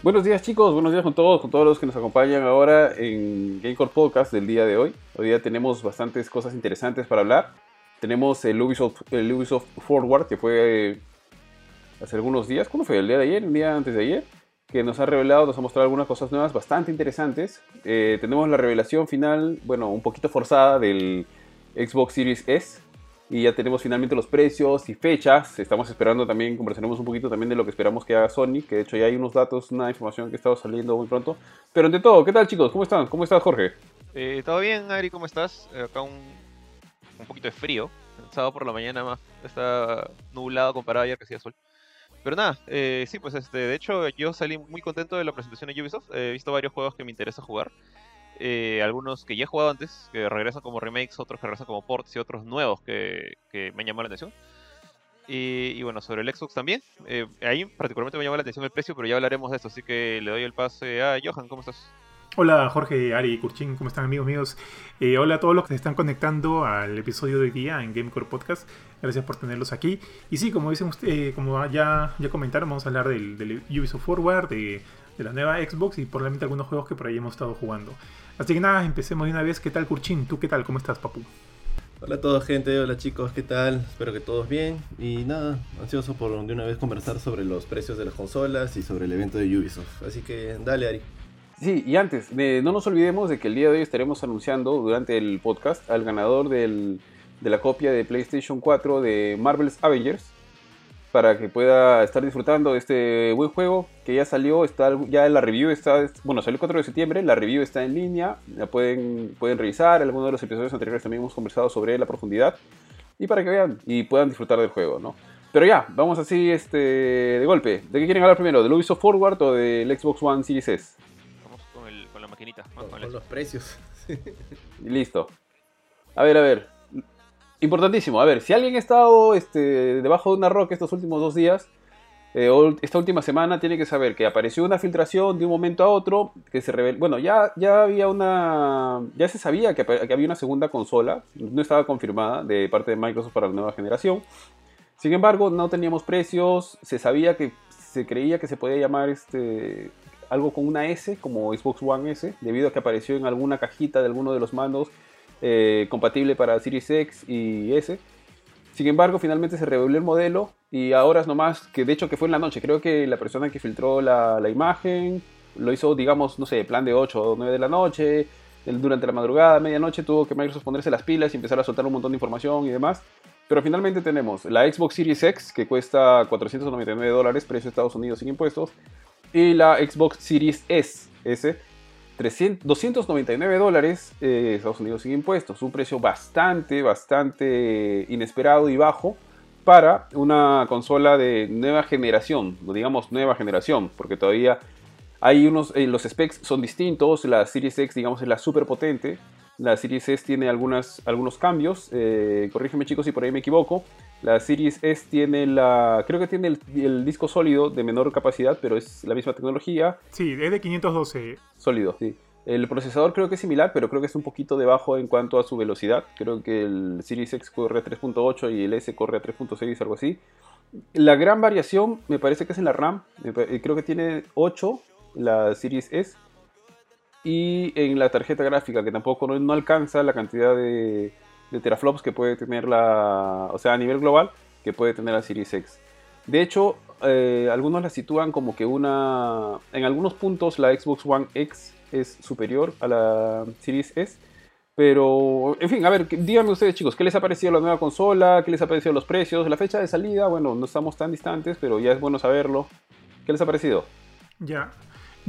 Buenos días chicos, buenos días con todos, con todos los que nos acompañan ahora en Gamecore Podcast del día de hoy. Hoy día tenemos bastantes cosas interesantes para hablar. Tenemos el Ubisoft, el Ubisoft Forward que fue hace algunos días, ¿cuándo fue? ¿El día de ayer? ¿El día antes de ayer? Que nos ha revelado, nos ha mostrado algunas cosas nuevas bastante interesantes. Eh, tenemos la revelación final, bueno, un poquito forzada del Xbox Series S, y ya tenemos finalmente los precios y fechas. Estamos esperando también, conversaremos un poquito también de lo que esperamos que haga Sony, que de hecho ya hay unos datos, una información que está saliendo muy pronto. Pero ante todo, ¿qué tal chicos? ¿Cómo están? ¿Cómo estás Jorge? Eh, ¿Todo bien, Ari? ¿Cómo estás? Eh, acá un, un poquito de frío. El sábado por la mañana más está nublado comparado a ayer que hacía sol. Pero nada, eh, sí, pues este, de hecho yo salí muy contento de la presentación de Ubisoft. He visto varios juegos que me interesa jugar. Eh, algunos que ya he jugado antes, que regresan como remakes, otros que regresan como ports y otros nuevos que, me han llamado la atención. Y, bueno, sobre el Xbox también. Eh, ahí particularmente me llama la atención el precio, pero ya hablaremos de esto, así que le doy el pase a Johan, ¿cómo estás? Hola Jorge, Ari, Kurchin, ¿cómo están amigos míos? Eh, hola a todos los que se están conectando al episodio de hoy día en Gamecore Podcast. Gracias por tenerlos aquí. Y sí, como dicen ustedes, como ya, ya comentaron, vamos a hablar del, del Ubisoft Forward, de, de, la nueva Xbox y probablemente algunos juegos que por ahí hemos estado jugando. Así que nada, empecemos de una vez. ¿Qué tal Kurchin? ¿Tú qué tal? ¿Cómo estás, papu? Hola a todos gente, hola chicos, ¿qué tal? Espero que todos bien. Y nada, ansioso por de una vez conversar sobre los precios de las consolas y sobre el evento de Ubisoft. Así que dale Ari. Sí, y antes, eh, no nos olvidemos de que el día de hoy estaremos anunciando durante el podcast al ganador del, de la copia de PlayStation 4 de Marvel's Avengers para que pueda estar disfrutando de este buen juego que ya salió, está ya la review está, bueno, salió el 4 de septiembre, la review está en línea, la pueden, pueden revisar, algunos de los episodios anteriores también hemos conversado sobre la profundidad y para que vean y puedan disfrutar del juego, ¿no? Pero ya, vamos así este, de golpe. ¿De qué quieren hablar primero? ¿Del Ubisoft Forward o del Xbox One Series S? maquinita. Con, con los precios. Listo. A ver, a ver. Importantísimo. A ver, si alguien ha estado este, debajo de una roca estos últimos dos días, eh, esta última semana, tiene que saber que apareció una filtración de un momento a otro, que se reveló... Bueno, ya, ya había una... Ya se sabía que, que había una segunda consola, no estaba confirmada, de parte de Microsoft para la nueva generación. Sin embargo, no teníamos precios, se sabía que se creía que se podía llamar este, algo con una S, como Xbox One S, debido a que apareció en alguna cajita de alguno de los mandos eh, compatible para Series X y S. Sin embargo, finalmente se reveló el modelo y ahora es nomás, que de hecho que fue en la noche, creo que la persona que filtró la, la imagen lo hizo, digamos, no sé, plan de 8 o 9 de la noche, durante la madrugada, medianoche, tuvo que Microsoft ponerse las pilas y empezar a soltar un montón de información y demás. Pero finalmente tenemos la Xbox Series X, que cuesta 499 dólares, precio de Estados Unidos sin impuestos, y la Xbox Series S, S 300, 299 dólares eh, Estados Unidos sin impuestos. Un precio bastante, bastante inesperado y bajo para una consola de nueva generación, digamos nueva generación, porque todavía hay unos, eh, los specs son distintos, la Series X digamos es la super potente, la Series S tiene algunas, algunos cambios, eh, corrígeme chicos si por ahí me equivoco, la Series S tiene la. Creo que tiene el, el, disco sólido de menor capacidad, pero es la misma tecnología. Sí, es de 512. Sólido, sí. El procesador creo que es similar, pero creo que es un poquito debajo en cuanto a su velocidad. Creo que el Series X corre a 3.8 y el S corre a 3.6, algo así. La gran variación me parece que es en la RAM. Creo que tiene 8 la Series S. Y en la tarjeta gráfica, que tampoco no, alcanza la cantidad de, de teraflops que puede tener la, o sea, a nivel global, que puede tener la Series X. De hecho, eh, algunos la sitúan como que una, en algunos puntos la Xbox One X es superior a la Series S. Pero, en fin, a ver, díganme ustedes chicos, ¿qué les ha parecido la nueva consola? ¿Qué les ha parecido los precios? La fecha de salida, bueno, no estamos tan distantes, pero ya es bueno saberlo. ¿Qué les ha parecido? Ya,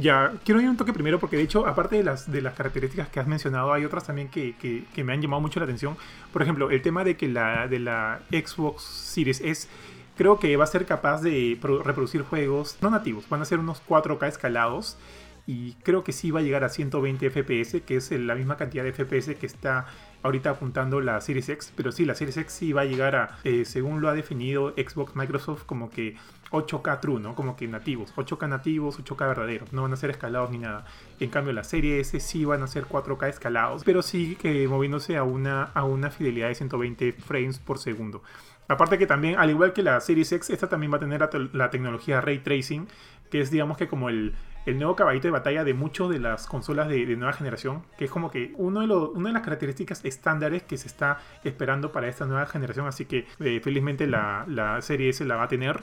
ya, quiero ir un toque primero porque de hecho, aparte de las, de las características que has mencionado, hay otras también que, que, me han llamado mucho la atención. Por ejemplo, el tema de que la, de la Xbox Series S creo que va a ser capaz de reproducir juegos no nativos, van a ser unos 4K escalados y creo que sí va a llegar a 120 FPS, que es la misma cantidad de FPS que está ahorita apuntando la Series X, pero sí, la Series X sí va a llegar a, eh, según lo ha definido Xbox Microsoft, como que 8K true, ¿no? Como que nativos, 8K nativos, 8K verdaderos, no van a ser escalados ni nada. En cambio, la serie S sí van a ser 4K escalados, pero sí moviéndose a una, a una fidelidad de 120 frames por segundo. Aparte que también, al igual que la Series X, esta también va a tener la, tecnología Ray Tracing, que es digamos que como el, el nuevo caballito de batalla de muchas de las consolas de, nueva generación, que es como que uno de los, una de las características estándares que se está esperando para esta nueva generación, así que eh, felizmente la, la serie S la va a tener.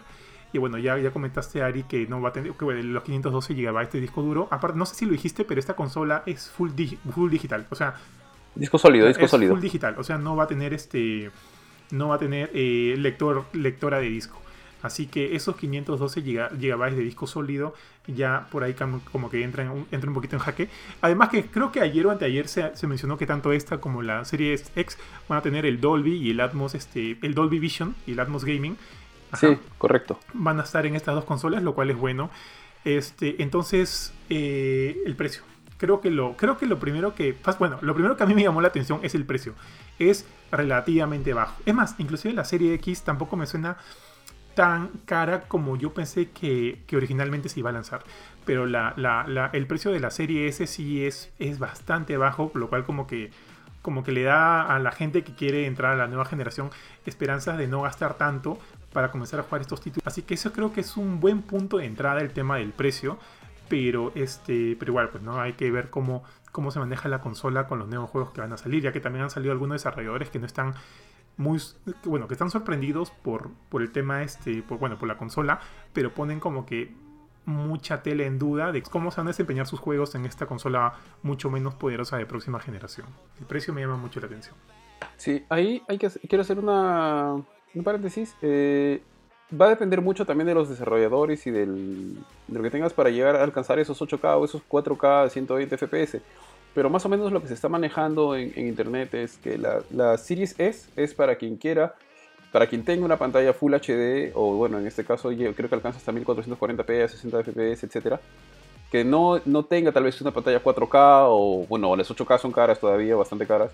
Y bueno, ya, ya comentaste, Ari, que no va a tener que bueno, los 512 GB de disco duro. Aparte, no sé si lo dijiste, pero esta consola es full, digi- full digital. O sea, Disco sólido, disco es sólido. full digital. O sea, no va a tener este. No va a tener eh, lector, lectora de disco. Así que esos 512 giga- gigabytes de disco sólido ya por ahí como que entran, un- entran un poquito en jaque. Además que creo que ayer o anteayer se, se mencionó que tanto esta como la serie X van a tener el Dolby y el Atmos, este, el Dolby Vision y el Atmos Gaming. Ajá Sí, correcto. van a estar en estas dos consolas, lo cual es bueno. Este, entonces, eh, el precio. Creo que, lo, creo que lo primero que. Bueno, lo primero que a mí me llamó la atención es el precio. Es relativamente bajo. Es más, inclusive la serie X tampoco me suena tan cara como yo pensé que, que originalmente se iba a lanzar. Pero la, la- la- el precio de la serie S sí es, es bastante bajo, lo cual como que, como que le da a la gente que quiere entrar a la nueva generación esperanzas de no gastar tanto para comenzar a jugar estos títulos. Así que eso creo que es un buen punto de entrada el tema del precio. Pero este. Pero igual, pues no hay que ver cómo, cómo se maneja la consola con los nuevos juegos que van a salir. Ya que también han salido algunos desarrolladores que no están muy. Bueno, que están sorprendidos por, por el tema este. Por, bueno, por la consola. Pero ponen como que mucha tele en duda de cómo se van a desempeñar sus juegos en esta consola mucho menos poderosa de próxima generación. El precio me llama mucho la atención. Sí, ahí hay que, quiero hacer una, un paréntesis. Eh, va a depender mucho también de los desarrolladores y del, de lo que tengas para llegar a alcanzar esos 8K o esos 4K 120 FPS. Pero más o menos lo que se está manejando en, en internet es que la, la Series S es para quien quiera, para quien tenga una pantalla Full HD, o bueno, en este caso yo creo que alcanza hasta 1440p, a 60 FPS, etcétera que no, no tenga tal vez una pantalla 4K o bueno, las 8K son caras todavía, bastante caras.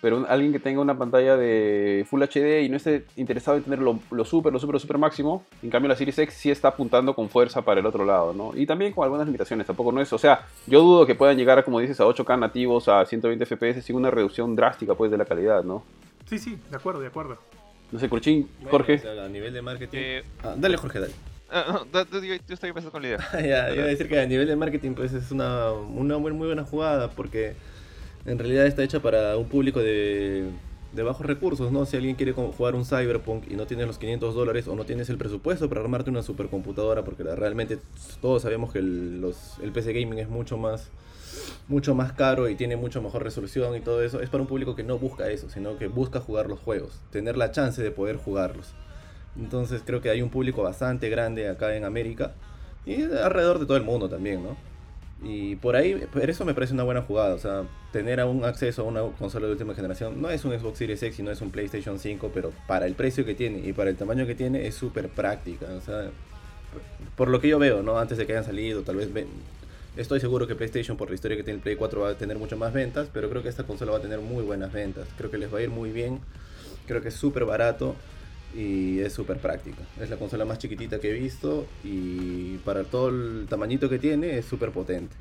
Pero un- alguien que tenga una pantalla de Full HD y no esté interesado en tener lo, lo super, lo super, lo super máximo, en cambio la Series X sí está apuntando con fuerza para el otro lado, ¿no? Y también con algunas limitaciones, tampoco no es, o sea, yo dudo que puedan llegar, como dices, a 8K nativos, a 120 FPS sin una reducción drástica, pues, de la calidad, ¿no? Sí, sí, de acuerdo, de acuerdo. No sé, Curchín, Bueno, Jorge. o sea, a nivel de marketing. Eh, Ah, dale, Jorge, dale. ah, no, yo, yo estoy empezando con la idea. ya, iba a decir que a nivel de marketing pues es una, una muy, muy buena jugada porque en realidad está hecha para un público de, de bajos recursos, ¿no? Si alguien quiere jugar un Cyberpunk y no tienes los 500 dólares o no tienes el presupuesto para armarte una supercomputadora porque realmente todos sabemos que el, los, el PC Gaming es mucho más mucho más caro y tiene mucho mejor resolución y todo eso, es para un público que no busca eso, sino que busca jugar los juegos, tener la chance de poder jugarlos. Entonces creo que hay un público bastante grande acá en América y alrededor de todo el mundo también, ¿no? Y por ahí, por eso me parece una buena jugada, o sea, tener un acceso a una consola de última generación, no es un Xbox Series X y no es un PlayStation 5, pero para el precio que tiene y para el tamaño que tiene es súper práctica, o sea, por lo que yo veo, ¿no? Antes de que hayan salido, tal vez estoy seguro que PlayStation por la historia que tiene el Play 4 va a tener mucho más ventas, pero creo que esta consola va a tener muy buenas ventas, creo que les va a ir muy bien, creo que es súper barato y es súper práctica. Es la consola más chiquitita que he visto y para todo el tamañito que tiene es súper potente.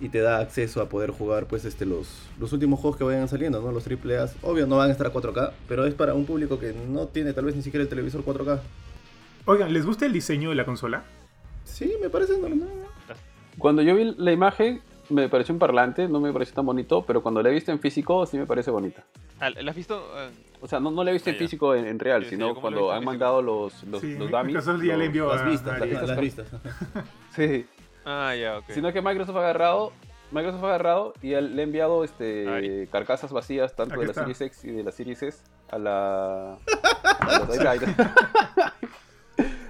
Y te da acceso a poder jugar pues este los, los últimos juegos que vayan saliendo, ¿no? Los AAA. Obvio no van a estar a 4K, pero es para un público que no tiene tal vez ni siquiera el televisor 4K. Oigan, ¿les gusta el diseño de la consola? Sí, me parece normal. Cuando yo vi la imagen, me pareció un parlante, no me pareció tan bonito, pero cuando la he visto en físico, sí me parece bonita. Ah, ¿La has visto? Ah, O sea, no, no la he visto Ah, en ya. físico en, en real, Sí, sí, sino ¿cómo la cuando han mandado los, los, Sí, los dummies. Microsoft ya le los- envió Las vistas, a las, vistas. las vistas. Sí, ah, ya, ok. sino que Microsoft ha agarrado, Microsoft ha agarrado y él- le ha enviado este Ay. carcasas vacías tanto Aquí de la está. Series X y de la Series S a la a los- ahí está, ahí está.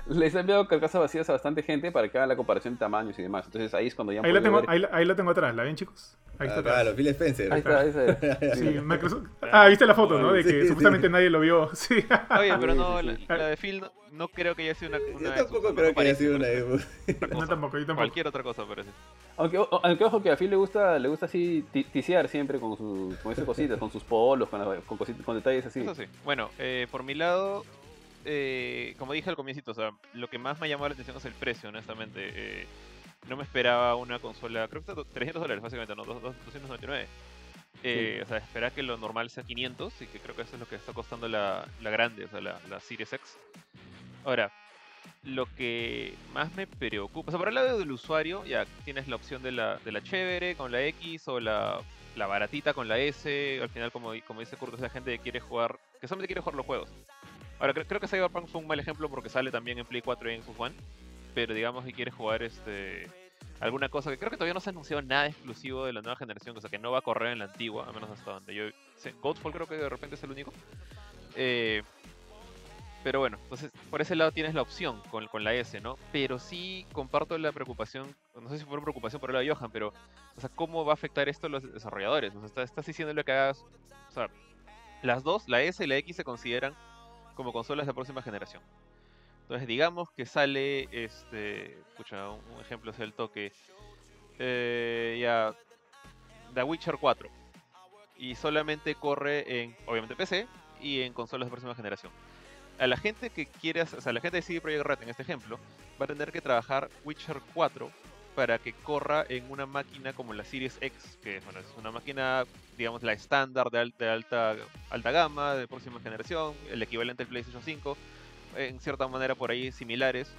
Les ha enviado carcasas vacías a bastante gente para que hagan la comparación de tamaños y demás. Entonces ahí es cuando ya Ahí la, tengo, ver- ahí, la, ahí la tengo atrás, ¿la ven chicos? Ahí está Ah, atrás. claro, Phil Spencer. Ahí está, ahí está. Sí, Microsoft- Ah, viste la foto, ¿no? De que Sí, sí. supuestamente nadie lo vio. Sí. Oye, pero no, la, de Phil no, no creo que haya sido una. Yo una tampoco Xbox, creo no que haya sido una otra No, tampoco, yo tampoco. Cualquier otra cosa parece. Aunque, o- aunque ojo que a Phil le gusta, le gusta así ti- tisear siempre con, sus con esas cositas, con sus polos, con, la- con, cositas- con detalles así. Eso sí. Bueno, eh, por mi lado, eh, como dije al comienzo, o sea, lo que más me ha llamado la atención es el precio, honestamente. Eh, no me esperaba una consola, creo que está 300 dólares básicamente, no, Dos- dos- 299. Eh, O sea, esperaba que lo normal sea 500 y que creo que eso es lo que está costando la, la grande, o sea, la, la Series X. Ahora, lo que más me preocupa, o sea, por el lado del usuario, ya tienes la opción de la, de la chévere con la X o la, la baratita con la S. Al final, como, como dice Kurt, la gente que quiere jugar, que solamente quiere jugar los juegos. Ahora, cre- creo que Cyberpunk fue un mal ejemplo porque sale también en Play 4 y en Xbox One. Pero digamos que quiere jugar este alguna cosa que creo que todavía no se ha anunciado nada exclusivo de la nueva generación, o sea que no va a correr en la antigua, a menos hasta donde yo. Godfall creo que de repente es el único. Eh, pero bueno, entonces por ese lado tienes la opción con, con la S, ¿no? Pero sí comparto la preocupación, no sé si fue preocupación por el lado de Johan, pero, o sea, ¿cómo va a afectar esto a los desarrolladores? O sea, estás, estás diciéndole que hagas, o sea, las dos, la S y la X se consideran como consolas de próxima generación. Entonces, digamos que sale, este, escucha, un, ejemplo es el toque, eh, ya, The Witcher 4, y solamente corre en, obviamente, PC y en consolas de próxima generación. A la gente que quiere, o sea, la gente de CD Projekt Red en este ejemplo, va a tener que trabajar Witcher 4 para que corra en una máquina como la Series X, que es una máquina, digamos, la estándar de, al- de alta, gama, de próxima generación, el equivalente al PlayStation 5, en cierta manera por ahí similares,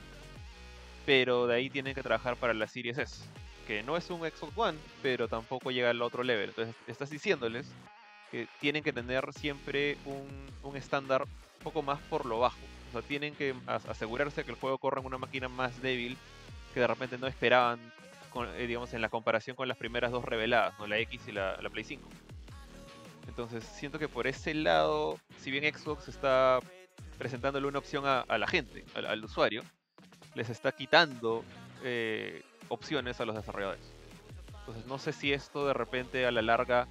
pero de ahí tienen que trabajar para la Series S, que no es un Xbox One, pero tampoco llega al otro level. Entonces estás diciéndoles que tienen que tener siempre un, estándar un poco más por lo bajo. O sea, tienen que as- asegurarse que el juego corra en una máquina más débil que de repente no esperaban, con- eh, digamos, en la comparación con las primeras dos reveladas, ¿no? la X y la, la Play 5. Entonces, siento que por ese lado, si bien Xbox está presentándole una opción a, la gente, al, usuario, les está quitando eh, opciones a los desarrolladores. Entonces, no sé si esto de repente a la larga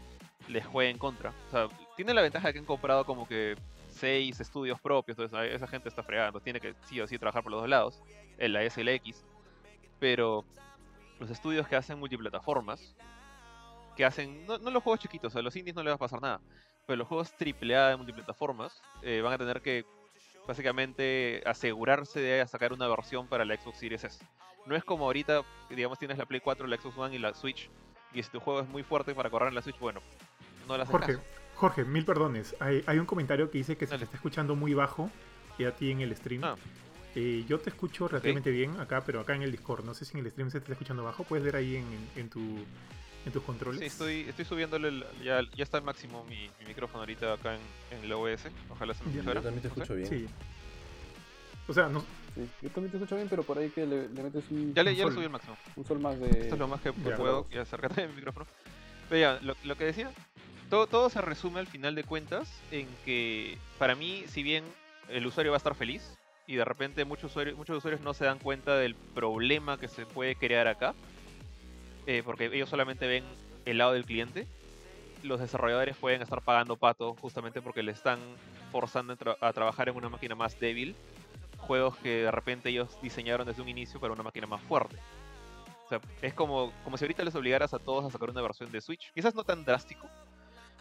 les juega en contra. O tiene la ventaja de que han comprado como que seis estudios propios, entonces a- esa gente está entonces tiene que sí o sí trabajar por los dos lados, en la S y la X. Pero los estudios que hacen multiplataformas, que hacen, no, no los juegos chiquitos, a los indies no les va a pasar nada, pero los juegos AAA de multiplataformas eh, van a tener que básicamente asegurarse de sacar una versión para la Xbox Series S. No es como ahorita, digamos, tienes la Play 4, la Xbox One y la Switch, y si tu juego es muy fuerte para correr en la Switch, bueno, no las Jorge, Jorge, mil perdones. Hay, hay un comentario que dice que se te está escuchando muy bajo y a ti en el stream. Ah. Eh, yo te escucho relativamente bien acá, pero acá en el Discord. No sé si en el stream se te está escuchando bajo. Puedes ver ahí en, en- en tu, en tus controles. Sí, estoy, estoy subiéndole, el- ya, ya está al máximo mi, mi micrófono ahorita acá en, en el OBS. Ojalá se me escuche Yo también te escucho bien. Sí. O sea, no, Sí, yo también te escucho bien, pero por ahí que le, le metes un, Ya le, Un ya le subí al máximo. un sol más de... Esto es lo más que Ya. puedo y acércate mi micrófono. Pero ya, lo, lo que decía, todo, todo se resume al final de cuentas en que para mí, si bien el usuario va a estar feliz y de repente muchos usuarios, muchos usuarios no se dan cuenta del problema que se puede crear acá, eh, porque ellos solamente ven el lado del cliente, los desarrolladores pueden estar pagando pato justamente porque le están forzando a, tra- a trabajar en una máquina más débil, juegos que de repente ellos diseñaron desde un inicio para una máquina más fuerte. O sea, es como, como si ahorita les obligaras a todos a sacar una versión de Switch. Quizás no tan drástico,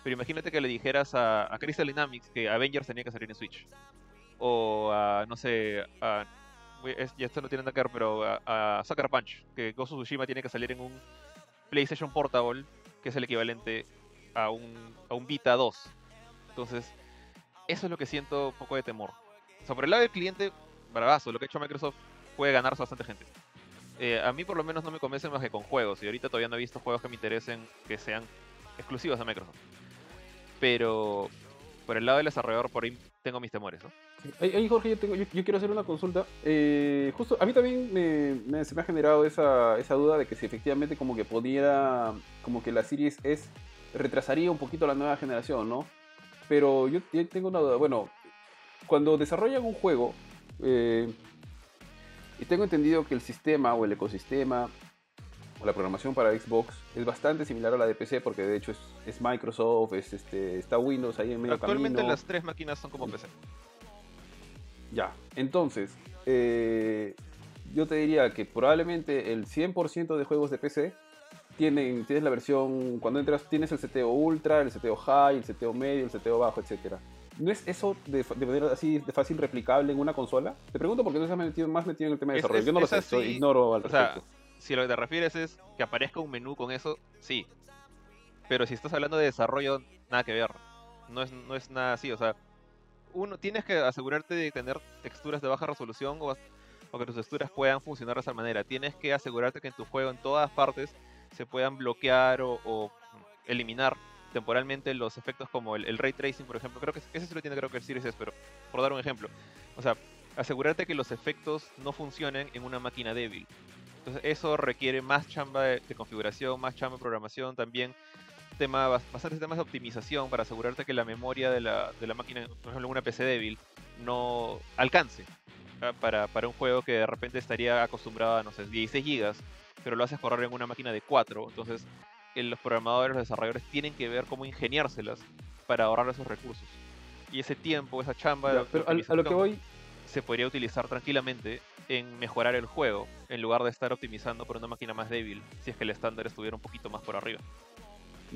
pero imagínate que le dijeras a Crystal Dynamics que Avengers tenía que salir en Switch. O a, no sé, a, es- esto no tiene nada que ver, pero a, a Sucker Punch, que Ghost of Tsushima tiene que salir en un PlayStation Portable, que es el equivalente a un, a un Vita 2. Entonces, eso es lo que siento un poco de temor. O sea, por el lado del cliente, bravazo, lo que ha hecho Microsoft puede ganarse bastante gente. Eh, a mí por lo menos no me convence más que con juegos, y ahorita todavía no he visto juegos que me interesen que sean exclusivos de Microsoft. Pero por el lado del desarrollador, por ahí tengo mis temores, ¿no? Ahí, Jorge, yo, tengo- yo- quiero hacer una consulta. Eh, justo, a mí también me, se me ha generado esa, esa duda de que si efectivamente como que pudiera, como que la Series S retrasaría un poquito la nueva generación, ¿no? Pero yo, tengo una duda. Bueno, cuando desarrollan un juego, eh, y tengo entendido que el sistema o el ecosistema la programación para Xbox es bastante similar a la de PC porque de hecho es, es Microsoft, es este, está Windows ahí en medio Actualmente camino. las tres máquinas son como PC. Ya, entonces, eh, yo te diría que probablemente el 100% de juegos de PC tienen, tienes la versión, cuando entras tienes el seteo ultra, el seteo high, el seteo medio, el seteo bajo, etc. ¿No es eso de, de manera así de fácil replicable en una consola? Te pregunto porque no se ha metido, más metido en el tema de Es- desarrollo. es- yo no lo sé, yo así, ignoro al O sea, respecto. Si lo que te refieres es que aparezca un menú con eso, sí. Pero si estás hablando de desarrollo, nada que ver. No es, no es nada así, o sea, uno tienes que asegurarte de tener texturas de baja resolución o, o que tus texturas puedan funcionar de esa manera. Tienes que asegurarte que en tu juego en todas partes se puedan bloquear o, eliminar temporalmente los efectos como el, ray tracing, por ejemplo. Creo que ese sí lo tiene creo que el Series pero por dar un ejemplo. O sea, asegurarte que los efectos no funcionen en una máquina débil. Entonces eso requiere más chamba de, configuración, más chamba de programación, también tema, bastantes temas de optimización para asegurarte que la memoria de la, de la máquina, por ejemplo una PC débil, no alcance para, para, un juego que de repente estaría acostumbrado a, no sé, 16 GB, pero lo haces correr en una máquina de 4. Entonces los programadores, los desarrolladores tienen que ver cómo ingeniárselas para ahorrar esos recursos. Y ese tiempo, esa chamba... pero a lo que voy se podría utilizar tranquilamente en mejorar el juego, en lugar de estar optimizando por una máquina más débil, si es que el estándar estuviera un poquito más por arriba.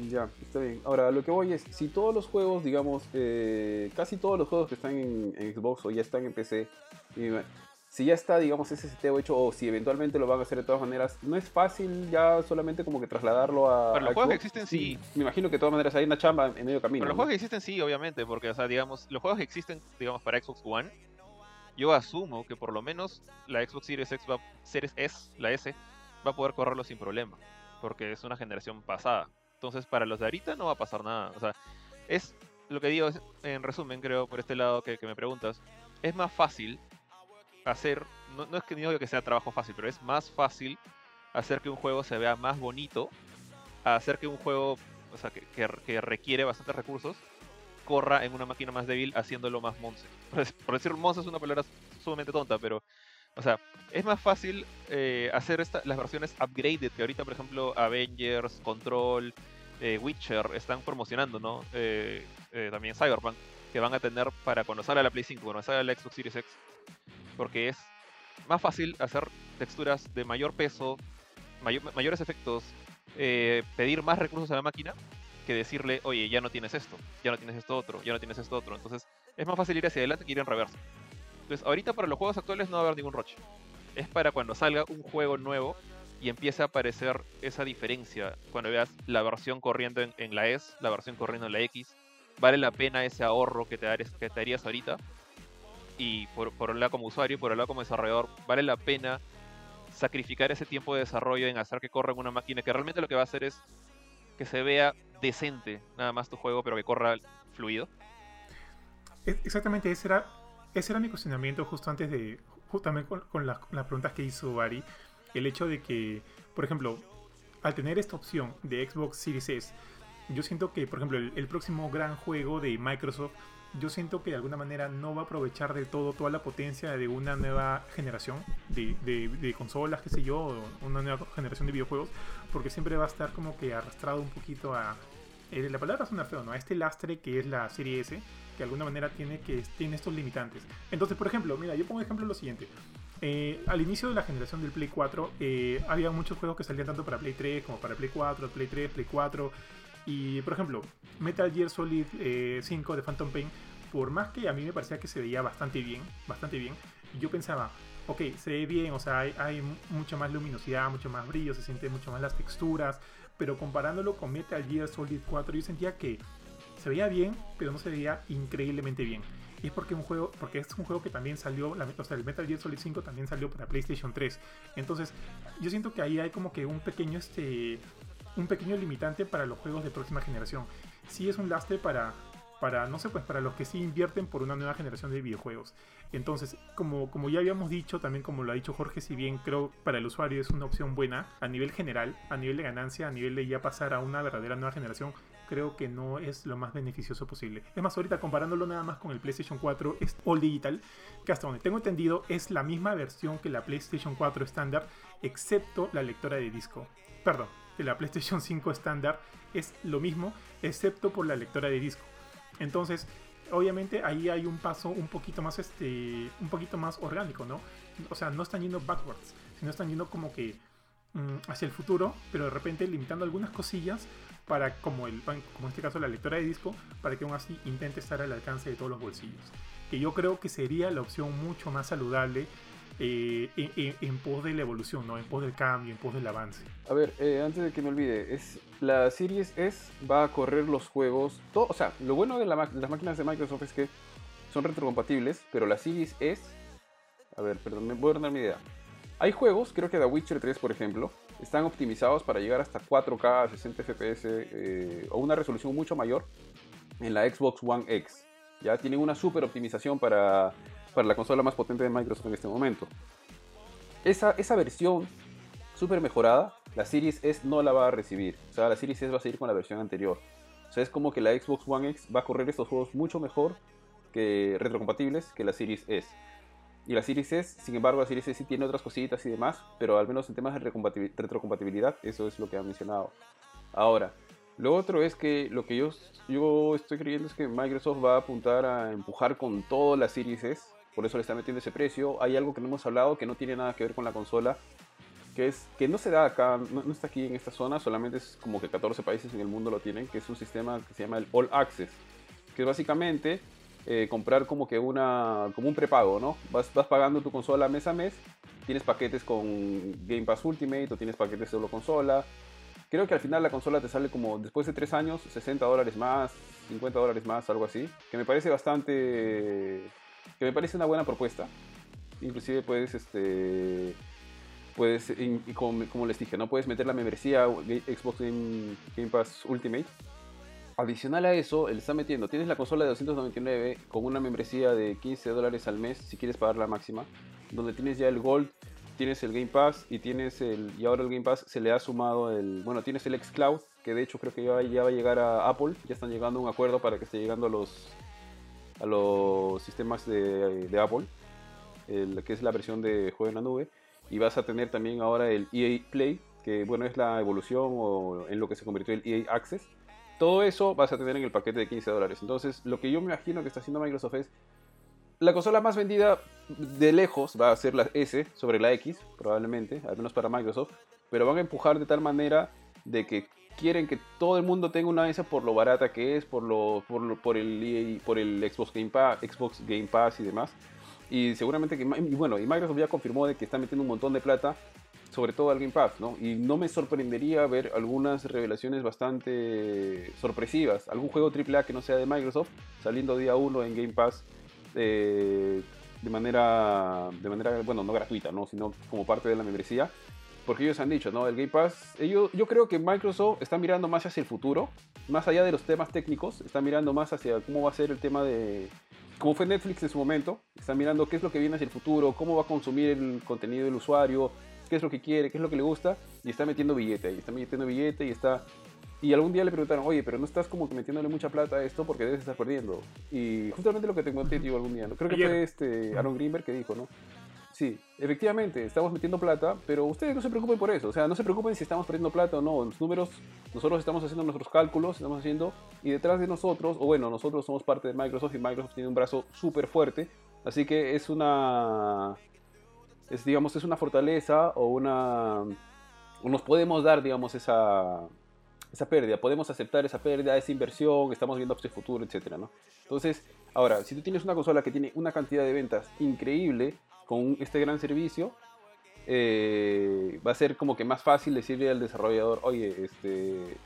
Ya, está bien. Ahora, lo que voy es, si todos los juegos, digamos, eh, casi todos los juegos que están en, Xbox o ya están en PC, si ya está, digamos, ese seteo hecho o si eventualmente lo van a hacer de todas maneras, no es fácil ya solamente como que trasladarlo a. Para los juegos que existen, sí. Me imagino que de todas maneras hay una chamba en medio camino. Para los juegos que existen, sí, obviamente, porque, o sea, digamos, los juegos que existen, digamos, para Xbox One yo asumo que por lo menos la Xbox Series X va, Series S, la S, va a poder correrlo sin problema, porque es una generación pasada. Entonces, para los de ahorita no va a pasar nada. O sea, es lo que digo, en resumen, creo, por este lado que, me preguntas, es más fácil hacer, no, es que digo que sea trabajo fácil, pero es más fácil hacer que un juego se vea más bonito, hacer que un juego, o sea, que, que requiere bastantes recursos, corra en una máquina más débil haciéndolo más monce. Por decir monce es una palabra sumamente tonta, pero o sea, es más fácil eh, hacer las versiones upgraded que ahorita, por ejemplo, Avengers, Control, eh, Witcher están promocionando, ¿no? Eh, también Cyberpunk, que van a tener para cuando salga la Play 5, cuando salga la Xbox Series X, porque es más fácil hacer texturas de mayor peso, mayores efectos, pedir más recursos a la máquina que decirle, oye, ya no tienes esto, ya no tienes esto otro, ya no tienes esto otro. Entonces, es más fácil ir hacia adelante que ir en reverso. Entonces, ahorita para los juegos actuales no va a haber ningún roche. Es para cuando salga un juego nuevo y empiece a aparecer esa diferencia. Cuando veas la versión corriendo en, la S, la versión corriendo en la X, vale la pena ese ahorro que te, darías, que te harías ahorita. Y por, por un lado como usuario, por el lado como desarrollador, vale la pena sacrificar ese tiempo de desarrollo en hacer que corra en una máquina que realmente lo que va a hacer es que se vea decente nada más tu juego, pero que corra fluido. Exactamente, ese era, ese era mi cuestionamiento justo antes de, justamente con, las, preguntas que hizo Ari. El hecho de que, por ejemplo, al tener esta opción de Xbox Series S, yo siento que, por ejemplo, el, próximo gran juego de Microsoft, yo siento que de alguna manera no va a aprovechar de todo toda la potencia de una nueva generación de, de, consolas, qué sé yo, una nueva generación de videojuegos, porque siempre va a estar como que arrastrado un poquito a, eh, la palabra suena feo, ¿no? A este lastre que es la serie S, que de alguna manera tiene, que, tiene estos limitantes. Entonces, por ejemplo, mira, yo pongo ejemplo lo siguiente. Eh, al inicio de la generación del Play 4, eh, había muchos juegos que salían tanto para Play 3 como para Play 4, Play 3, Play 4. Y, por ejemplo, Metal Gear Solid 5 de Phantom Pain, por más que a mí me parecía que se veía bastante bien, bastante bien, yo pensaba, ok, se ve bien, o sea, hay, mucha más luminosidad, mucho más brillo, se sienten mucho más las texturas, pero comparándolo con Metal Gear Solid 4 yo sentía que se veía bien, pero no se veía increíblemente bien. Y es porque, un juego, porque es un juego que también salió, o sea, el Metal Gear Solid 5 también salió para PlayStation 3. Entonces, yo siento que ahí hay como que un pequeño, este, un pequeño limitante para los juegos de próxima generación. Sí es un lastre para, para, no sé, pues para los que sí invierten por una nueva generación de videojuegos. Entonces, como, como ya habíamos dicho, también como lo ha dicho Jorge, si bien creo para el usuario es una opción buena, a nivel general, a nivel de ganancia, a nivel de ya pasar a una verdadera nueva generación, creo que no es lo más beneficioso posible. Es más, ahorita comparándolo nada más con el PlayStation 4 All Digital, que hasta donde tengo entendido es la misma versión que la PlayStation 4 estándar, excepto la lectora de disco. Perdón, que la PlayStation 5 estándar es lo mismo, excepto por la lectora de disco. Entonces, obviamente ahí hay un paso un poquito más este un poquito más orgánico, ¿no? O sea, no están yendo backwards, sino están yendo como que mm, hacia el futuro, pero de repente limitando algunas cosillas para como el como en este caso la lectora de disco, para que aún así intente estar al alcance de todos los bolsillos. Que yo creo que sería la opción mucho más saludable eh, en, pos de la evolución, ¿no? en pos del cambio, en pos del avance. A ver, eh, antes de que me olvide, es, la Series S va a correr los juegos, todo, o sea, lo bueno de las máquinas de Microsoft es que son retrocompatibles, pero la Series S A ver, perdón, me voy a dar mi idea. Hay juegos, creo que The Witcher 3, por ejemplo, están optimizados para llegar hasta 4K, 60 FPS o una resolución mucho mayor en la Xbox One X. Ya tienen una super optimización para, para la consola más potente de Microsoft en este momento. Esa, esa versión super mejorada, la Series S no la va a recibir. O sea, la Series S va a seguir con la versión anterior. O sea, es como que la Xbox One X va a correr estos juegos mucho mejor que retrocompatibles que la Series S. Y la Series S, sin embargo, la Series S sí tiene otras cositas y demás, pero al menos en temas de retrocompatibilidad, eso es lo que han mencionado. Ahora, lo otro es que lo que yo, yo estoy creyendo es que Microsoft va a apuntar a empujar con todo la Series S, por eso le está metiendo ese precio. Hay algo que no hemos hablado que no tiene nada que ver con la consola, que es que no se da acá, no, no, está aquí en esta zona, solamente es como que 14 países en el mundo lo tienen, que es un sistema que se llama el All Access, que básicamente eh, comprar como que una como un prepago, ¿no? Vas, vas pagando tu consola mes a mes, tienes paquetes con Game Pass Ultimate o tienes paquetes solo consola. Creo que al final la consola te sale como después de 3 años, 60 dólares más, 50 dólares más, algo así. Que me parece bastante... que me parece una buena propuesta. Inclusive puedes, este... Puedes, y como, les dije, no puedes meter la membresía Xbox Game, Pass Ultimate. Adicional a eso, él está metiendo, tienes la consola de 299 con una membresía de 15 dólares al mes si quieres pagar la máxima, donde tienes ya el Gold, tienes el Game Pass y tienes el y ahora el Game Pass se le ha sumado el, bueno, tienes el xCloud, que de hecho creo que ya, ya va a llegar a Apple, ya están llegando a un acuerdo para que esté llegando a los a los sistemas de, de Apple, el, que es la versión de juego en la nube, y vas a tener también ahora el EA Play, que bueno, es la evolución o en lo que se convirtió el EA Access todo eso vas a tener en el paquete de 15 dólares. Entonces, lo que yo me imagino que está haciendo Microsoft es la consola más vendida de lejos va a ser la S sobre la X, probablemente, al menos para Microsoft, pero van a empujar de tal manera de que quieren que todo el mundo tenga una S por lo barata que es, por lo por, por el e por el Xbox Game Pass, Xbox Game Pass y demás. Y seguramente que y bueno, y Microsoft ya confirmó de que está metiendo un montón de plata sobre todo al Game Pass, ¿no? Y no me sorprendería ver algunas revelaciones bastante sorpresivas. Algún juego AAA que no sea de Microsoft saliendo día 1 en Game Pass eh, de manera, de manera, bueno, no gratuita, ¿no? Sino como parte de la membresía. Porque ellos han dicho, ¿no? El Game Pass, ellos, yo creo que Microsoft está mirando más hacia el futuro, más allá de los temas técnicos, está mirando más hacia cómo va a ser el tema de, cómo fue Netflix en su momento, está mirando qué es lo que viene hacia el futuro, cómo va a consumir el contenido del usuario, qué es lo que quiere, qué es lo que le gusta, y está metiendo billete ahí, está metiendo billete y está... Y algún día le preguntaron, oye, pero no estás como que metiéndole mucha plata a esto porque debes estar perdiendo. Y justamente lo que te conté, tío, algún día, ¿no? Creo que fue este Aaron Greenberg que dijo, ¿no? Sí, efectivamente, estamos metiendo plata, pero ustedes no se preocupen por eso. O sea, no se preocupen si estamos perdiendo plata o no. Los números, nosotros estamos haciendo nuestros cálculos, estamos haciendo, y detrás de nosotros, o bueno, nosotros somos parte de Microsoft y Microsoft tiene un brazo súper fuerte. Así que es una es, digamos, es una fortaleza o una... Nos podemos dar, digamos, esa, esa pérdida, podemos aceptar esa pérdida, esa inversión, estamos viendo hacia el futuro, etcétera, ¿no? Entonces, ahora, si tú tienes una consola que tiene una cantidad de ventas increíble con este gran servicio, eh, va a ser como que más fácil decirle al desarrollador, oye, este,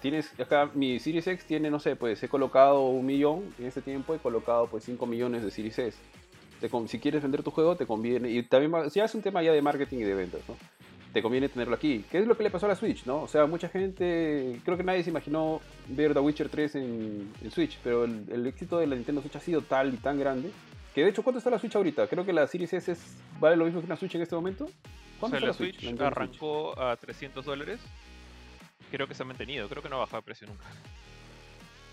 tienes acá mi Series X tiene, no sé, pues he colocado un millón en este tiempo, he colocado pues 5 millones de Series S si quieres vender tu juego, te conviene. Y también, si es un tema ya de marketing y de ventas, ¿no? Te conviene tenerlo aquí. ¿Qué es lo que le pasó a la Switch, no? O sea, mucha gente. Creo que nadie se imaginó ver The Witcher 3 en, Switch, pero el, éxito de la Nintendo Switch ha sido tal y tan grande. Que de hecho, ¿cuánto está la Switch ahorita? Creo que la Series S es, vale lo mismo que una Switch en este momento. ¿Cuánto o sea, la, Switch, arrancó a 300 dólares. Creo que se ha mantenido, creo que no ha bajado de precio nunca.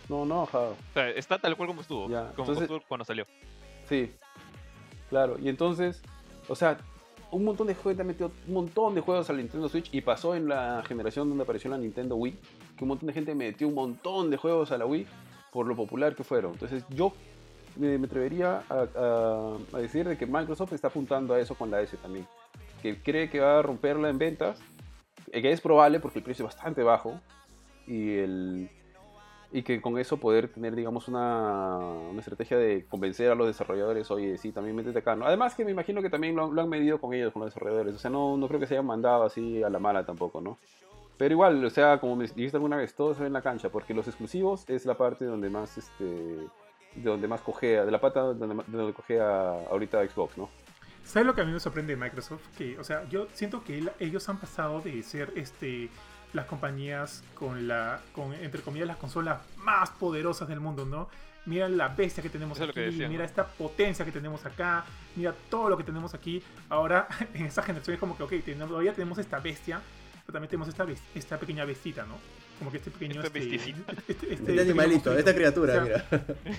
No, no ha bajado. O sea, está tal cual como estuvo, como estuvo cuando salió. Sí, Claro, y entonces, o sea, un montón de juegos, metió un montón de juegos al Nintendo Switch y pasó en la generación donde apareció la Nintendo Wii, que un montón de gente metió un montón de juegos a la Wii por lo popular que fueron. Entonces yo me, atrevería a, decir de que Microsoft está apuntando a eso con la S también, que cree que va a romperla en ventas, que es probable porque el precio es bastante bajo y el y que con eso poder tener, digamos, una, una, estrategia de convencer a los desarrolladores, oye, sí, también métete acá. ¿no? Además que me imagino que también lo, han medido con ellos, con los desarrolladores. O sea, no, no creo que se hayan mandado así a la mala tampoco, ¿no? Pero igual, o sea, como me dijiste alguna vez, todo se ve en la cancha, porque los exclusivos es la parte donde más, este, de donde más cogea, de la pata donde, donde cogea ahorita Xbox, ¿no? ¿Sabes lo que a mí me sorprende de Microsoft? Que, o sea, yo siento que él- ellos han pasado de ser este las compañías con la, con, entre comillas, las consolas más poderosas del mundo, ¿no? Mira la bestia que tenemos Eso aquí, que mira ¿no? esta potencia que tenemos acá, mira todo lo que tenemos aquí. Ahora, en esta generación es como que, ok, tenemos, todavía tenemos esta bestia, pero también tenemos esta, esta pequeña bestita, ¿no? Como que este pequeño... Esta este, este, este Este pequeño animalito, esta criatura, O sea,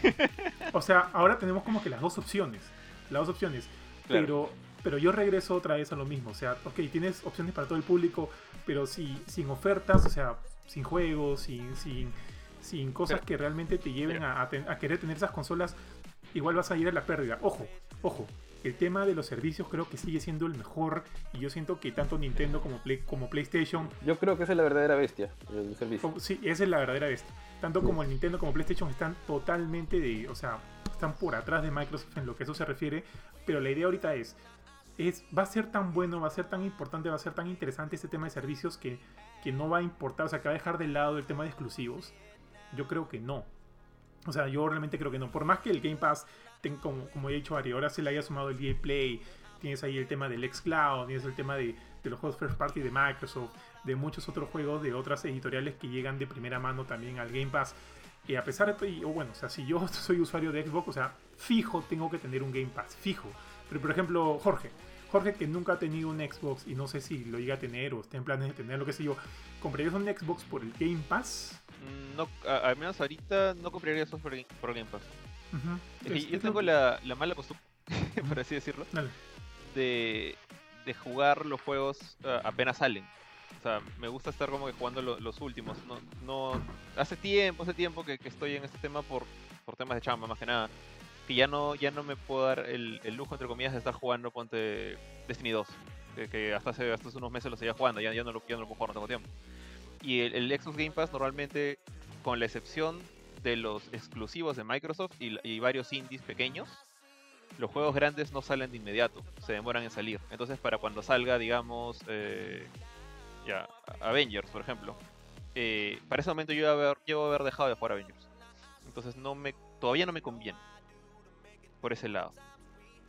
mira. o sea, ahora tenemos como que las dos opciones. Las dos opciones. Claro. Pero, pero yo regreso otra vez a lo mismo. O sea, ok, tienes opciones para todo el público, pero si, sin ofertas, o sea, sin juegos, sin, sin, sin cosas Pero- que realmente te lleven a, a ten- a querer tener esas consolas, igual vas a ir a la pérdida. Ojo, ojo. El tema de los servicios creo que sigue siendo el mejor y yo siento que tanto Nintendo como, Play- como PlayStation Yo creo que esa es la verdadera bestia del servicio. Sí, esa es la verdadera bestia. Tanto como el Nintendo como PlayStation están totalmente de. O sea, están por atrás de Microsoft en lo que eso se refiere. Pero la idea ahorita es. es va a ser tan bueno, va a ser tan importante, va a ser tan interesante este tema de servicios que, que no va a importar. O sea, que va a dejar de lado el tema de exclusivos. Yo creo que no. O sea, yo realmente creo que no. Por más que el Game Pass, como, como he dicho Ari, ahora se le haya sumado el EA Play, tienes ahí el tema del xCloud, tienes el tema de, los juegos first party de Microsoft, de muchos otros juegos de otras editoriales que llegan de primera mano también al Game Pass. Y a pesar de todo, bueno, o sea, si yo soy usuario de Xbox, o sea, fijo tengo que tener un Game Pass, fijo. Pero por ejemplo, Jorge, Jorge que nunca ha tenido un Xbox y no sé si lo llega a tener o está en planes de tener, lo que sé yo, ¿comprarías un Xbox por el Game Pass? Mm, No, a- al menos ahorita no compraría eso por, por Game Pass. Ujú. Es que Es- yo es tengo la, la mala costumbre, por así decirlo, Dale. de, de jugar los juegos ah, apenas salen. O sea, me gusta estar como que jugando lo- los últimos. No, no, hace tiempo, hace tiempo que, que estoy en este tema por, por temas de chamba, más que nada. Que ya no, ya no me puedo dar el, el lujo, entre comillas, de estar jugando, ponte Destiny 2. Que, que hasta, hace, hasta hace unos meses lo seguía jugando, ya, ya, no lo, ya no lo puedo jugar, no tengo tiempo. Y el, el Xbox Game Pass normalmente, con la excepción de los exclusivos de Microsoft y, y varios indies pequeños, los juegos grandes no salen de inmediato, se demoran en salir. Entonces, para cuando salga, digamos, eh, ya, Avengers, por ejemplo, eh, para ese momento yo haber, yo haber dejado de jugar Avengers. Entonces, no me, todavía no me conviene por ese lado.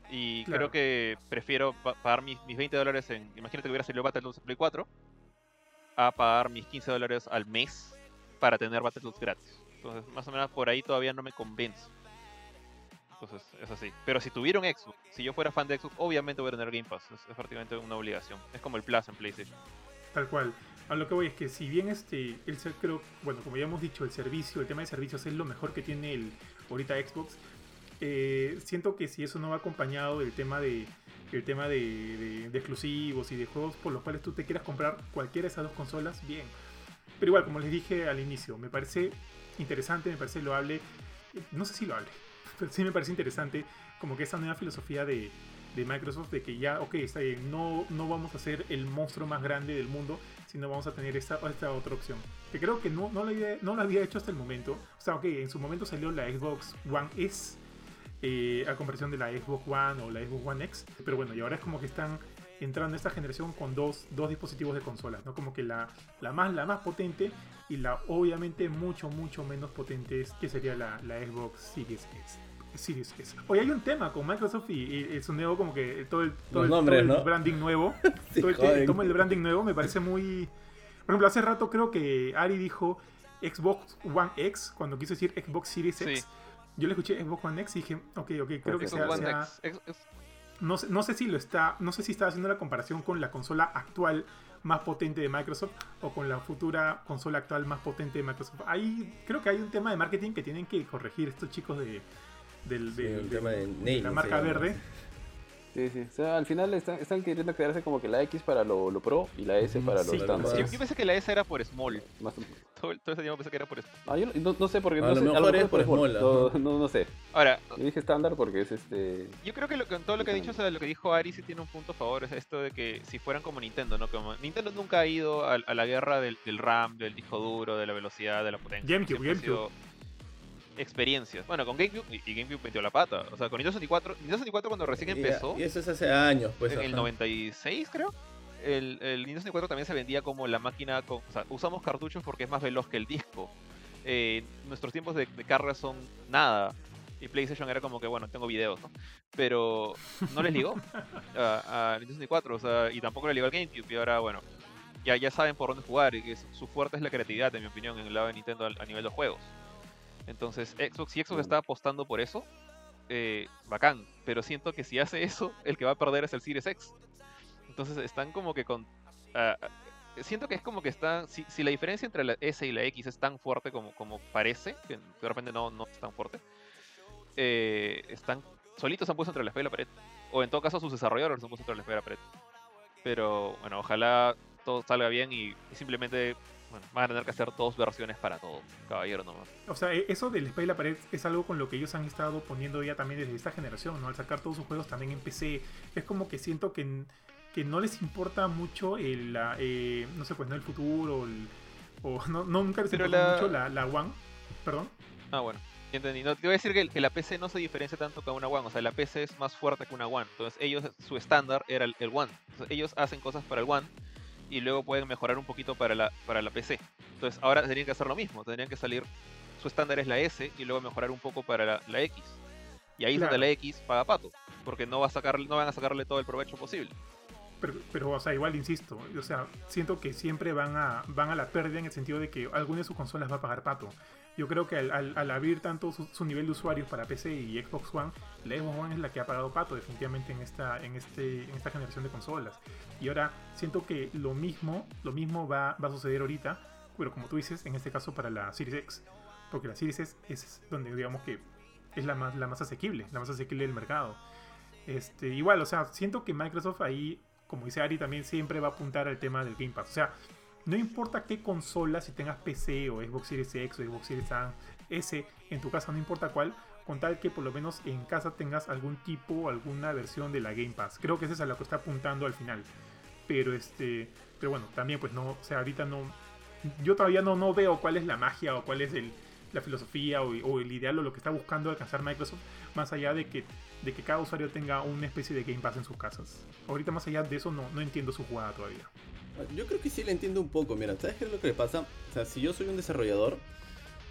Y Claro. creo que prefiero pa- pagar mis, mis 20 dólares en. Imagínate que hubiera salido Battletoads en Play 4 a pagar mis 15 dólares al mes para tener Battletoads gratis. Entonces, más o menos por ahí todavía no me convence. Entonces, es así. Pero si tuviera un Xbox, si yo fuera fan de Xbox, obviamente voy a tener Game Pass. Es, prácticamente una obligación. Es como el Plus en PlayStation. Tal cual. A lo que voy es que si bien este, el creo, bueno, como ya hemos dicho, el servicio, el tema de servicios es lo mejor que tiene el ahorita Xbox. Eh, siento que si eso no va acompañado del tema de el tema de, exclusivos y de juegos por los cuales tú te quieras comprar cualquiera de esas dos consolas, bien. Pero igual, como les dije al inicio, me parece interesante, me parece loable. No sé si loable, pero sí me parece interesante como que esa nueva filosofía de, de Microsoft de que ya, ok, no, no vamos a ser el monstruo más grande del mundo, sino vamos a tener esta, esta otra opción. Que creo que no, no, lo había, no lo había hecho hasta el momento. O sea, ok, en su momento salió la Xbox One S, eh, a comparación de la Xbox One o la Xbox One X. Pero bueno, y ahora es como que están entrando a esta generación con dos, dos dispositivos de consolas, ¿no? Como que la, la, más, la más potente y la obviamente mucho, mucho menos potente es, que sería la, la Xbox Series S. Series S. Hoy hay un tema con Microsoft y, y su nuevo como que todo el, todo el, nombres, todo el ¿no? branding nuevo. Sí, todo el, todo el branding nuevo me parece muy... Por ejemplo, hace rato creo que Ari dijo Xbox One X cuando quiso decir Xbox Series Sí. Yo le escuché Xbox One X y dije, ok, ok, creo que Xbox sea, sea- X. Ex- ex- no sé, no sé si lo está, no sé si está haciendo la comparación con la consola actual más potente de Microsoft o con la futura consola actual más potente de Microsoft. Ahí creo que hay un tema de marketing que tienen que corregir estos chicos de, del, Sí, del- el del- tema de de la marca verde. Sí, sí. O sea, al final están, están queriendo quedarse como que la X para lo, lo pro y la S para Sí, lo estándar. claro. Yo, yo pensé que la S era por Small. Más- Todo, el- todo ese tiempo pensé que era por Small. Ah, yo no, no sé porque A no lo sé. mejor es por Small, no, no, no sé. Ahora, Yo dije estándar porque es este. Yo creo que lo, con todo lo que ha dicho, o sea, lo que dijo Ari sí tiene un punto a favor, es esto de que si fueran como Nintendo, ¿no? Como Nintendo nunca ha ido a, a la guerra del, del RAM, del disco duro, de la velocidad, de la potencia. GameCube, GameCube. Experiencias. Bueno, con GameCube y, y GameCube metió la pata. O sea, con Nintendo 64, Nintendo 64 cuando recién Y- empezó, Y, eso es hace años, pues. en el ajá. 96 creo, el, el Nintendo 64 también se vendía como la máquina, con, o sea, usamos cartuchos porque es más veloz que el disco. Eh, nuestros tiempos de, de carga son nada. Y PlayStation era como que, bueno, tengo videos, ¿no? Pero no les ligó a, a Nintendo 64, o sea, y tampoco le ligó al GameCube. Y ahora, bueno, ya, ya saben por dónde jugar. Y su, su fuerte es la creatividad, en mi opinión, en el lado de Nintendo a, a nivel de juegos. Entonces, Xbox, si Xbox está apostando por eso, eh, bacán. Pero siento que si hace eso, el que va a perder es el Series X. Entonces están como que con... ah, ah, siento que es como que está... Si, si la diferencia entre la S y la X es tan fuerte como, como parece, que de repente no, no es tan fuerte, eh, están solitos se han puesto entre la espada y la pared. O en todo caso sus desarrolladores se han puesto entre la espada y la pared. Pero bueno, ojalá todo salga bien y, y simplemente bueno, van a tener que hacer dos versiones para todo, caballero nomás. O sea, e- eso del espada y la pared es algo con lo que ellos han estado poniendo ya también desde esta generación, ¿no? Al sacar todos sus juegos también en PC. Es como que siento que, que no les importa mucho el, la, eh, no sé, pues no el futuro o, el- o no, nunca les Pero importa la- mucho la, la One. Perdón. Ah, bueno. Entendí. No, te voy a decir que, que la PC no se diferencia tanto que una One. O sea, la PC es más fuerte que una One. Entonces, ellos, su estándar era el, el One. Entonces, ellos hacen cosas para el One y luego pueden mejorar un poquito para la, para la PC. Entonces, ahora tendrían que hacer lo mismo. Tendrían que salir. Su estándar es la S y luego mejorar un poco para la, la X. Y ahí es donde Claro. la X paga pato. Porque no, va a sacar, no van a sacarle todo el provecho posible. Pero, pero, o sea, igual insisto, o sea, siento que siempre van a, van a la pérdida en el sentido de que alguna de sus consolas va a pagar pato. Yo creo que al, abrir tanto su, nivel de usuarios para PC y Xbox One, la Xbox One es la que ha pagado pato definitivamente en esta, en este, en esta generación de consolas. Y ahora siento que lo mismo, lo mismo va, va a suceder ahorita, pero como tú dices, en este caso para la Series X. Porque la Series X es donde digamos que es la más, la más asequible, la más asequible del mercado. Este, igual, o sea, siento que Microsoft ahí, como dice Ari, también siempre va a apuntar al tema del Game Pass. O sea, no importa qué consola, si tengas PC o Xbox Series X o Xbox Series S, en tu casa, no importa cuál, con tal que por lo menos en casa tengas algún tipo alguna versión de la Game Pass. Creo que eso es a lo que está apuntando al final. Pero este, pero bueno, también pues no, o sea, ahorita no, yo todavía no, no veo cuál es la magia o cuál es el, la filosofía o, o el ideal o lo que está buscando alcanzar Microsoft, más allá de que, de que cada usuario tenga una especie de Game Pass en sus casas. Ahorita más allá de eso no, no entiendo su jugada todavía. Yo creo que sí le entiendo un poco. Mira, ¿sabes qué es lo que le pasa? O sea, si yo soy un desarrollador,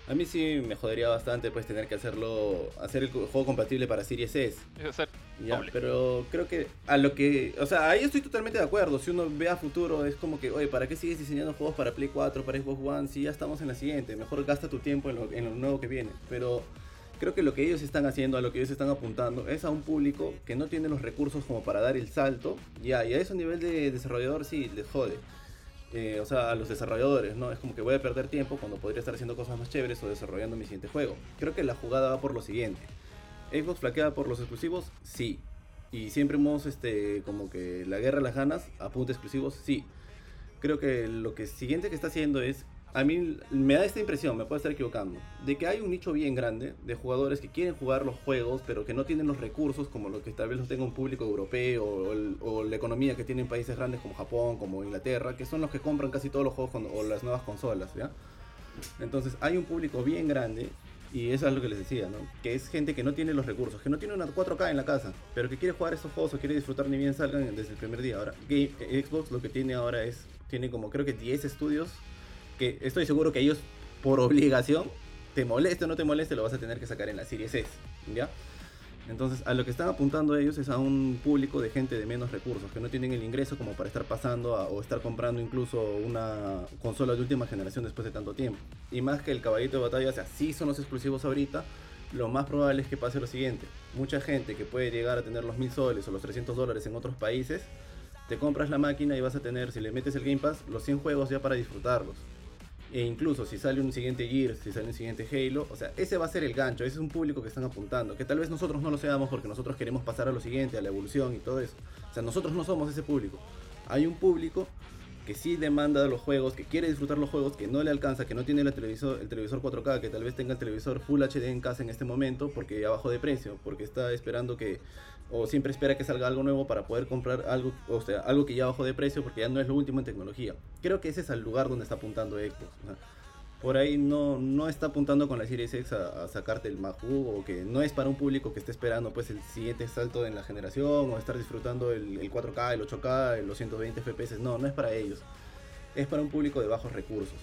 a mí sí me jodería bastante pues tener que hacerlo, hacer el juego compatible para Series S. Ya, doble. pero creo que a lo que, o sea, ahí estoy totalmente de acuerdo. Si uno ve a futuro es como que, oye, ¿para qué sigues diseñando juegos para Play 4, para Xbox One? Si ya estamos en la siguiente, mejor gasta tu tiempo en lo, en lo nuevo que viene. Pero creo que lo que ellos están haciendo, a lo que ellos están apuntando, es a un público que no tiene los recursos como para dar el salto. Ya, y a eso a nivel de desarrollador sí les jode. Eh, o sea, a los desarrolladores, ¿no? Es como que voy a perder tiempo cuando podría estar haciendo cosas más chéveres o desarrollando mi siguiente juego. Creo que la jugada va por lo siguiente. Xbox flaquea por los exclusivos, sí. Y siempre hemos, este, como que la guerra de las ganas, apunta exclusivos, sí. Creo que lo que siguiente que está haciendo es, a mí me da esta impresión, me puedo estar equivocando, de que hay un nicho bien grande de jugadores que quieren jugar los juegos, pero que no tienen los recursos como lo que tal vez los tenga un público europeo o, el- o la economía que tienen países grandes como Japón, como Inglaterra, que son los que compran casi todos los juegos con- o las nuevas consolas, ¿ya? Entonces hay un público bien grande y eso es lo que les decía, ¿no? Que es gente que no tiene los recursos, que no tiene una 4K en la casa, pero que quiere jugar estos juegos o quiere disfrutar ni bien salgan desde el primer día. Ahora, Game- eh, Xbox lo que tiene ahora es, tiene como creo que 10 estudios, que estoy seguro que ellos por obligación, te moleste o no te moleste, lo vas a tener que sacar en la Series S, ¿ya? Entonces, a lo que están apuntando ellos es a un público de gente de menos recursos, que no tienen el ingreso como para estar pasando o estar comprando incluso una consola de última generación después de tanto tiempo. Y más que el caballito de batalla, o sea, sí son los exclusivos ahorita, lo más probable es que pase lo siguiente. Mucha gente que puede llegar a tener los 1000 soles o los 300 dólares en otros países, te compras la máquina y vas a tener, si le metes el Game Pass, los 100 juegos ya para disfrutarlos. E incluso si sale un siguiente Gears, si sale un siguiente Halo, o sea, ese va a ser el gancho, ese es un público que están apuntando, que tal vez nosotros no lo seamos porque nosotros queremos pasar a lo siguiente, a la evolución y todo eso. O sea, nosotros no somos ese público. Hay un público que sí demanda los juegos, que quiere disfrutar los juegos, que no le alcanza, que no tiene el televisor, el televisor 4K, que tal vez tenga el televisor Full HD en casa en este momento porque ya bajó de precio, porque está esperando que, o siempre espera que salga algo nuevo para poder comprar algo, o sea, algo que ya bajó de precio porque ya no es lo último en tecnología. Creo que ese es el lugar donde está apuntando Xbox. o sea, por ahí no, no está apuntando con la Series X a, sacarte el más o que no es para un público que esté esperando pues el siguiente salto en la generación o estar disfrutando el, el 4K, el 8K, los 120 FPS, no, no es para ellos. Es para un público de bajos recursos.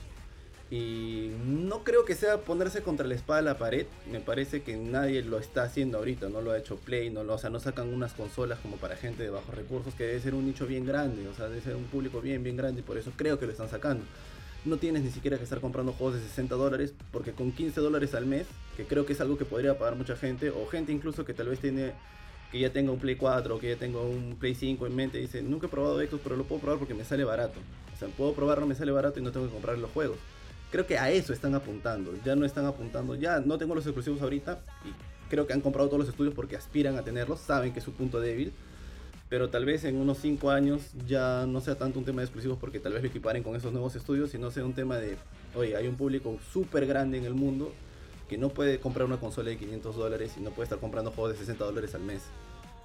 Y no creo que sea ponerse contra la espada la pared. Me parece que nadie lo está haciendo ahorita. No lo ha hecho Play. No o sea, no sacan unas consolas como para gente de bajos recursos. Que debe ser un nicho bien grande. O sea, debe ser un público bien, bien grande. Y por eso creo que lo están sacando. No tienes ni siquiera que estar comprando juegos de 60 dólares. Porque con 15 dólares al mes. Que creo que es algo que podría pagar mucha gente. O gente incluso que tal vez tiene que ya tenga un Play 4 o que ya tenga un Play 5 en mente, dice, nunca he probado Xbox, pero lo puedo probar porque me sale barato. O sea, puedo probarlo, me sale barato y no tengo que comprar los juegos. Creo que a eso están apuntando. Ya no están apuntando, ya no tengo los exclusivos ahorita y creo que han comprado todos los estudios porque aspiran a tenerlos, saben que es su punto débil. Pero tal vez en unos 5 años ya no sea tanto un tema de exclusivos porque tal vez lo equiparen con esos nuevos estudios, sino sea un tema de, oye, hay un público súper grande en el mundo que no puede comprar una consola de 500 dólares y no puede estar comprando juegos de 60 dólares al mes.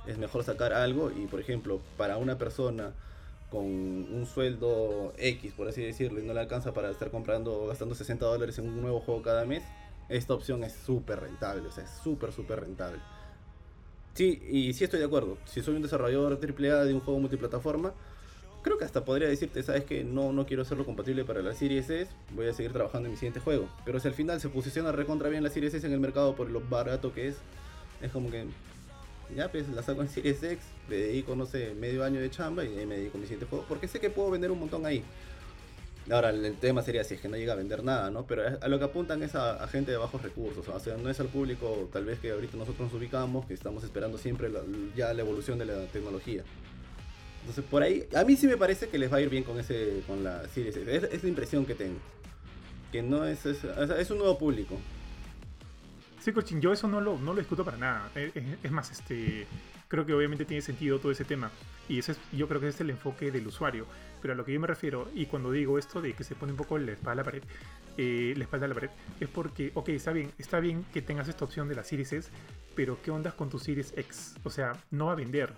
Es mejor sacar algo y, por ejemplo, para una persona con un sueldo X, por así decirlo, y no le alcanza para estar comprando gastando 60 dólares en un nuevo juego cada mes, esta opción es súper rentable, o sea, es súper, súper rentable. Sí, y sí estoy de acuerdo. Si soy un desarrollador AAA de un juego multiplataforma, creo que hasta podría decirte, sabes que no, no quiero hacerlo compatible para la Series S, voy a seguir trabajando en mi siguiente juego. Pero si al final se posiciona recontra bien la Series S en el mercado por lo barato que es, es como que ya pues la saco en Series X, le dedico, no sé, medio año de chamba y me dedico a mi siguiente juego, porque sé que puedo vender un montón ahí. Ahora, el tema sería si es que no llega a vender nada, ¿no? Pero a lo que apuntan es a, gente de bajos recursos, o sea, no es al público tal vez que ahorita nosotros nos ubicamos, que estamos esperando siempre ya la evolución de la tecnología. Entonces, por ahí, a mí sí me parece que les va a ir bien con ese con la Series X. Es, la impresión que tengo. Que no es, es, es un nuevo público. Sí, Cochín, yo eso no lo, no lo discuto para nada. Es, más, este, creo que obviamente tiene sentido todo ese tema. Y ese es, yo creo que ese es el enfoque del usuario. Pero a lo que yo me refiero, y cuando digo esto de que se pone un poco la espalda a la pared, eh, la espalda a la pared, es porque, ok, está bien, está bien que tengas esta opción de las Series S, pero ¿qué onda con tu Series X? O sea, no va a vender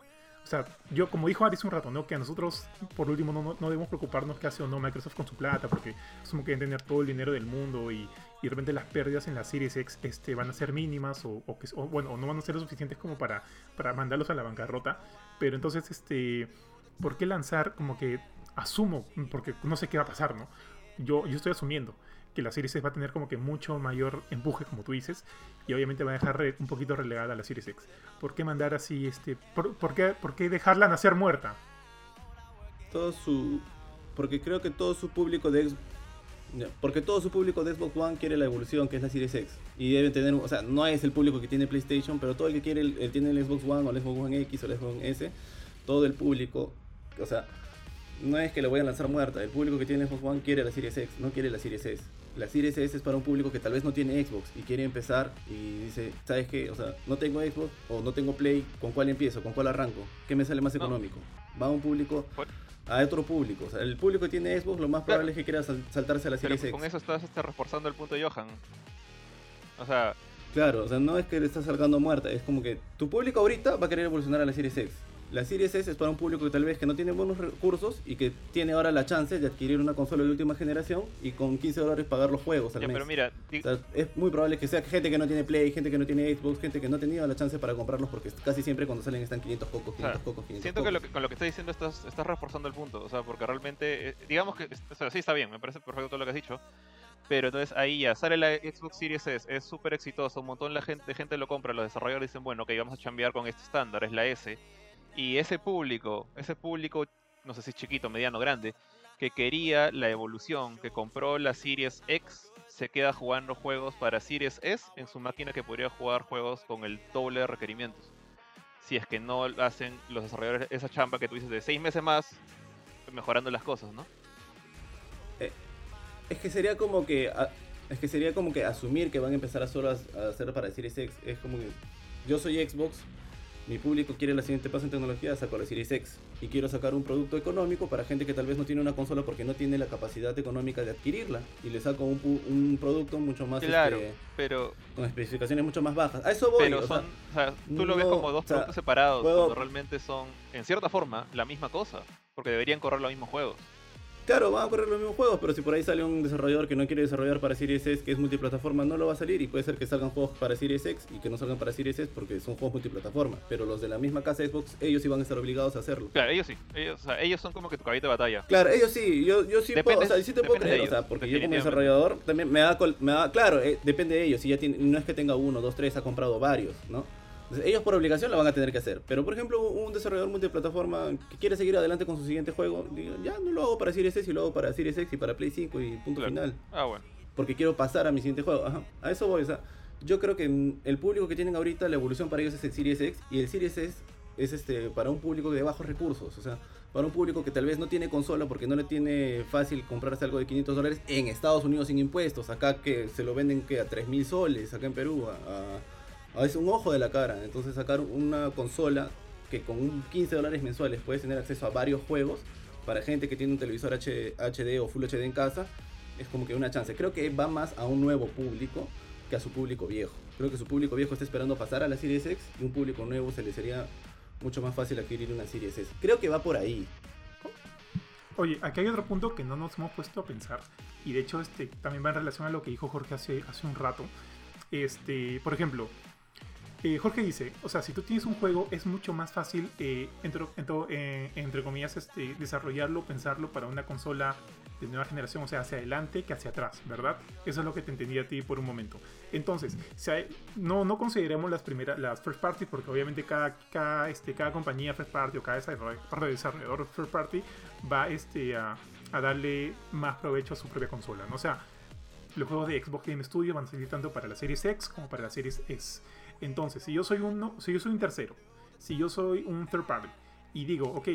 o sea, yo como dijo Ari hace un rato, ¿no? Que a nosotros, por último, no, no, debemos preocuparnos qué hace o no Microsoft con su plata, porque asumo que deben tener todo el dinero del mundo y, y de repente las pérdidas en la Series X este, van a ser mínimas o, bueno, no van a ser lo suficientes como para, para mandarlos a la bancarrota. Pero entonces, este, ¿por qué lanzar como que asumo, porque no sé qué va a pasar, ¿no? Yo, yo estoy asumiendo que la Series X va a tener como que mucho mayor empuje, como tú dices, y obviamente va a dejar un poquito relegada a la Series X. ¿Por qué mandar así, este, por, qué, por qué dejarla nacer muerta? Todo su, porque creo que todo su público de porque todo su público de Xbox One quiere la evolución que es la Series X y deben tener, o sea, no es el público que tiene PlayStation, pero todo el que quiere el, tiene el Xbox One o el Xbox One X o el Xbox One S, todo el público, o sea, no es que lo voy a lanzar muerta, el público que tiene el Xbox One quiere la Series X, no quiere la Series S la Series S es para un público que tal vez no tiene Xbox y quiere empezar y dice, ¿sabes qué? O sea, no tengo Xbox o no tengo Play, ¿con cuál empiezo? ¿Con cuál arranco? ¿Qué me sale más económico? Va a un público, a otro público. O sea, el público que tiene Xbox lo más probable es que quiera saltarse a la Series Pero Con eso estás este, reforzando el punto de Johan. O sea... Claro, o sea, no es que le estás salgando muerta, es como que tu público ahorita va a querer evolucionar a la Series X. La Series S es para un público que tal vez que no tiene buenos recursos y que tiene ahora la chance de adquirir una consola de última generación y con 15 dólares pagar los juegos al mes. Pero mira, es muy probable que sea gente que no tiene Play, gente que no tiene Xbox, gente que no ha tenido la chance para comprarlos porque casi siempre cuando salen están 500 pocos, 500 pocos, 500 Siento que, con lo que estás diciendo estás, estás reforzando el punto, o sea, porque realmente, eh, digamos que, sí está bien, me parece perfecto todo lo que has dicho, pero entonces ahí ya sale la Xbox Series S, es súper exitoso, un montón de gente, gente lo compra, los desarrolladores dicen, bueno, que vamos a chambear con este estándar, es la S y ese público, ese público, no sé si es chiquito, mediano, grande, que quería la evolución, que compró la Series X, se queda jugando juegos para Series S en su máquina que podría jugar juegos con el doble de requerimientos. Si es que no hacen los desarrolladores esa chamba que tú dices de seis meses más, mejorando las cosas, ¿no? Eh, es que sería como que es que sería como que asumir que van a empezar a solo a, para Series X. Es como que yo soy Xbox, mi público quiere la siguiente paso en tecnología, saco la Series X. Y quiero sacar un producto económico para gente que tal vez no tiene una consola porque no tiene la capacidad económica de adquirirla. Y le saco un, un producto mucho más... Claro, este, pero... Con especificaciones mucho más bajas. A eso voy. Pero son, o sea, tú lo ves como dos productos separados, cuando realmente son, en cierta forma, la misma cosa. Porque deberían correr los mismos juegos. Claro, van a correr los mismos juegos, pero si por ahí sale un desarrollador que no quiere desarrollar para Series S, que es multiplataforma, no lo va a salir y puede ser que salgan juegos para Series X y que no salgan para Series S porque son juegos multiplataforma. Pero los de la misma casa Xbox, ellos sí van a estar obligados a hacerlo. Claro, ellos sí. Ellos, o sea, ellos son como que tu caballito de batalla. Claro, ellos sí, yo, yo sí Depende- puedo, o sea, sí te puedo creer, o sea, ellos, porque yo como desarrollador también me da, me da claro, eh, depende de ellos, si ya tiene, no es que tenga uno, dos, tres, ha comprado varios, ¿no? Entonces, ellos por obligación lo van a tener que hacer, pero por ejemplo un desarrollador multiplataforma que quiere seguir adelante con su siguiente juego, diga, ya no lo hago para Series y lo hago para Series X y para Play 5 y punto Claro. final, Ah, bueno. porque quiero pasar a mi siguiente juego, Ajá, a eso voy, o sea, yo creo que el público que tienen ahorita, la evolución para ellos es el Series X y el Series S es este para un público de bajos recursos, o sea, para un público que tal vez no tiene consola porque no le tiene fácil comprarse algo de 500 dólares en Estados Unidos sin impuestos, acá que se lo venden que a 3000 soles, acá en Perú, a, a- a veces un ojo de la cara, entonces sacar una consola que con un 15 dólares mensuales puedes tener acceso a varios juegos para gente que tiene un televisor HD o Full HD en casa, es como que una chance. Creo que va más a un nuevo público que a su público viejo. Creo que su público viejo está esperando pasar a la Series X y un público nuevo se le sería mucho más fácil adquirir una Series S. Creo que va por ahí. Oye, aquí hay otro punto que no nos hemos puesto a pensar. Y de hecho, este también va en relación a lo que dijo Jorge hace, hace un rato. Este, por ejemplo, eh, Jorge dice, o sea, si tú tienes un juego, es mucho más fácil, eh, eh, entre comillas, este, desarrollarlo, pensarlo para una consola de nueva generación, o sea, hacia adelante que hacia atrás, ¿verdad? Eso es lo que te entendí a ti por un momento. Entonces, no, no consideremos las primeras, las first party, porque obviamente cada, cada, este, cada compañía first party o cada desarrollador, first party va este, a, a darle más provecho a su propia consola, ¿no? O sea, los juegos de Xbox Game Studio van a salir tanto para la Series X como para la Series S. Entonces, si yo soy uno, si yo soy un tercero, si yo soy un third party y digo, ok,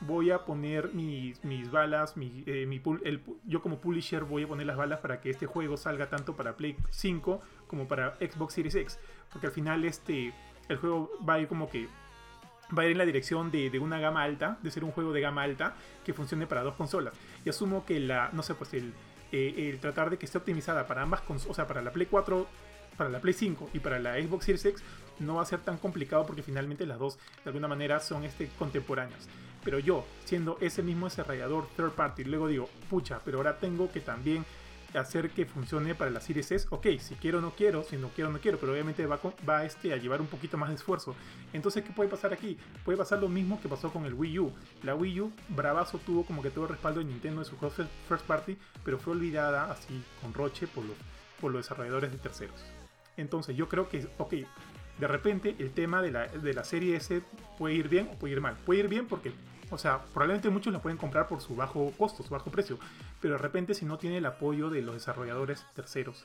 voy a poner mis, mis balas, mi, eh, mi pu- yo como publisher voy a poner las balas para que este juego salga tanto para Play 5 como para Xbox Series X, porque al final este el juego va a ir como que va a ir en la dirección de, de una gama alta, de ser un juego de gama alta que funcione para dos consolas. Y asumo que la, no sé, pues el, eh, el tratar de que esté optimizada para ambas consolas, o sea, para la Play 4, para la Play 5 y para la Xbox Series X, no va a ser tan complicado porque finalmente las dos de alguna manera son este, contemporáneas. Pero yo, siendo ese mismo desarrollador third party, luego digo, pucha, pero ahora tengo que también hacer que funcione para la Series S, ok, si quiero no quiero, si no quiero no quiero, pero obviamente va, con- va este, a llevar un poquito más de esfuerzo. Entonces, ¿qué puede pasar aquí? Puede pasar lo mismo que pasó con el Wii U. La Wii U, bravazo, tuvo como que todo el respaldo de Nintendo en su first party, pero fue olvidada así con roche por los, por los desarrolladores de terceros. Entonces, yo creo que, ok, de repente el tema de la, de la serie S puede ir bien o puede ir mal. Puede ir bien porque, o sea, probablemente muchos la pueden comprar por su bajo costo, su bajo precio, pero de repente si no tiene el apoyo de los desarrolladores terceros,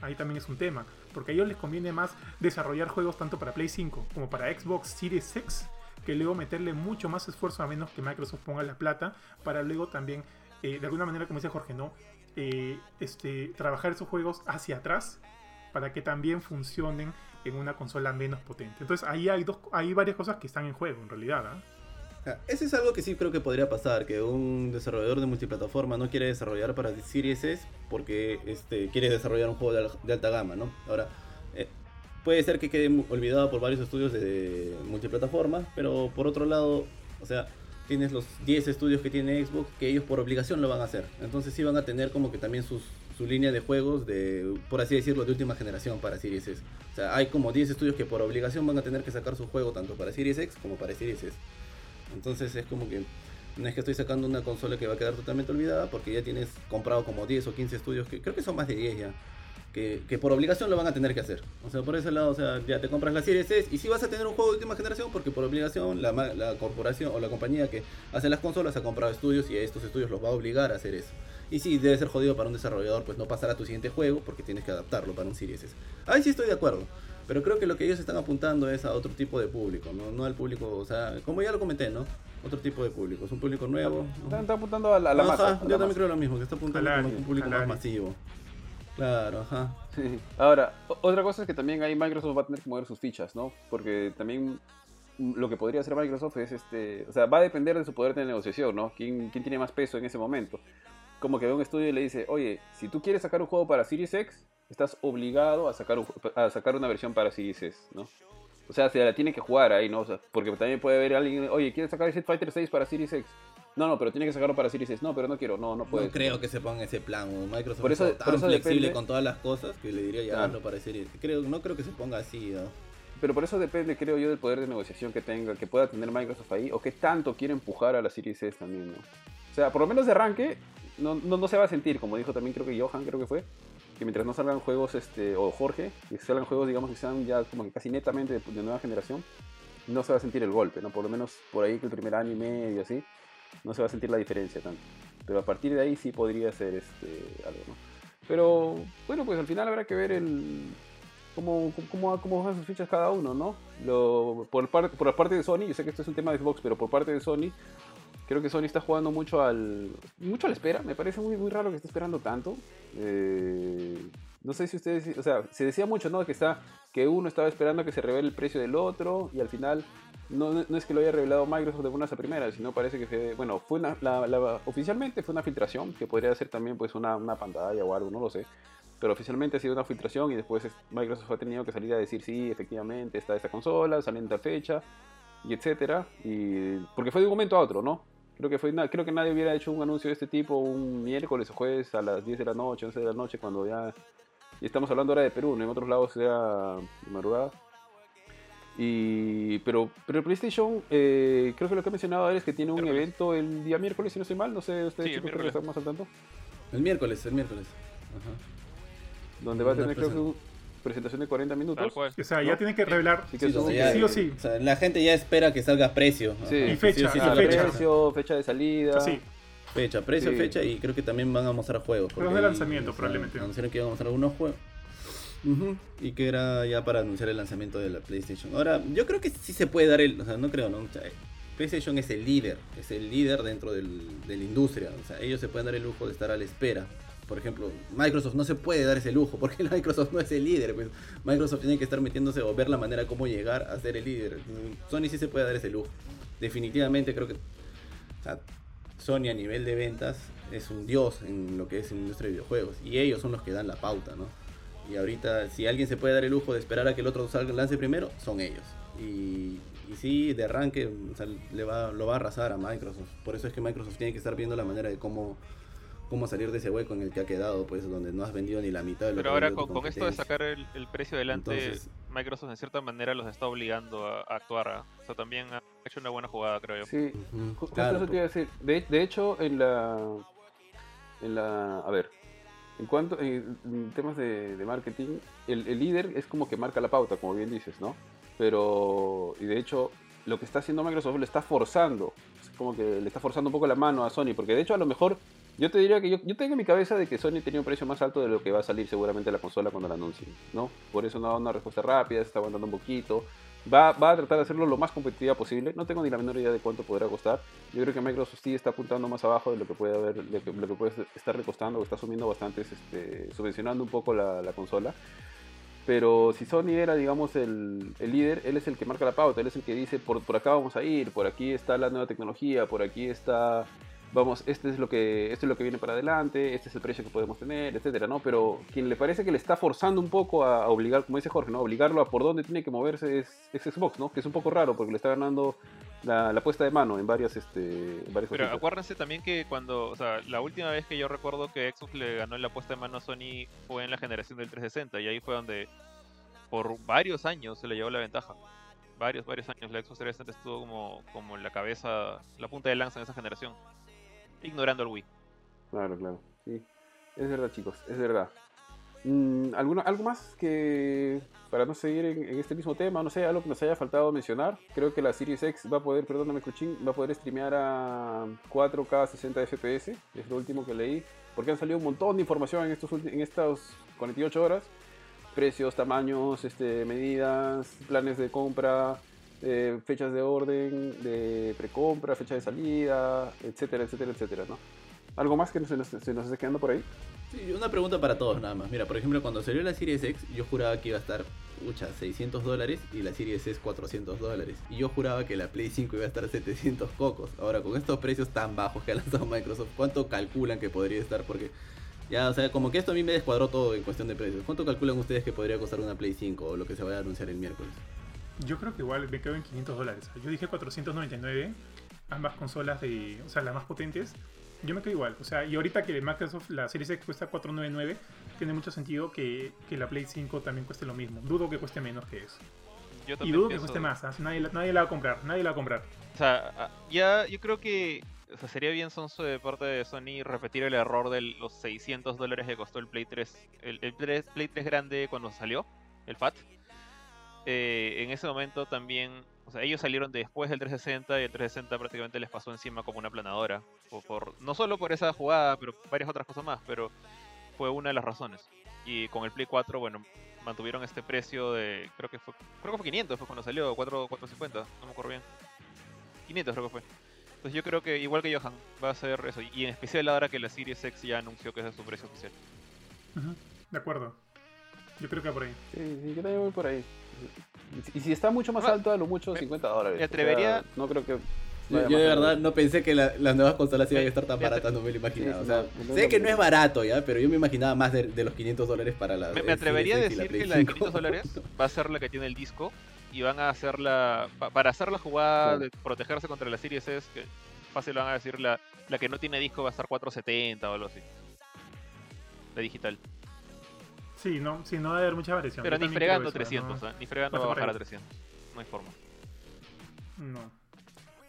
ahí también es un tema, porque a ellos les conviene más desarrollar juegos tanto para Play 5 como para Xbox Series X, que luego meterle mucho más esfuerzo a menos que Microsoft ponga la plata, para luego también, eh, de alguna manera, como dice Jorge, ¿no? Eh, este, trabajar esos juegos hacia atrás para que también funcionen en una consola menos potente. Entonces ahí hay, dos, hay varias cosas que están en juego en realidad. Ah, Eso es algo que sí creo que podría pasar, que un desarrollador de multiplataforma no quiere desarrollar para Series S porque este, quiere desarrollar un juego de, al- de alta gama, ¿no? Ahora, eh, puede ser que quede olvidado por varios estudios de multiplataforma, pero por otro lado, o sea, tienes los 10 estudios que tiene Xbox que ellos por obligación lo van a hacer. Entonces sí van a tener como que también sus, su línea de juegos de, por así decirlo, de última generación para Series S. O sea, hay como 10 estudios que por obligación van a tener que sacar su juego tanto para Series X como para Series S. Entonces es como que no es que estoy sacando una consola que va a quedar totalmente olvidada porque ya tienes comprado como 10 o 15 estudios que creo que son más de 10 ya. Que, que por obligación lo van a tener que hacer. O sea, por ese lado, o sea, ya te compras la Series S y sí vas a tener un juego de última generación porque por obligación la, la corporación o la compañía que hace las consolas ha comprado estudios y a estos estudios los va a obligar a hacer eso. Y sí, debe ser jodido para un desarrollador pues no pasar a tu siguiente juego porque tienes que adaptarlo para un Series S. Ahí sí estoy de acuerdo. Pero creo que lo que ellos están apuntando es a otro tipo de público, ¿no? No al público, o sea, como ya lo comenté, ¿no? Otro tipo de público, es un público nuevo. Está, está apuntando a la, a la Ajá, masa. a la yo también masa. creo lo mismo, que está apuntando área, un público más masivo. Claro, ajá. Sí. Ahora, otra cosa es que también ahí Microsoft va a tener que mover sus fichas, ¿no? Porque también lo que podría hacer Microsoft es este, o sea, va a depender de su poder de negociación, ¿no? ¿Quién, quién tiene más peso en ese momento? Como que ve un estudio y le dice, oye, si tú quieres sacar un juego para Series X, estás obligado a sacar, un a sacar una versión para Series S, ¿no? O sea, se la tiene que jugar ahí, ¿no? O sea, porque también puede haber alguien, oye, ¿quieres sacar Street Fighter 6 para Series X? No, no, pero tiene que sacarlo para Series S. No, pero no quiero, no, no puede. No creo que se ponga ese plan. Microsoft Por eso- es tan por eso flexible depende- con todas las cosas que le diría ya hazlo para serie. Creo, no creo que se ponga así. ¿no? Pero por eso depende, creo yo, del poder de negociación que tenga, que pueda tener Microsoft ahí, o qué tanto quiere empujar a la Series S también, ¿no? O sea, por lo menos de arranque, no, no, no se va a sentir, como dijo también creo que Johan, creo que fue, que mientras no salgan juegos, este, o Jorge, que salgan juegos, digamos, que sean ya como que casi netamente de, de nueva generación, no se va a sentir el golpe, ¿no? Por lo menos por ahí que el primer año y medio, así, no se va a sentir la diferencia tanto. Pero a partir de ahí sí podría ser este, algo, ¿no? Pero bueno, pues al final habrá que ver el cómo, cómo, cómo van sus fichas cada uno, ¿no? Lo, por, par- por la parte de Sony, yo sé que esto es un tema de Xbox, pero por parte de Sony, creo que Sony está jugando mucho al mucho a la espera. Me parece muy, muy raro que esté esperando tanto. Eh, no sé si ustedes, o sea, se decía mucho, ¿no? Que está que uno estaba esperando a que se revele el precio del otro y al final no, no es que lo haya revelado Microsoft de buenas a primeras, sino parece que fue, bueno, fue una, oficialmente fue una filtración, que podría ser también pues una, una pantalla o algo, no lo sé. Pero oficialmente ha sido una filtración y después es- Microsoft ha tenido que salir a decir sí, efectivamente está esta consola, sale en tal fecha y etcétera. Y porque fue de un momento a otro, ¿no? Creo que fue na- creo que nadie hubiera hecho un anuncio de este tipo un miércoles o jueves a las 10 de la noche, 11 de la noche cuando ya y estamos hablando ahora de Perú, ¿no? en otros lados era de madrugada. Y, pero, pero PlayStation, eh, creo que lo que ha mencionado es que tiene un Miércoles. evento el día miércoles, si no estoy mal. No sé, ustedes Sí, chicos, creo que están más al tanto. El miércoles, el miércoles. Ajá. Donde va a tener, creo que, presentación de 40 minutos. Tal cual. O sea, ya tienen que revelar. Así que Sí, o sea, sí ya- o sí. la gente ya espera que salga precio. Sí. Y fecha, sí, sí, Ah, fecha. precio, fecha de salida. Sí, Fecha, precio, Sí. fecha y creo que también van a mostrar juegos. Juegos de lanzamiento, o sea, probablemente. Anunciaron que iban a mostrar algunos juegos. Ujú, Y que era ya para anunciar el lanzamiento de la PlayStation. Ahora, yo creo que sí se puede dar el. O sea, no creo, ¿no? O sea, PlayStation es el líder, es el líder dentro del, de la industria. O sea, ellos se pueden dar el lujo de estar a la espera. Por ejemplo, Microsoft no se puede dar ese lujo porque Microsoft no es el líder. Pues Microsoft tiene que estar metiéndose o ver la manera cómo llegar a ser el líder. Mm, Sony sí se puede dar ese lujo. Definitivamente creo que Sony a nivel de ventas es un dios en lo que es la industria de videojuegos. Y ellos son los que dan la pauta, ¿no? Y ahorita, si alguien se puede dar el lujo de esperar a que el otro salga, lance primero, son ellos. Y, y sí, de arranque, le va, lo va a arrasar a Microsoft. Por eso es que Microsoft tiene que estar viendo la manera de cómo, cómo salir de ese hueco en el que ha quedado, pues, donde no has vendido ni la mitad de lo Pero que ahora con, esto de sacar el, el precio adelante, Entonces- Microsoft en cierta manera los está obligando a, a actuar. ¿ah? O sea, también ha hecho una buena jugada, creo yo. Sí, Ju- Justo claro, eso te iba a decir. De, de hecho, en la. En la. A ver. En cuanto. En, en temas de, de marketing, el, el líder es como que marca la pauta, como bien dices, ¿no? Pero. Y de hecho, lo que está haciendo Microsoft le está forzando. Es como que le está forzando un poco la mano a Sony. Porque de hecho, a lo mejor. Yo te diría que yo, yo tengo en mi cabeza de que Sony tenía un precio más alto de lo que va a salir seguramente la consola cuando la anuncien, ¿no? Por eso no da una respuesta rápida, se está aguantando un poquito. Va, va a tratar de hacerlo lo más competitiva posible. No tengo ni la menor idea de cuánto podrá costar. Yo creo que Microsoft sí está apuntando más abajo de lo que puede haber, de lo que puede estar costando, o está asumiendo bastantes, este, subvencionando un poco la, la consola. Pero si Sony era, digamos, el, el líder, él es el que marca la pauta, él es el que dice, por, por acá vamos a ir, por aquí está la nueva tecnología, por aquí está, vamos, este es lo que, esto es lo que viene para adelante, este es el precio que podemos tener, etcétera, ¿no? Pero quien le parece que le está forzando un poco a, obligar, como dice Jorge, ¿no? Obligarlo a por dónde tiene que moverse es, es Xbox, ¿no? Que es un poco raro porque le está ganando la, la puesta de mano en varias, este, en varias Pero cositas. acuérdense también que cuando, o sea, la última vez que yo recuerdo que Xbox le ganó en la puesta de mano a Sony fue en la generación del 360 y ahí fue donde por varios años se le llevó la ventaja. Varios, varios años la Xbox 360 estuvo como, como la cabeza, la punta de lanza en esa generación, ignorando al Wii. Claro, claro. Sí, es verdad, chicos, es verdad. Mm, ¿alguno- ¿Algo más que, para no seguir en, este mismo tema, no sé, algo que nos haya faltado mencionar? Creo que la Series X va a poder, perdóname, Cruchín, va a poder streamear a 4K 60 FPS, es lo último que leí, porque han salido un montón de información en, estos en estas 48 horas. Precios, tamaños, este, medidas, planes de compra, eh, fechas de orden, de precompra, fecha de salida, etcétera, etcétera, etcétera, ¿no? ¿Algo más que se nos, se esté quedando por ahí? Sí, una pregunta para todos nada más. Mira, por ejemplo, cuando salió la Series X, yo juraba que iba a estar, pucha, 600 dólares y la Series S 400 dólares. Y yo juraba que la Play 5 iba a estar 700 cocos. Ahora, con estos precios tan bajos que ha lanzado Microsoft, ¿cuánto calculan que podría estar? Porque ya, o sea, como que esto a mí me descuadró todo en cuestión de precios. ¿Cuánto calculan ustedes que podría costar una Play 5 o lo que se vaya a anunciar el miércoles? Yo creo que igual me quedo en 500 dólares. Yo dije 499 ambas consolas de, o sea, las más potentes, yo me quedo igual. O sea, y ahorita que Microsoft, la Series X cuesta 499, tiene mucho sentido que, que la Play 5 también cueste lo mismo. Dudo que cueste menos que eso. Yo Y dudo que cueste más. ¿ah? Nadie, nadie la va a comprar. Nadie la va a comprar. O sea, a- ya yo creo que o sea, sería bien sonso de parte de Sony repetir el error de los 600 dólares que costó el Play 3, el, el Play 3 Play 3 grande cuando salió, el FAT. Eh, en ese momento también, o sea, ellos salieron después del 360 y el 360 prácticamente les pasó encima como una planadora. Por, por- no solo por esa jugada, pero varias otras cosas más, pero fue una de las razones. Y con el Play 4, bueno, mantuvieron este precio de, creo que fue, creo que fue 500, fue cuando salió, 4, 450, no me acuerdo bien. 500 creo que fue. Entonces yo creo que igual que Johan, va a ser eso. Y en especial ahora que la Series X ya anunció que ese es su precio oficial. Ujú, De acuerdo. Yo creo que va por ahí. Sí, sí, yo también voy por ahí. Y si está mucho más Ma- alto, a lo mucho me- 50 dólares. me atrevería- O sea, no creo que. Yo, de verdad no pensé que la- las nuevas consolas iban a estar tan baratas, no me lo imaginaba. Sí, o sea, no, no sé que no es barato ya, pero yo me imaginaba más de, de los 500 dólares para la. Me, atrevería a decir Play que la de 5. 500 dólares va a ser la que tiene el disco. Y van a hacer la. pa- para hacer la jugada de protegerse contra la Series S, que fácil van a decir la, la que no tiene disco va a estar 470 o algo así. La digital. Sí, no, sí, no va a haber mucha variación. Pero Yo ni fregando eso, 300, ¿no? ¿eh? Ni fregando va a bajar a ahí. 300. No hay forma. No.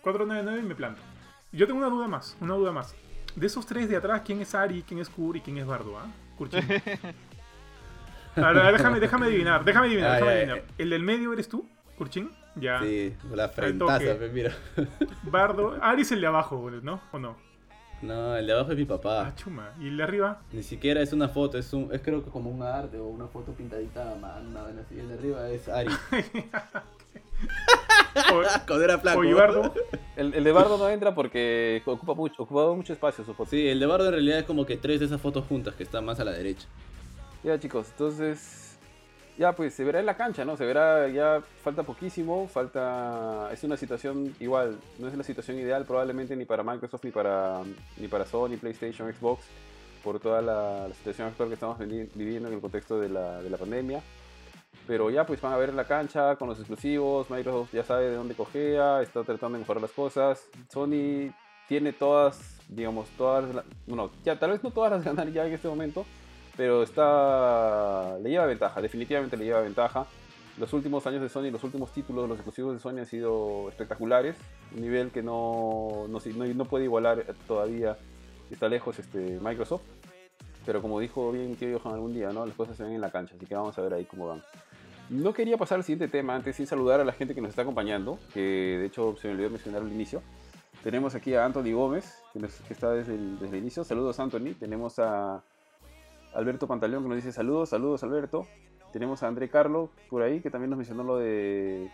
499 y me planto. Yo tengo una duda más, una duda más. De esos tres de atrás, ¿quién es Ari, quién es Kur y quién es Bardo? ¿Ah? A ver, déjame, déjame adivinar, déjame adivinar, déjame. ¿El del medio eres tú, Kurchin? Ya. Sí, la frentaza, mira. Bardo. Ari es el de abajo, ¿no? ¿O no? No, el de abajo es mi papá. Ah, chuma. ¿Y el de arriba? Ni siquiera es una foto, es un, es creo que como un arte o una foto pintadita a mano, una vaina así. El de arriba es Ari. O, Cuando era flaco. o y Bardo. El, el de Bardo no entra porque ocupa mucho, ocupaba mucho espacio su foto. Sí, el de Bardo en realidad es como que tres de esas fotos juntas que están más a la derecha. Ya chicos, entonces ya pues se verá en la cancha, ¿no? Se verá, ya falta poquísimo, falta, es una situación igual, no es la situación ideal probablemente ni para Microsoft ni para, ni para Sony, PlayStation, Xbox, por toda la, la situación actual que estamos vivi- viviendo en el contexto de la, de la pandemia. Pero ya pues van a ver en la cancha con los exclusivos, Microsoft ya sabe de dónde cogea, está tratando de mejorar las cosas, Sony tiene todas, digamos, todas, la- bueno, ya tal vez no todas las ganar ya en este momento, pero está le lleva ventaja, definitivamente le lleva ventaja. Los últimos años de Sony, los últimos títulos, los exclusivos de Sony han sido espectaculares, un nivel que no, no, no puede igualar todavía, está lejos este, Microsoft. Pero como dijo bien mi tío Johan algún día, ¿no? las cosas se ven en la cancha, así que vamos a ver ahí cómo van. No quería pasar al siguiente tema antes sin saludar a la gente que nos está acompañando, que de hecho se me olvidó mencionar al inicio. Tenemos aquí a Anthony Gómez, que, nos- que está desde el, desde el inicio. Saludos Anthony. Tenemos a Alberto Pantaleón que nos dice saludos, saludos Alberto. Tenemos a André Carlo por ahí que también nos mencionó lo de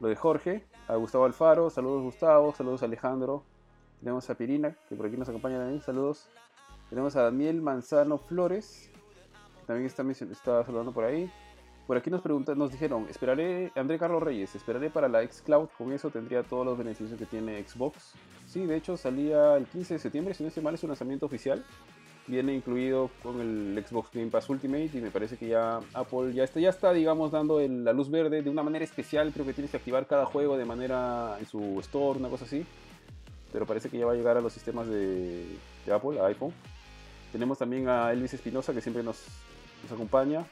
lo de Jorge. A Gustavo Alfaro, saludos Gustavo, saludos Alejandro. Tenemos a Pirina que por aquí nos acompaña también, saludos. Tenemos a Daniel Manzano Flores que también está, está saludando por ahí. Por aquí nos preguntan, nos dijeron, esperaré, André Carlos Reyes, esperaré para la xCloud, con eso tendría todos los beneficios que tiene Xbox. Sí, de hecho salía el 15 de septiembre, si no estoy mal es su lanzamiento oficial. Viene incluido con el Xbox Game Pass Ultimate y me parece que ya Apple ya está, ya está digamos, dando el- la luz verde de una manera especial. Creo que tienes que activar cada juego de manera en su store, una cosa así. Pero parece que ya va a llegar a los sistemas de, de Apple, a iPhone. Tenemos también a Elvis Espinosa que siempre nos, nos acompaña.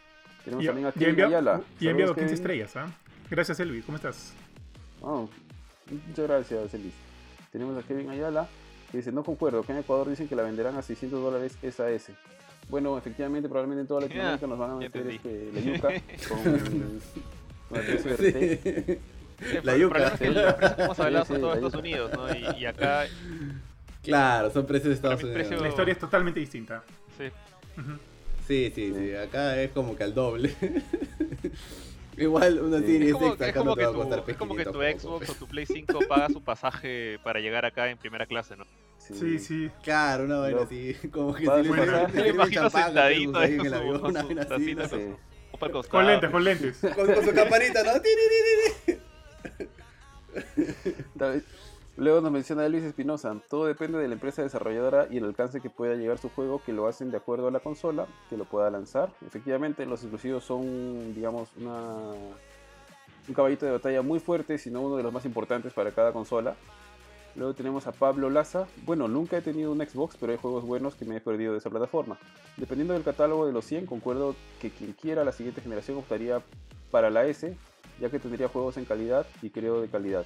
Tenemos Y, también a Kevin Ayala. y ha enviado 15 Kevin. estrellas, ¿ah? Gracias, Elvi. ¿Cómo estás? Oh, muchas gracias, Elvis. Tenemos a Kevin Ayala que dice, no concuerdo, que en Ecuador dicen que la venderán a 600 dólares SAS. Bueno, efectivamente, probablemente en toda Latinoamérica nos van a meter este, la yuca con, con el precio de RT. Sí, La yuca. es que los precios Sí, sí, todos la Estados. Unidos, ¿no? Y, y acá, Claro, son precios de Estados Unidos. precio- La historia es totalmente distinta. sí. Sí, sí, sí, acá es como que al doble. Igual una Sí. serie Es como, X es acá como no te va a tu, costar es como que tu 500 Xbox o tu Play 5 paga su pasaje para llegar acá en primera clase, ¿no? Sí, sí. Claro, una vaina así, como que le imagino champán, sentadito ahí en el avión, una vaina así. Con lentes, con lentes. con, con su campanita, ¿no? Luego nos menciona Elvis Espinosa, todo depende de la empresa desarrolladora y el alcance que pueda llegar su juego, que lo hacen de acuerdo a la consola, que lo pueda lanzar. Efectivamente, los exclusivos son, digamos, una, un caballito de batalla muy fuerte, sino uno de los más importantes para cada consola. Luego tenemos a Pablo Laza. Bueno, nunca he tenido un Xbox, pero hay juegos buenos que me he perdido de esa plataforma. Dependiendo del catálogo de los 100, concuerdo que quien quiera la siguiente generación optaría para la S, ya que tendría juegos en calidad y creo de calidad.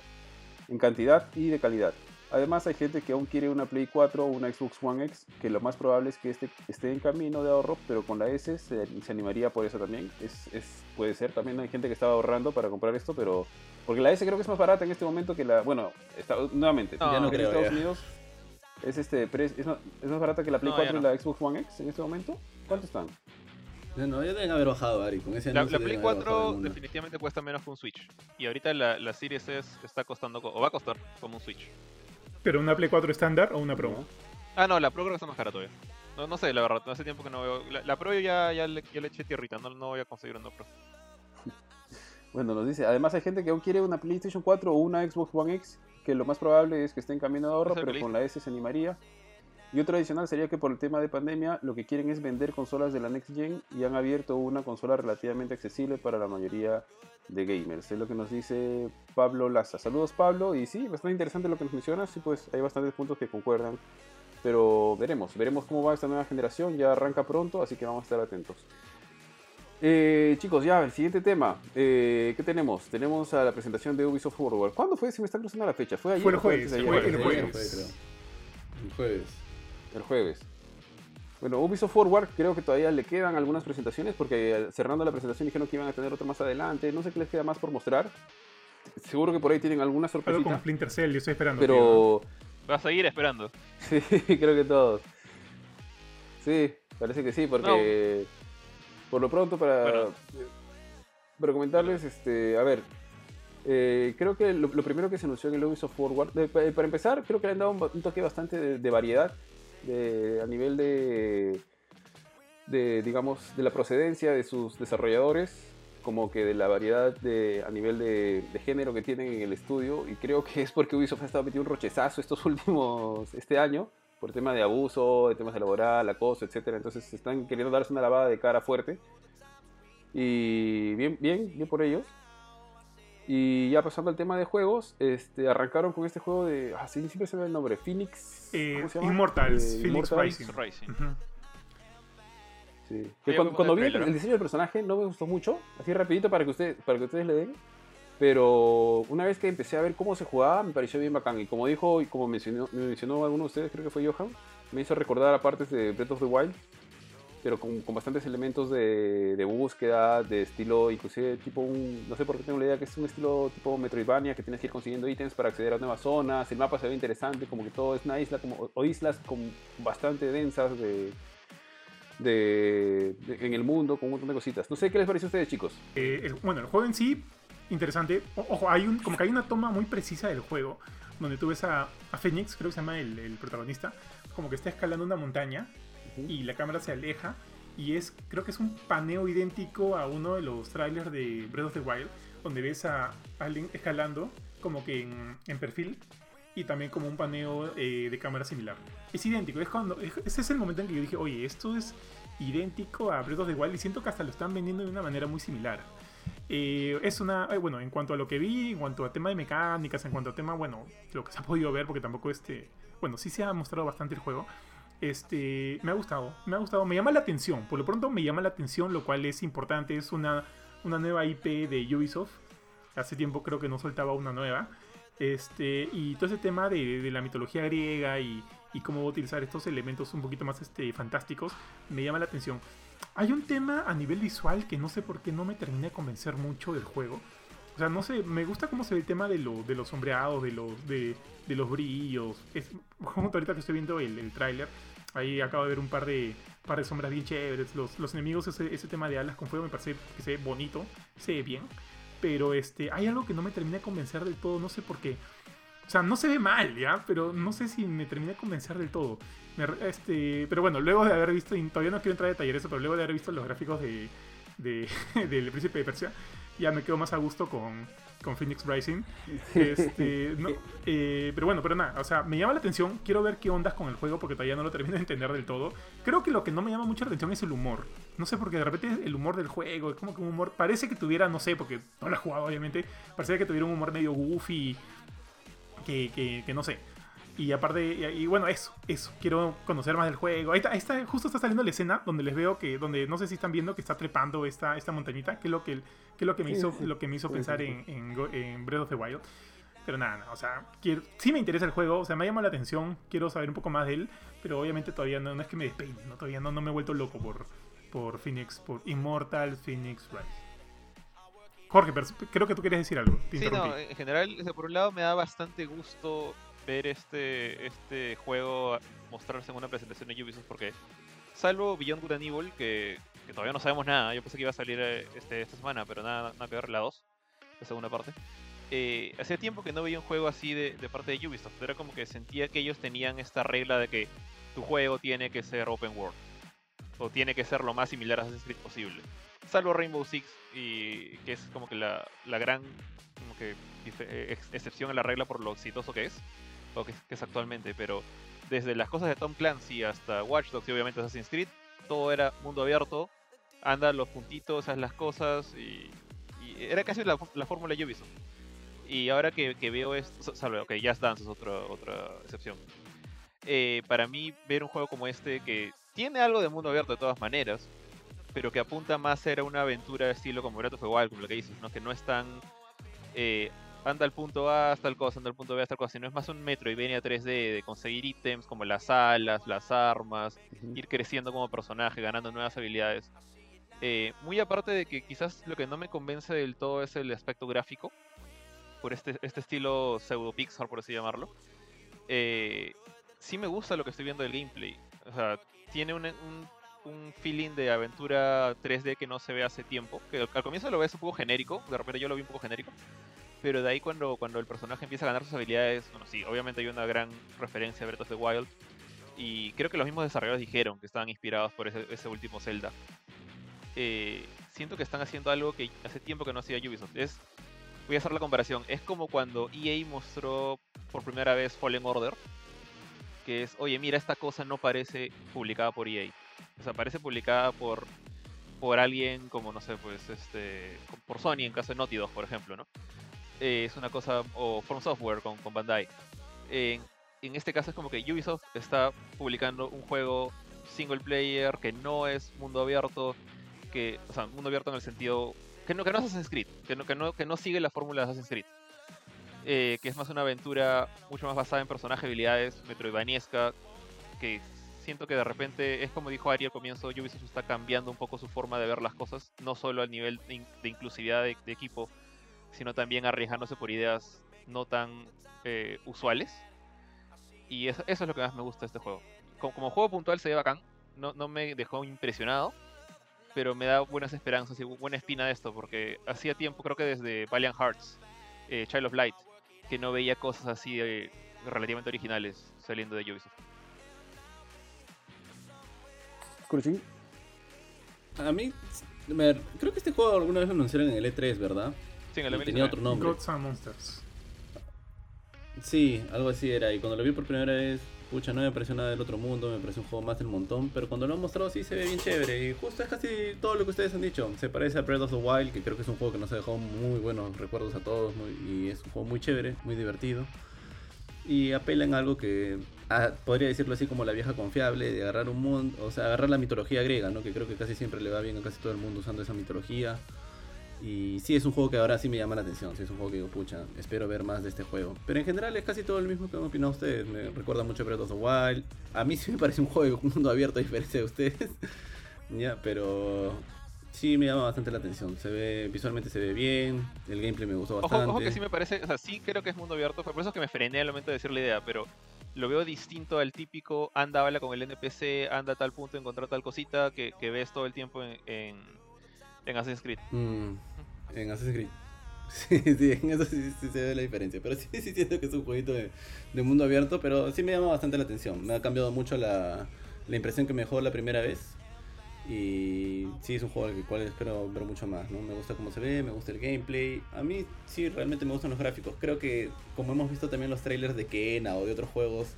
En cantidad y de calidad. Además hay gente que aún quiere una Play 4 o una Xbox One X, que lo más probable es que este esté en camino de ahorro, pero con la S se, se animaría por eso también. Es, es, puede ser, también hay gente que estaba ahorrando para comprar esto, pero... Porque la S creo que es más barata en este momento que la... Bueno, está, nuevamente, No, ya no en creo, Estados ya. Unidos es, este, es, más, es más barata que la Play No, ya 4 y no. la Xbox One X en este momento. ¿Cuánto están? No, ya deben haber bajado, Ari. Con ese La, la Play deben haber bajado 4 alguna. definitivamente cuesta menos que un Switch. Y ahorita la, la Series S está costando, co- o va a costar como un Switch. Pero una Play 4 estándar o una Pro. ¿no? Ah, no, la Pro creo que está más cara todavía. No, no sé, la verdad, hace tiempo que no veo. La, la Pro yo ya, ya, le, ya le eché tierrita, no, no voy a conseguir una Pro. Bueno, nos dice, además hay gente que aún quiere una PlayStation 4 o una Xbox One X, que lo más probable es que esté en camino de ahorro, pero con la S se animaría. Y otro adicional sería que por el tema de pandemia lo que quieren es vender consolas de la Next Gen y han abierto una consola relativamente accesible para la mayoría de gamers. Es lo que nos dice Pablo Laza. Saludos Pablo, y sí, bastante interesante lo que nos mencionas, sí, pues hay bastantes puntos que concuerdan. Pero veremos, veremos cómo va esta nueva generación, ya arranca pronto, así que vamos a estar atentos. Eh, chicos, ya, el siguiente tema. Eh, ¿Qué tenemos? Tenemos a la presentación de Ubisoft Forward. ¿Cuándo fue? Se me está cruzando la fecha. ¿Fue ayer? Fue el jueves, el jueves. El jueves. El jueves. Bueno, Ubisoft Forward creo que todavía le quedan algunas presentaciones porque eh, cerrando la presentación dijeron que iban a tener otra más adelante. No sé qué les queda más por mostrar. Seguro que por ahí tienen alguna Algo con. Splinter Cell, yo estoy esperando. tío. Pero Vas a seguir esperando. sí, creo que todos. Sí, parece que sí, porque por lo pronto para, Bueno. para comentarles, este, a ver, eh, creo que lo, lo primero que se anunció en el Ubisoft Forward, de- pa- para empezar, creo que le han dado un, toque bastante de, de variedad de, a nivel de, de, digamos, de la procedencia de sus desarrolladores, como que de la variedad de, a nivel de, de género que tienen en el estudio, y creo que es porque Ubisoft ha estado metiendo un rochezazo estos últimos, este año, por tema de abuso, de temas de laboral, acoso, etcétera. Entonces están queriendo darse una lavada de cara fuerte. Y bien, bien, bien por ellos. Y ya pasando al tema de juegos, este, arrancaron con este juego de. Ah, sí, siempre se ve el nombre. Phoenix. Eh, ¿cómo se llama? Immortals, Eh, Phoenix Immortals. Rising. Sí. Que cuando, ¿cómo cuando fue vi el el diseño del personaje no me gustó mucho, así rapidito para que, ustedes para que ustedes le den. Pero una vez que empecé a ver cómo se jugaba, me pareció bien bacán. Y como dijo, y como mencionó, me mencionó alguno de ustedes, creo que fue Johan, me hizo recordar a partes de Breath of the Wild, pero con, con bastantes elementos de, de búsqueda, de estilo, inclusive tipo un, no sé por qué tengo la idea que es un estilo tipo Metroidvania, que tienes que ir consiguiendo ítems para acceder a nuevas zonas, el mapa se ve interesante, como que todo es una isla, como, o- islas con bastante densas de, de, en el mundo, con un montón de cositas. No sé qué les parece a ustedes, chicos. Eh, bueno, el juego en sí, interesante. O- ojo, hay un, como que hay una toma muy precisa del juego, donde tú ves a, a Phoenix, creo que se llama el, el protagonista, como que está escalando una montaña y la cámara se aleja. Y es, creo que es un paneo idéntico a uno de los trailers de Breath of the Wild, donde ves a alguien escalando como que en, en perfil y también como un paneo eh, de cámara similar. Es idéntico, es cuando, es- ese es el momento en que yo dije, oye, esto es idéntico a Breath of the Wild y siento que hasta lo están vendiendo de una manera muy similar. Eh, es una, eh, bueno, en cuanto a lo que vi, en cuanto a tema de mecánicas, en cuanto a tema, bueno, lo que se ha podido ver, porque tampoco este, bueno, sí se ha mostrado bastante el juego. Este, me ha gustado, me ha gustado, me llama la atención, por lo pronto me llama la atención, lo cual es importante, es una, una nueva IP de Ubisoft. Hace tiempo creo que no soltaba una nueva. Este, y todo ese tema de, de la mitología griega y, y cómo utilizar estos elementos un poquito más este, fantásticos, me llama la atención. Hay un tema a nivel visual que no sé por qué no me termina de convencer mucho del juego. O sea, no sé, me gusta cómo se ve el tema de, lo, de los sombreados, de los, de, de los brillos. Es, como ahorita que estoy viendo el, el tráiler, ahí acabo de ver un par de, par de sombras bien chéveres. Los, los enemigos, ese, ese tema de alas con fuego me parece que se ve bonito, se ve bien. Pero este, hay algo que no me termina de convencer del todo, no sé por qué. O sea, no se ve mal, ¿ya? Pero no sé si me termina de convencer del todo. Este, pero bueno, luego de haber visto, todavía no quiero entrar en detalle eso, pero luego de haber visto los gráficos de, de- del Príncipe de Persia, ya me quedo más a gusto con, con Phoenix Rising. Este, eh, pero bueno, pero nada, o sea, me llama la atención, quiero ver qué ondas con el juego porque todavía no lo termino de entender del todo. Creo que lo que no me llama mucho la atención es el humor. No sé, porque de repente el humor del juego es como que un humor, parece que tuviera, no sé, porque no lo he jugado obviamente, parece que tuviera un humor medio goofy, que, que no sé. Y aparte, y, y bueno, eso, eso. Quiero conocer más del juego. Ahí está, ahí está, justo está saliendo la escena donde les veo que, donde no sé si están viendo que está trepando esta, esta montañita, que es lo que, que, es lo que me hizo, lo que me hizo pensar en, en, Breath of the Wild. Pero nada, nada, o sea, quiero, sí me interesa el juego, o sea, me llama la atención, quiero saber un poco más de él, pero obviamente todavía no, no es que me despeine, ¿no? Todavía no, no me he vuelto loco por, por Phoenix, por Immortal Phoenix Rise. Jorge, pero creo que tú querías decir algo. Te Sí, no, en general, o sea, por un lado me da bastante gusto ver este, este juego mostrarse en una presentación de Ubisoft porque, salvo Beyond Good and Evil, que, que todavía no sabemos nada, yo pensé que iba a salir eh, este, esta semana, pero nada, nada que ver la 2, la segunda parte. Eh, hacía tiempo que no veía un juego así de, de parte de Ubisoft, era como que sentía que ellos tenían esta regla de que tu juego tiene que ser open world, o tiene que ser lo más similar a Assassin's Creed posible salvo Rainbow Six y que es como que la, la gran como que eh, ex- excepción a la regla por lo exitoso que es o que, es- actualmente pero desde las cosas de Tom Clancy hasta Watch Dogs y obviamente Assassin's Creed todo era mundo abierto anda los puntitos haz las cosas y, era casi la, la fórmula Ubisoft y ahora que, que veo esto salvo ok Just Dance es otra otra excepción Eh, para mí ver un juego como este que tiene algo de mundo abierto de todas maneras pero que apunta más a ser una aventura de estilo como Breath of the Wild, como lo que dices, ¿no? Que no es tan... eh, anda al punto A hasta el cosa, anda al punto B hasta el cosa, sino es más un Metroidvania 3D de conseguir ítems como las alas, las armas, Ujú. ir creciendo como personaje, ganando nuevas habilidades. Eh, muy aparte de que quizás lo que no me convence del todo es el aspecto gráfico, por este, este estilo pseudo Pixar, por así llamarlo. Eh, sí me gusta lo que estoy viendo del gameplay. O sea, tiene un, un, un feeling de aventura 3D que no se ve hace tiempo. Que al, al comienzo lo ves un poco genérico, de repente yo lo vi un poco genérico. Pero de ahí cuando, cuando el personaje empieza a ganar sus habilidades, bueno, sí, obviamente hay una gran referencia a Breath of the Wild. Y creo que los mismos desarrolladores dijeron que estaban inspirados por ese, último Zelda. Eh, siento que están haciendo algo que hace tiempo que no hacía Ubisoft. Es, voy a hacer la comparación. Es como cuando EA mostró por primera vez Fallen Order. Que es, oye, mira, esta cosa no parece publicada por EA. O sea, parece publicada por, por alguien como, no sé, pues, este, por Sony en caso de Naughty Dog, por ejemplo, ¿no? Eh, es una cosa, o From Software con, con Bandai. En, en este caso es como que Ubisoft está publicando un juego single player que no es mundo abierto, que, o sea, mundo abierto en el sentido que no, que no es Assassin's Creed, que no, que no, que no sigue la fórmula de Assassin's Creed. Eh, que es más una aventura mucho más basada en personajes, habilidades, metroidvaniesca, que siento que de repente, es como dijo Ari al comienzo, Ubisoft está cambiando un poco su forma de ver las cosas, no solo a nivel de, in- de inclusividad de equipo, sino también arriesgándose por ideas no tan eh, usuales. Y eso, eso es lo que más me gusta de este juego. Como, como juego puntual se ve bacán, no, no me dejó impresionado, pero me da buenas esperanzas y bu- buena espina de esto, porque hacía tiempo, creo que desde Valiant Hearts, eh, Child of Light, que no veía cosas así eh, relativamente originales saliendo de Ubisoft. A mí, me- creo que este juego alguna vez lo anunciaron en el E3, ¿verdad? Sí, en el tenía otro nombre. Gods and Monsters. Sí, algo así era. Y cuando lo vi por primera vez, pucha, no me pareció nada del otro mundo, me pareció un juego más del montón. Pero cuando lo han mostrado, sí se ve bien chévere. Y justo es casi todo lo que ustedes han dicho. Se parece a Breath of the Wild, que creo que es un juego que nos ha dejado muy buenos recuerdos a todos. muy- y es un juego muy chévere, muy divertido. Y apela en algo que ah, podría decirlo así como la vieja confiable, de agarrar un mundo, o sea, agarrar la mitología griega, ¿no? Que creo que casi siempre le va bien a casi todo el mundo usando esa mitología. Y sí, es un juego que ahora sí me llama la atención. Sí, es un juego que digo, pucha, espero ver más de este juego. Pero en general es casi todo el mismo que han opinado ustedes. Me recuerda mucho a Breath of the Wild. A mí sí me parece un juego de mundo abierto a diferencia de ustedes. ya, pero sí me llama bastante la atención. Se ve, visualmente se ve bien. El gameplay me gustó Ojo, bastante. ojo que sí me parece, o sea, sí creo que es mundo abierto, por eso es que me frené al momento de decir la idea, pero lo veo distinto al típico anda, habla con el NPC, anda a tal punto, encontrar tal cosita que, que ves todo el tiempo en, en, en Assassin's Creed. Mm, en Assassin's Creed. Sí, sí, en eso sí, sí se ve la diferencia. Pero sí, sí siento que es un jueguito de, de mundo abierto, pero sí me llama bastante la atención. Me ha cambiado mucho la, la impresión que me dejó la primera vez. Y sí, es un juego al cual espero ver mucho más, ¿no? Me gusta cómo se ve, me gusta el gameplay. A mí sí, realmente me gustan los gráficos. Creo que, como hemos visto también los trailers de Kena o de otros juegos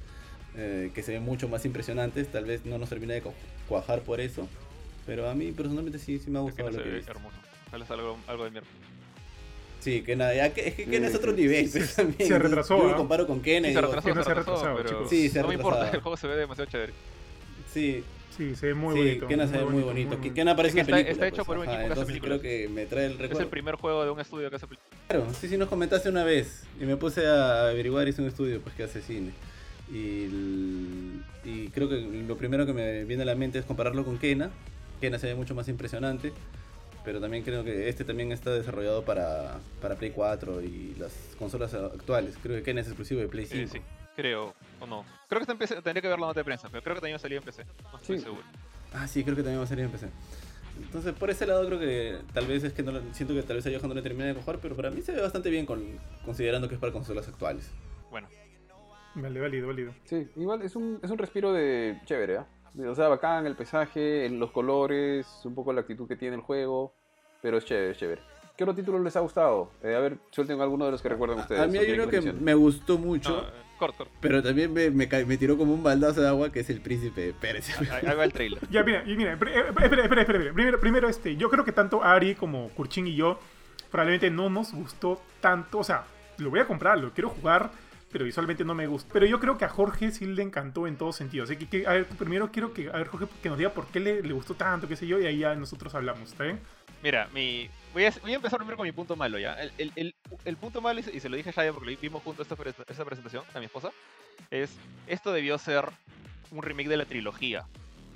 eh, que se ven mucho más impresionantes, tal vez no nos termina de cu- cuajar por eso. Pero a mí personalmente sí, sí me ha gustado lo que hermoso. Ojalá salga algo, algo de mierda. Sí, Kena, ya que- es que Kena es otro nivel. pues, Se- también. se retrasó, Yo ¿ah? lo comparo con Kena. y Sí, se digo, retrasó, que no se se retrasó, retrasado, pero. Sí, se no me importa, el juego se ve demasiado chévere. Sí, Sí, se ve muy sí, bonito. Kena se ve muy bonito. muy Que bonito. Kena parece Es que está- película. está hecho pues, por un ajá, equipo que hace películas. creo que me trae el Es recuerdo. el primer juego de un estudio que hace películas. Claro, sí, sí, nos comentaste una vez. Y me puse a averiguar, hice un estudio pues que hace cine. Y, el- y creo que lo primero que me viene a la mente es compararlo con Kena. Kena se ve mucho más impresionante. Pero también creo que este también está desarrollado para, para Play 4 y las consolas actuales. Creo que Kena es exclusivo de Play 5. Sí, sí, creo, o no. Creo que está en PC, tendría que ver la nota de prensa, pero creo que también salía en PC. No estoy Sí. seguro. Ah, sí, creo que también va a salir en PC. Entonces, por ese lado creo que tal vez es que no lo- siento que tal vez a Johan no le termine de cojar, pero para mí se ve bastante bien con, considerando que es para consolas actuales. Bueno, Vale, válido, válido. Sí, igual es un, es un respiro de chévere, ¿ah? O sea, bacán el paisaje, los colores, un poco la actitud que tiene el juego, pero es chévere, es chévere. ¿Qué otro título les ha gustado? Eh, a ver, suelten alguno de los que recuerdan ustedes. a mí hay uno que me gustó mucho, no, eh, corto, corto. pero también me, me, me tiró como un baldazo de agua, que es el príncipe de Persia. Ahí va el trailer. Ya, mira, mira, espera, espera, espera. Primero, primero, este, yo creo que tanto Ari como Kurchin y yo probablemente no nos gustó tanto. O sea, lo voy a comprar, lo quiero jugar, pero visualmente no me gusta. Pero yo creo que a Jorge sí le encantó en todos sentidos. Así que, a ver, primero quiero que, a ver, Jorge, que nos diga por qué le, le gustó tanto, qué sé yo, y ahí ya nosotros hablamos, ¿está bien? Mira, mi... voy, a, voy a empezar primero con mi punto malo ya. El, el, el, punto malo, y se- lo dije a Shaya porque lo vimos juntos esta, esta presentación, a mi esposa, es esto debió ser un remake de la trilogía,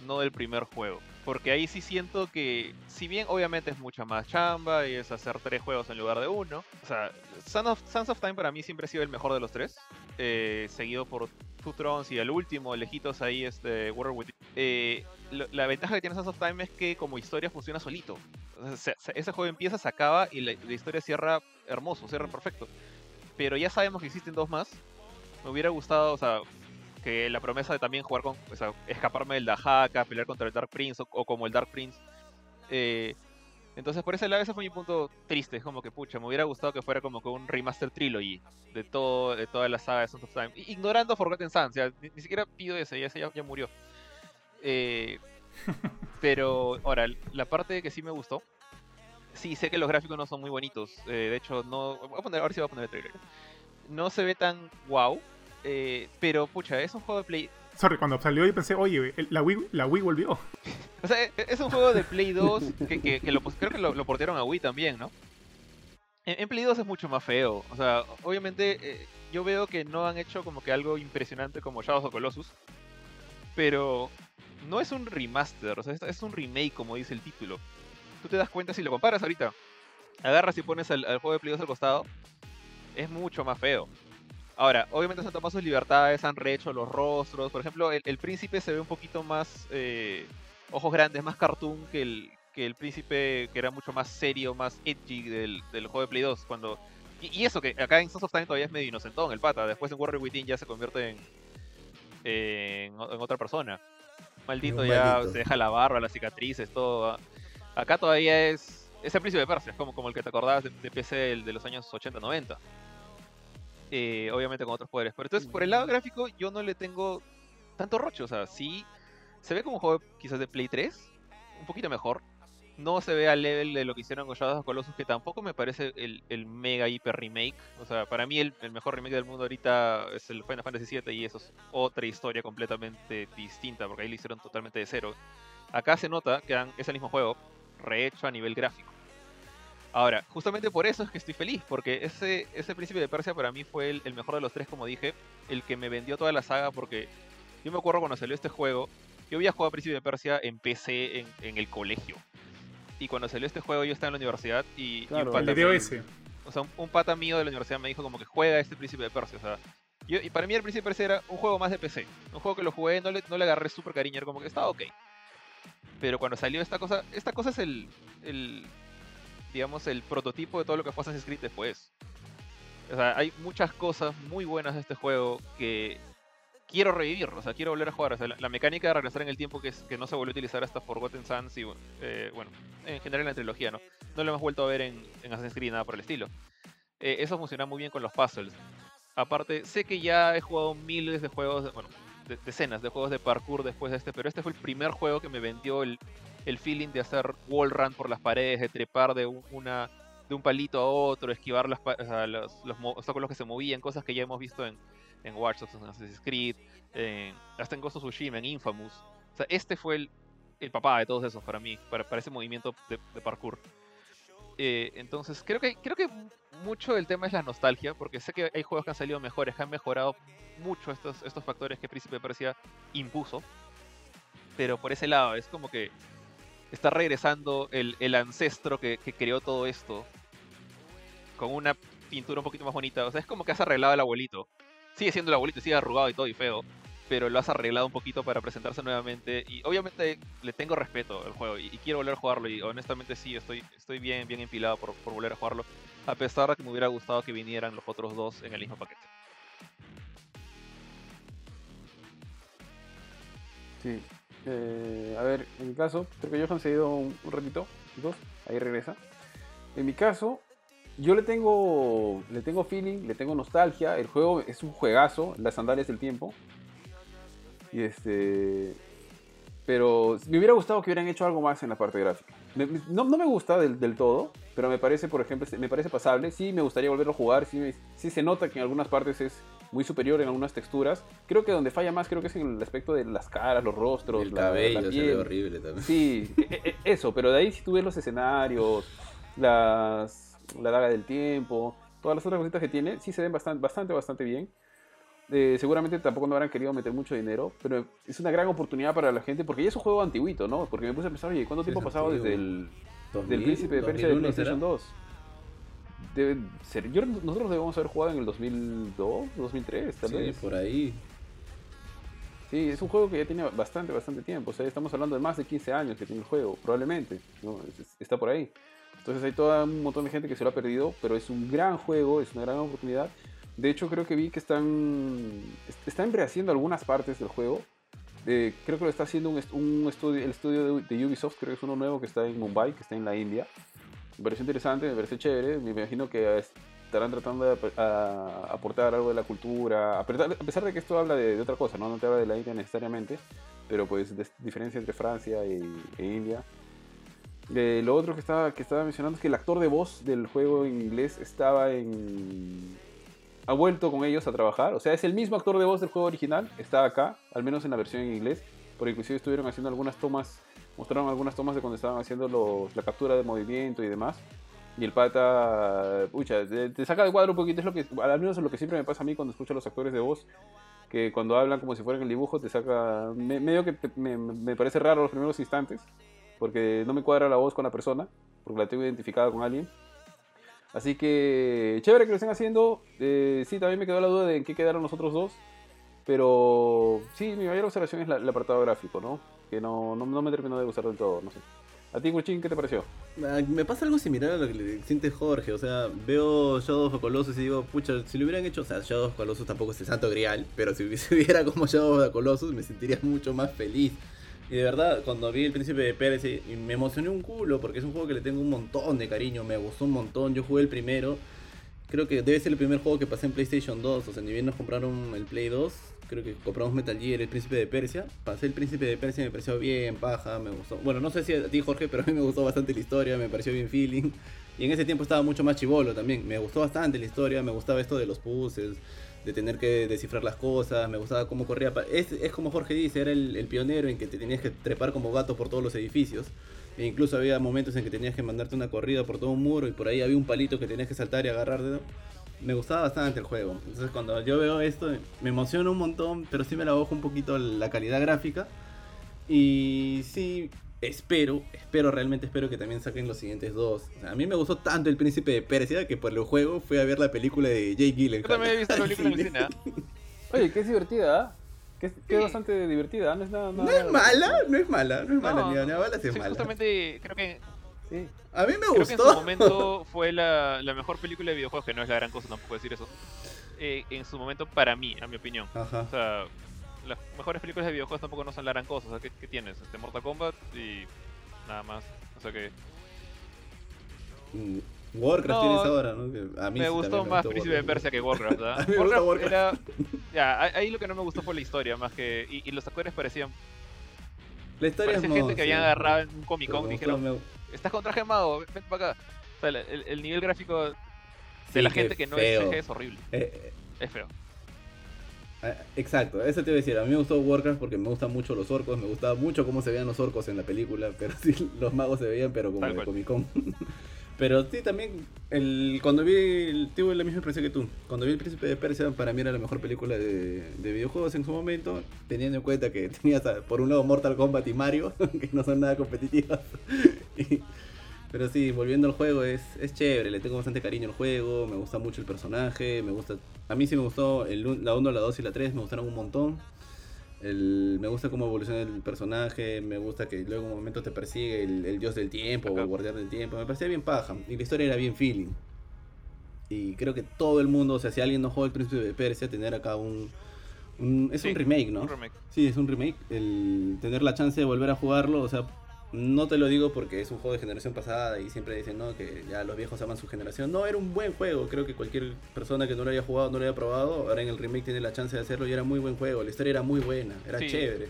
no del primer juego. Porque ahí sí siento que, si bien obviamente es mucha más chamba y es hacer tres juegos en lugar de uno, o sea, Sons of Time para mí siempre ha sido el mejor de los tres, eh, seguido por Two Thrones y el último, lejitos ahí, este, World Within. Eh, la ventaja que tiene Sons of Time es que como historia funciona solito. O sea, se- se- ese juego empieza, se acaba y la, la historia cierra hermoso, cierra perfecto. Pero ya sabemos que existen dos más. Me hubiera gustado, o sea, que la promesa de también jugar con, o sea, escaparme del Dahaka, pelear contra el Dark Prince o, o como el Dark Prince. Eh, entonces por ese lado ese fue mi punto triste, es como que pucha, me hubiera gustado que fuera como que un remaster trilogy de todo, de toda la saga de Sons of Time. Ignorando Forgotten Sands, o sea, ni, ni siquiera pido ese, ya, ese ya, ya murió. Eh, pero ahora, la parte que sí me gustó, sí sé que los gráficos no son muy bonitos. eh, de hecho, no. Voy a poner, ahora sí voy a poner el trailer. No se ve tan wow. Eh, pero pucha, es un juego de Play. Sorry, cuando salió yo pensé, oye, la Wii, la Wii volvió. O sea, e- es un juego de Play 2 que, que- que lo, creo que lo, lo portearon a Wii también, ¿no? En, en Play 2 es mucho más feo. O sea, obviamente eh, yo veo que no han hecho como que algo impresionante como Shadows of Colossus. Pero no es un remaster, o sea, es, es un remake como dice el título. Tú te das cuenta si lo comparas ahorita. Agarras y pones al, al juego de Play 2 al costado. Es mucho más feo. Ahora, obviamente se han tomado sus libertades, han rehecho los rostros. Por ejemplo, el, el príncipe se ve un poquito más eh, ojos grandes, más cartoon que el, que el príncipe que era mucho más serio, más edgy del, del juego de Play 2. Cuando... Y, y eso, que acá en Sons of Time todavía es medio inocentón el pata. Después en Warrior Within ya se convierte en, en, o- en otra persona. Maldito ya se deja la barba, las cicatrices, todo. Acá todavía es... Es el príncipe de Persia, es como, como el que te acordabas de, de PC de los años 80-90. Eh, obviamente con otros poderes. Pero entonces, por el lado gráfico, yo no le tengo tanto rocho. O sea, sí se ve como un juego quizás de Play 3, un poquito mejor. No se ve al level de lo que hicieron con Shadow of Colossus, que tampoco me parece el, el mega hiper remake. O sea, para mí el, el mejor remake del mundo ahorita es el Final Fantasy VII y eso es otra historia completamente distinta, porque ahí lo hicieron totalmente de cero. Acá se nota que han- es el mismo juego, rehecho a nivel gráfico. Ahora, justamente por eso es que estoy feliz, porque ese, ese Príncipe de Persia para mí fue el, el mejor de los tres, como dije, el que me vendió toda la saga, porque yo me acuerdo cuando salió este juego, yo había jugado Príncipe de Persia en PC en, en el colegio. Y cuando salió este juego yo estaba en la universidad y, y Claro, un El pata de me- DOS. o sea, un, un pata mío de la universidad me dijo como que juega este Príncipe de Persia, o sea, yo, y para mí el Príncipe de Persia era un juego más de PC, un juego que lo jugué, no le, no le agarré súper cariño, era como que estaba ok. Pero cuando salió esta cosa, esta cosa es el, el, digamos, el prototipo de todo lo que fue Assassin's Creed después. O sea, hay muchas cosas muy buenas de este juego que quiero revivir, o sea, quiero volver a jugar. O sea, la, mecánica de regresar en el tiempo que, no se volvió a utilizar hasta Forgotten Sands y, eh, bueno, en general en la trilogía, ¿no? No lo hemos vuelto a ver en, en Assassin's Creed, nada por el estilo. Eh, eso funciona muy bien con los puzzles. Aparte, sé que ya he jugado miles de juegos, bueno, de- decenas de juegos de parkour después de este, pero este fue el primer juego que me vendió el, el feeling de hacer wall run por las paredes, de trepar de un- una, de un palito a otro, esquivar las, los, los obstáculos que se movían, cosas que ya hemos visto en, en Watch Dogs, en Assassin's Creed, hasta en Ghost of Tsushima, en Infamous. O sea, este fue el, el papá de todos esos para mí, para, para ese movimiento de, parkour. Eh, entonces, creo que, creo que mucho del tema es la nostalgia, porque sé que hay juegos que han salido mejores, que han mejorado mucho estos, estos factores que Príncipe Persia impuso. Pero por ese lado, es como que está regresando el, el ancestro que, que creó todo esto con una pintura un poquito más bonita. O sea, es como que has arreglado al abuelito. Sigue siendo el abuelito, sigue arrugado y todo y feo. Pero lo has arreglado un poquito para presentarse nuevamente. Y obviamente le tengo respeto al juego y, quiero volver a jugarlo. Y honestamente sí, estoy, estoy bien, bien empilado por, por volver a jugarlo. A pesar de que me hubiera gustado que vinieran los otros dos en el mismo paquete. Sí. Eh, a ver, en mi caso, creo que Johan se ha ido un, un ratito, chicos. Ahí regresa. En mi caso, yo le tengo, le tengo feeling, le tengo nostalgia. El juego es un juegazo, las sandalias del tiempo. Y este. Pero me hubiera gustado que hubieran hecho algo más en la parte gráfica. Me- no, no me gusta del, del todo, pero me parece, por ejemplo, me parece pasable. Sí, me gustaría volverlo a jugar. Sí, me- sí se nota que en algunas partes es muy superior en algunas texturas. Creo que donde falla más creo que es en el aspecto de las caras, los rostros, el la- la cabello se ve horrible también. Sí, e- e- eso, pero de ahí si tú ves los escenarios, las, la daga del tiempo, todas las otras cositas que tiene, sí se ven bastante, bastante, bastante bien. Eh, seguramente tampoco no habrán querido meter mucho dinero, pero es una gran oportunidad para la gente, porque ya es un juego antiguito, ¿no? Porque me puse a pensar, oye, ¿cuánto tiempo ha pasado desde el 2000, del Príncipe de Persia de 2001 PlayStation será. 2? Debe ser, yo, nosotros debemos haber jugado en el 2002, 2003, tal Sí, vez. por ahí. Sí, es un juego que ya tiene bastante, bastante tiempo. O sea, estamos hablando de más de 15 años que tiene el juego, probablemente. ¿no? Es- es- Está por ahí. Entonces hay todo un montón de gente que se lo ha perdido, pero es un gran juego, es una gran oportunidad. De hecho, creo que vi que están, est- están rehaciendo algunas partes del juego. Eh, creo que lo está haciendo un, un estudio, el estudio de, de Ubisoft, creo que es uno nuevo que está en Mumbai, que está en la India. Me pareció interesante, me parece chévere. Me imagino que estarán tratando de ap- a- aportar algo de la cultura, a a pesar de que esto habla de, de otra cosa, ¿no? no te habla de la India necesariamente, pero pues de diferencia entre Francia y, e India. Eh, lo otro que estaba, que estaba mencionando es que el actor de voz del juego en inglés estaba en... Ha vuelto con ellos a trabajar, o sea, es el mismo actor de voz del juego original, está acá, al menos en la versión en inglés, porque inclusive estuvieron haciendo algunas tomas, mostraron algunas tomas de cuando estaban haciendo los- la captura de movimiento y demás. Y el pata, pucha, te, te saca de cuadro un poquito, es lo que, al menos es lo que siempre me pasa a mí cuando escucho a los actores de voz, que cuando hablan como si fueran el dibujo, te saca, me- medio que te- me, me parece raro los primeros instantes, porque no me cuadra la voz con la persona, porque la tengo identificada con alguien. Así que, chévere que lo estén haciendo. Eh, sí, también me quedó la duda de en qué quedaron los otros dos. Pero sí, mi mayor observación es la- el apartado gráfico, ¿no? Que no, no, no me terminó de gustar del todo, no sé. ¿A ti, Guchín, qué te pareció? Ah, Me pasa algo similar a lo que le siente Jorge, o sea, veo Shadow of Colossus y digo, pucha, si lo hubieran hecho, o sea, Shadow of Colossus tampoco es el santo grial, pero si hubiese viera como Shadow of Colossus me sentiría mucho más feliz. Y de verdad, cuando vi El Príncipe de Pérez, me emocioné un culo, porque es un juego que le tengo un montón de cariño, me gustó un montón, yo jugué el primero, creo que debe ser el primer juego que pasé en PlayStation 2, o sea, ni bien nos compraron el Play 2, creo que compramos Metal Gear, El Príncipe de Persia, pasé El Príncipe de Persia, me pareció bien, paja, me gustó, bueno, no sé si a ti Jorge, pero a mí me gustó bastante la historia, me pareció bien feeling, y en ese tiempo estaba mucho más chivolo también, me gustó bastante la historia, me gustaba esto de los puzzles, de tener que descifrar las cosas, me gustaba cómo corría. Es, es como Jorge dice, era el, el pionero en que te tenías que trepar como gato por todos los edificios. E incluso había momentos en que tenías que mandarte una corrida por todo un muro y por ahí había un palito que tenías que saltar y agarrar. de- Me gustaba bastante el juego. Entonces cuando yo veo esto me emociona un montón, pero sí me la bajo un poquito la calidad gráfica. Y sí, espero, espero, realmente espero que también saquen los siguientes dos. O sea, a mí me gustó tanto el príncipe de Persia que por el juego fui a ver la película de Jake Gyllenhaal. Yo también he visto la película en el cine. ¿ah? Oye, que es divertida, ¿ah? Que es, que es Sí. bastante divertida, no es nada... No nada- es mala, no es mala, no es mala, No, ni a no. ni a balas es Sí, mala. justamente creo que, Sí. A mí me creo que en su gustó. momento fue la, la mejor película de videojuegos, que no es la gran cosa tampoco decir eso. Eh, en su momento para mí, a mi opinión. Ajá. O sea, las mejores películas de videojuegos tampoco no son la gran cosa. O sea, ¿qué, qué tienes? Este, Mortal Kombat y nada más. O sea que Mm, Warcraft No, tienes ahora, ¿no? Que a mí me sí gustó más gustó Príncipe de Warcraft. Persia que Warcraft, ¿verdad? A mí me gusta Warcraft era... Ya, ahí- lo que no me gustó fue la historia, más que... Y, y los actores parecían... La historia Parecía es gente que habían sí. agarrado en un Comic Con y gustó, dijeron, me- estás con traje mago, ven para acá. O sea, el, el- el nivel gráfico de Sí, la gente que no es CG es horrible. Eh, eh, Es feo. Ah, Exacto, eso te iba a decir. A mí me gustó Warcraft porque me gustan mucho los orcos, me gustaba mucho cómo se veían los orcos en la película, pero sí, los magos se veían, pero como Tal de cual. Comic Con. pero sí, también, el, cuando vi, tuve la misma impresión que tú. Cuando vi El Príncipe de Persia, para mí era la mejor película de, de videojuegos en su momento, teniendo en cuenta que tenía hasta, por un lado Mortal Kombat y Mario, que no son nada competitivas. Pero sí, volviendo al juego, es, es chévere, le tengo bastante cariño al juego, me gusta mucho el personaje, me gusta... A mí sí me gustó el, la 1, la 2 y la 3, me gustaron un montón. El, me gusta cómo evoluciona el personaje, me gusta que luego en un momento te persigue el, el dios del tiempo o el guardián del tiempo, me parecía bien paja. Y la historia era bien feeling. Y creo que todo el mundo, o sea, si alguien no juega el príncipe de Persia, tener acá un... un- es Sí, un remake, ¿no? Un remake. Sí, es un remake. El tener la chance de volver a jugarlo, o sea, no te lo digo porque es un juego de generación pasada y siempre dicen, no, que ya los viejos aman su generación. No, era un buen juego. Creo que cualquier persona que no lo haya jugado, no lo haya probado, ahora en el remake tiene la chance de hacerlo y era muy buen juego. La historia era muy buena, era Sí. chévere.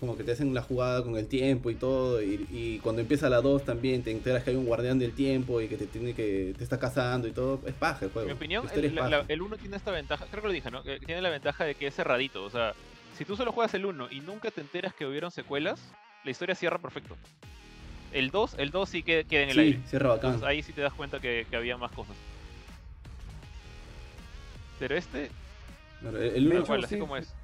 Como que te hacen la jugada con el tiempo y todo. Y, y cuando empieza la 2 también te enteras que hay un guardián del tiempo y que te tiene que te está cazando y todo. Es paja el juego. En mi opinión, La el, es la- paja. el 1 tiene esta ventaja, creo que lo dije, ¿no? Que tiene la ventaja de que es cerradito. O sea, si tú solo juegas el 1 y nunca te enteras que hubieron secuelas, la historia cierra perfecto. El 2, el 2 sí que queda en el sí, aire. cierra bacán. Entonces ahí sí te das cuenta que, que había más cosas. Pero este, Claro, el- el De uno- hecho, igual, así sí, como sí. es.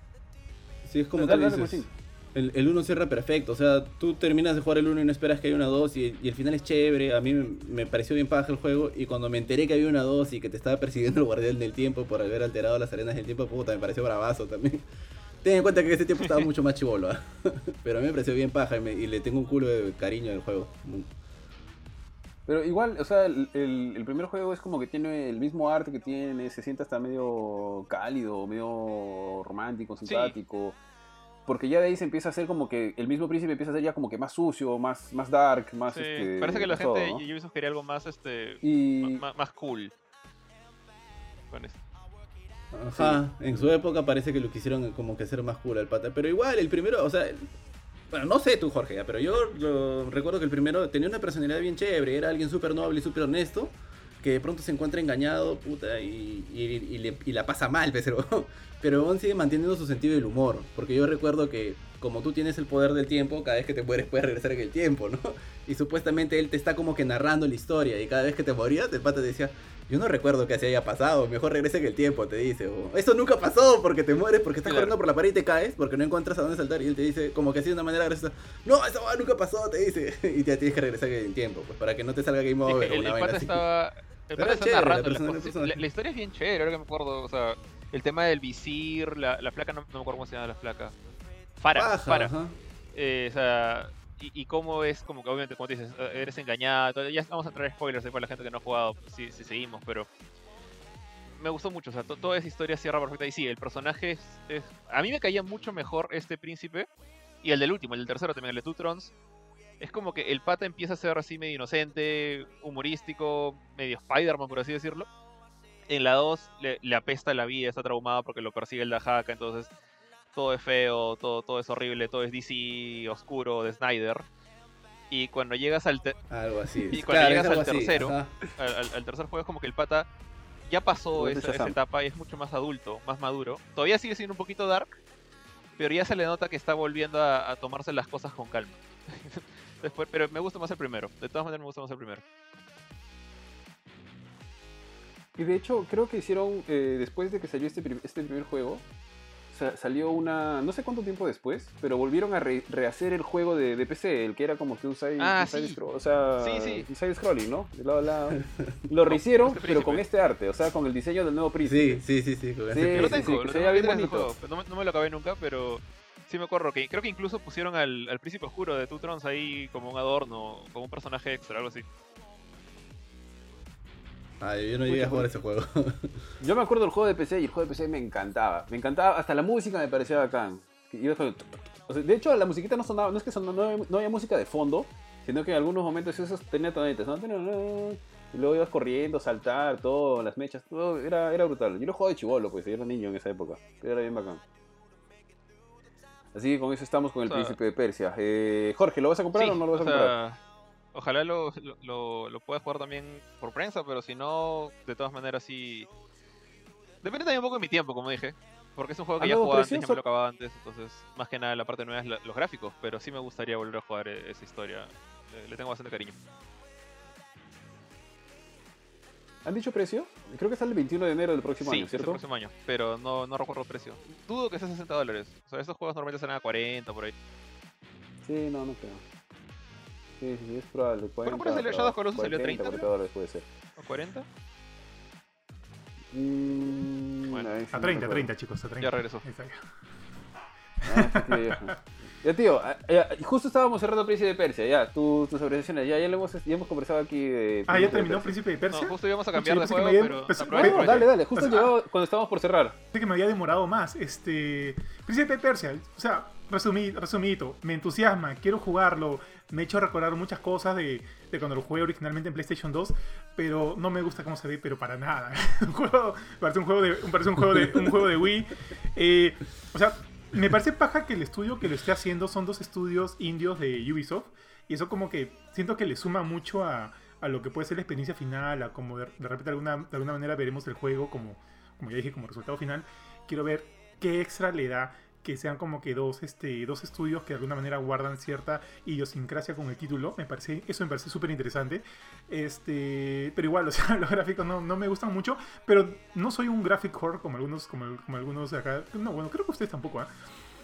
Sí, es como Dale, tú dale, dices. Martín. El, el 1 cierra perfecto, o sea, tú terminas de jugar el 1 y no esperas que haya una 2 y, y el final es chévere, a mí me, me pareció bien paja el juego y cuando me enteré que había una 2 y que te estaba persiguiendo el guardián del tiempo por haber alterado las arenas del tiempo, puta, me pareció bravazo también. Ten en cuenta que ese tiempo estaba mucho más chivolo, ¿ah? pero a mí me pareció bien paja y, me- y le tengo un culo de cariño al juego. Pero igual, o sea, el, el- el primer juego es como que tiene el mismo arte que tiene, se siente hasta medio cálido, medio romántico, simpático. Porque ya de ahí se empieza a hacer como que el mismo príncipe empieza a ser ya como que más sucio, más, más dark, más Sí, este, parece que la más todo, gente ¿no? Ubisoft quería algo más, este, Y ma- más cool. Con esto. Ajá, en su época parece que lo quisieron como que hacer más cool al pata. Pero igual, el primero, o sea, bueno, no sé tú, Jorge, ya, pero yo lo- recuerdo que el primero tenía una personalidad bien chévere, era alguien súper noble y súper honesto, que de pronto se encuentra engañado, puta, y, y- y le- y la pasa mal, pero, pero aún sigue manteniendo su sentido del humor. Porque yo recuerdo que como tú tienes el poder del tiempo, cada vez que te mueres puedes regresar en el tiempo, ¿no? Y supuestamente él te está como que narrando la historia, y cada vez que te morías, el pata te decía, yo no recuerdo que así haya pasado, mejor regresa en el tiempo, te dice. O, Eso nunca pasó porque te mueres, porque estás Claro. corriendo por la pared y te caes, porque no encuentras a dónde saltar. Y él te dice, como que así de una manera graciosa, no, esa hueá nunca pasó, te dice. Y te tienes que regresar en el tiempo, pues para que no te salga Game Sí, es Over que el, el pata estaba, el pata está la narrando. La, la historia es bien chévere, ahora que me acuerdo. O sea, el tema del visir, la, la flaca, no, no me acuerdo cómo se llama la flaca. Fara, Paja, Fara. Eh, o sea, y, y cómo es, como que obviamente, como te dices, eh, eres engañada. Ya vamos a traer spoilers después la gente que no ha jugado, pues, si, si seguimos, pero me gustó mucho. O sea, to- toda esa historia cierra perfecta. Y sí, el personaje es, A mí me caía mucho mejor este príncipe. Y el del último, el del tercero también, el de Two Trons. Es como que el pata empieza a ser así medio inocente, humorístico, medio Spider-Man, por así decirlo. En la 2 le, le apesta la vida, está traumado porque lo persigue el Dajaka, entonces todo es feo, todo, todo es horrible, todo es DC oscuro de Snyder. Y cuando llegas al, te- Algo así. Y cuando Claro, llegas es algo al así, tercero, al, al- al tercer juego es como que el pata ya pasó esa, etapa y es mucho más adulto, más maduro. Todavía sigue siendo un poquito dark, pero ya se le nota que está volviendo a, a tomarse las cosas con calma. Después, pero me gusta más el primero. De todas maneras me gusta más el primero. Y de hecho, creo que hicieron, eh, después de que salió este, este primer juego, sa- salió una, no sé cuánto tiempo después, pero volvieron a re- rehacer el juego de, de PC, el que era como que un side, Ah, un side sí. scroll- o sea, Sí, sí. un side scrolling, ¿no? De lado a lado. Lo rehicieron, este pero con este arte, o sea, con el diseño del nuevo príncipe. Sí, sí, sí, sí. con ese lo sí, tengo, lo se tengo veía bien bonito. juego. No, me- no me lo acabé nunca, pero sí me acuerdo que creo que incluso pusieron al, al príncipe oscuro de Two Trons ahí como un adorno, como un personaje extra, algo así. Ay, yo no llegué a jugar ese juego. Yo me acuerdo del juego de PC y el juego de PC me encantaba. Me encantaba, hasta la música me parecía bacán. O sea, de hecho, la musiquita no sonaba, no es que sonaba, no, había- no había música de fondo, sino que en algunos momentos esos tenía tonaditas, ¿no? Y luego ibas corriendo, saltar, todo, las mechas, todo, era, era brutal. Yo lo jugaba de chivolo, pues, yo era niño en esa época, pero era bien bacán. Así que con eso estamos con el O sea- príncipe de Persia. Eh, Jorge, ¿lo vas a comprar Sí, o no lo vas a o sea, comprar? Ojalá lo, lo, lo, pueda jugar también por prensa, pero si no, de todas maneras sí. Depende también un poco de mi tiempo, como dije. Porque es un juego que ¿A ya jugaba antes, precio? ya me lo acababa antes, entonces más que nada la parte nueva es la- los gráficos, pero sí me gustaría volver a jugar eh, esa historia. Le, le tengo bastante cariño. ¿Han dicho precio? Creo que sale el 21 de enero del próximo sí, año, es el ¿cierto? próximo año, pero no, no recuerdo el precio. Dudo que sea 60 dólares. O sea, estos juegos normalmente salen a 40 por ahí. Sí, no, no creo. Sí, sí, es probable. 40, ¿cuándo salió Shadow of Colossus? ¿Salió 40, 30, 40 dólares puede ser. ¿O 40? Mm, Bueno, A no 30, recuerdo. 30, chicos, a 30. Ya regresó. Ya. Ah. Ya, tío, ah, ya, justo estábamos cerrando Príncipe de Persia, ya, tu- tus apreciaciones, ya, ya, lo hemos, ya hemos conversado aquí de... Ah, ¿ya terminó. Príncipe de Persia? No, justo íbamos a cambiar de juego, pero Bueno, aprovecha. dale, dale, justo llegado cuando estábamos por cerrar. Pensé que me había demorado más. Este. Príncipe de Persia. O sea, resumidito. Me entusiasma, quiero jugarlo. Me ha hecho recordar muchas cosas de, de cuando lo jugué originalmente en PlayStation 2. Pero no me gusta cómo se ve, pero para nada. un juego, parece un juego de, parece un juego de, un juego de Wii. Eh, o sea, me parece paja que el estudio que lo esté haciendo son dos estudios indios de Ubisoft. Y eso como que siento que le suma mucho a, a lo que puede ser la experiencia final, a como de, de repente de alguna, de alguna manera veremos el juego como, como ya dije, como resultado final. Quiero ver qué extra le da que sean como que dos, este, dos estudios que de alguna manera guardan cierta idiosincrasia con el título. Me parece, eso me parece súper interesante. Este, pero igual, los gráficos no, no me gustan mucho, pero no soy un graphic whore como algunos, como, como algunos de acá. No, bueno, creo que ustedes tampoco, ¿ah?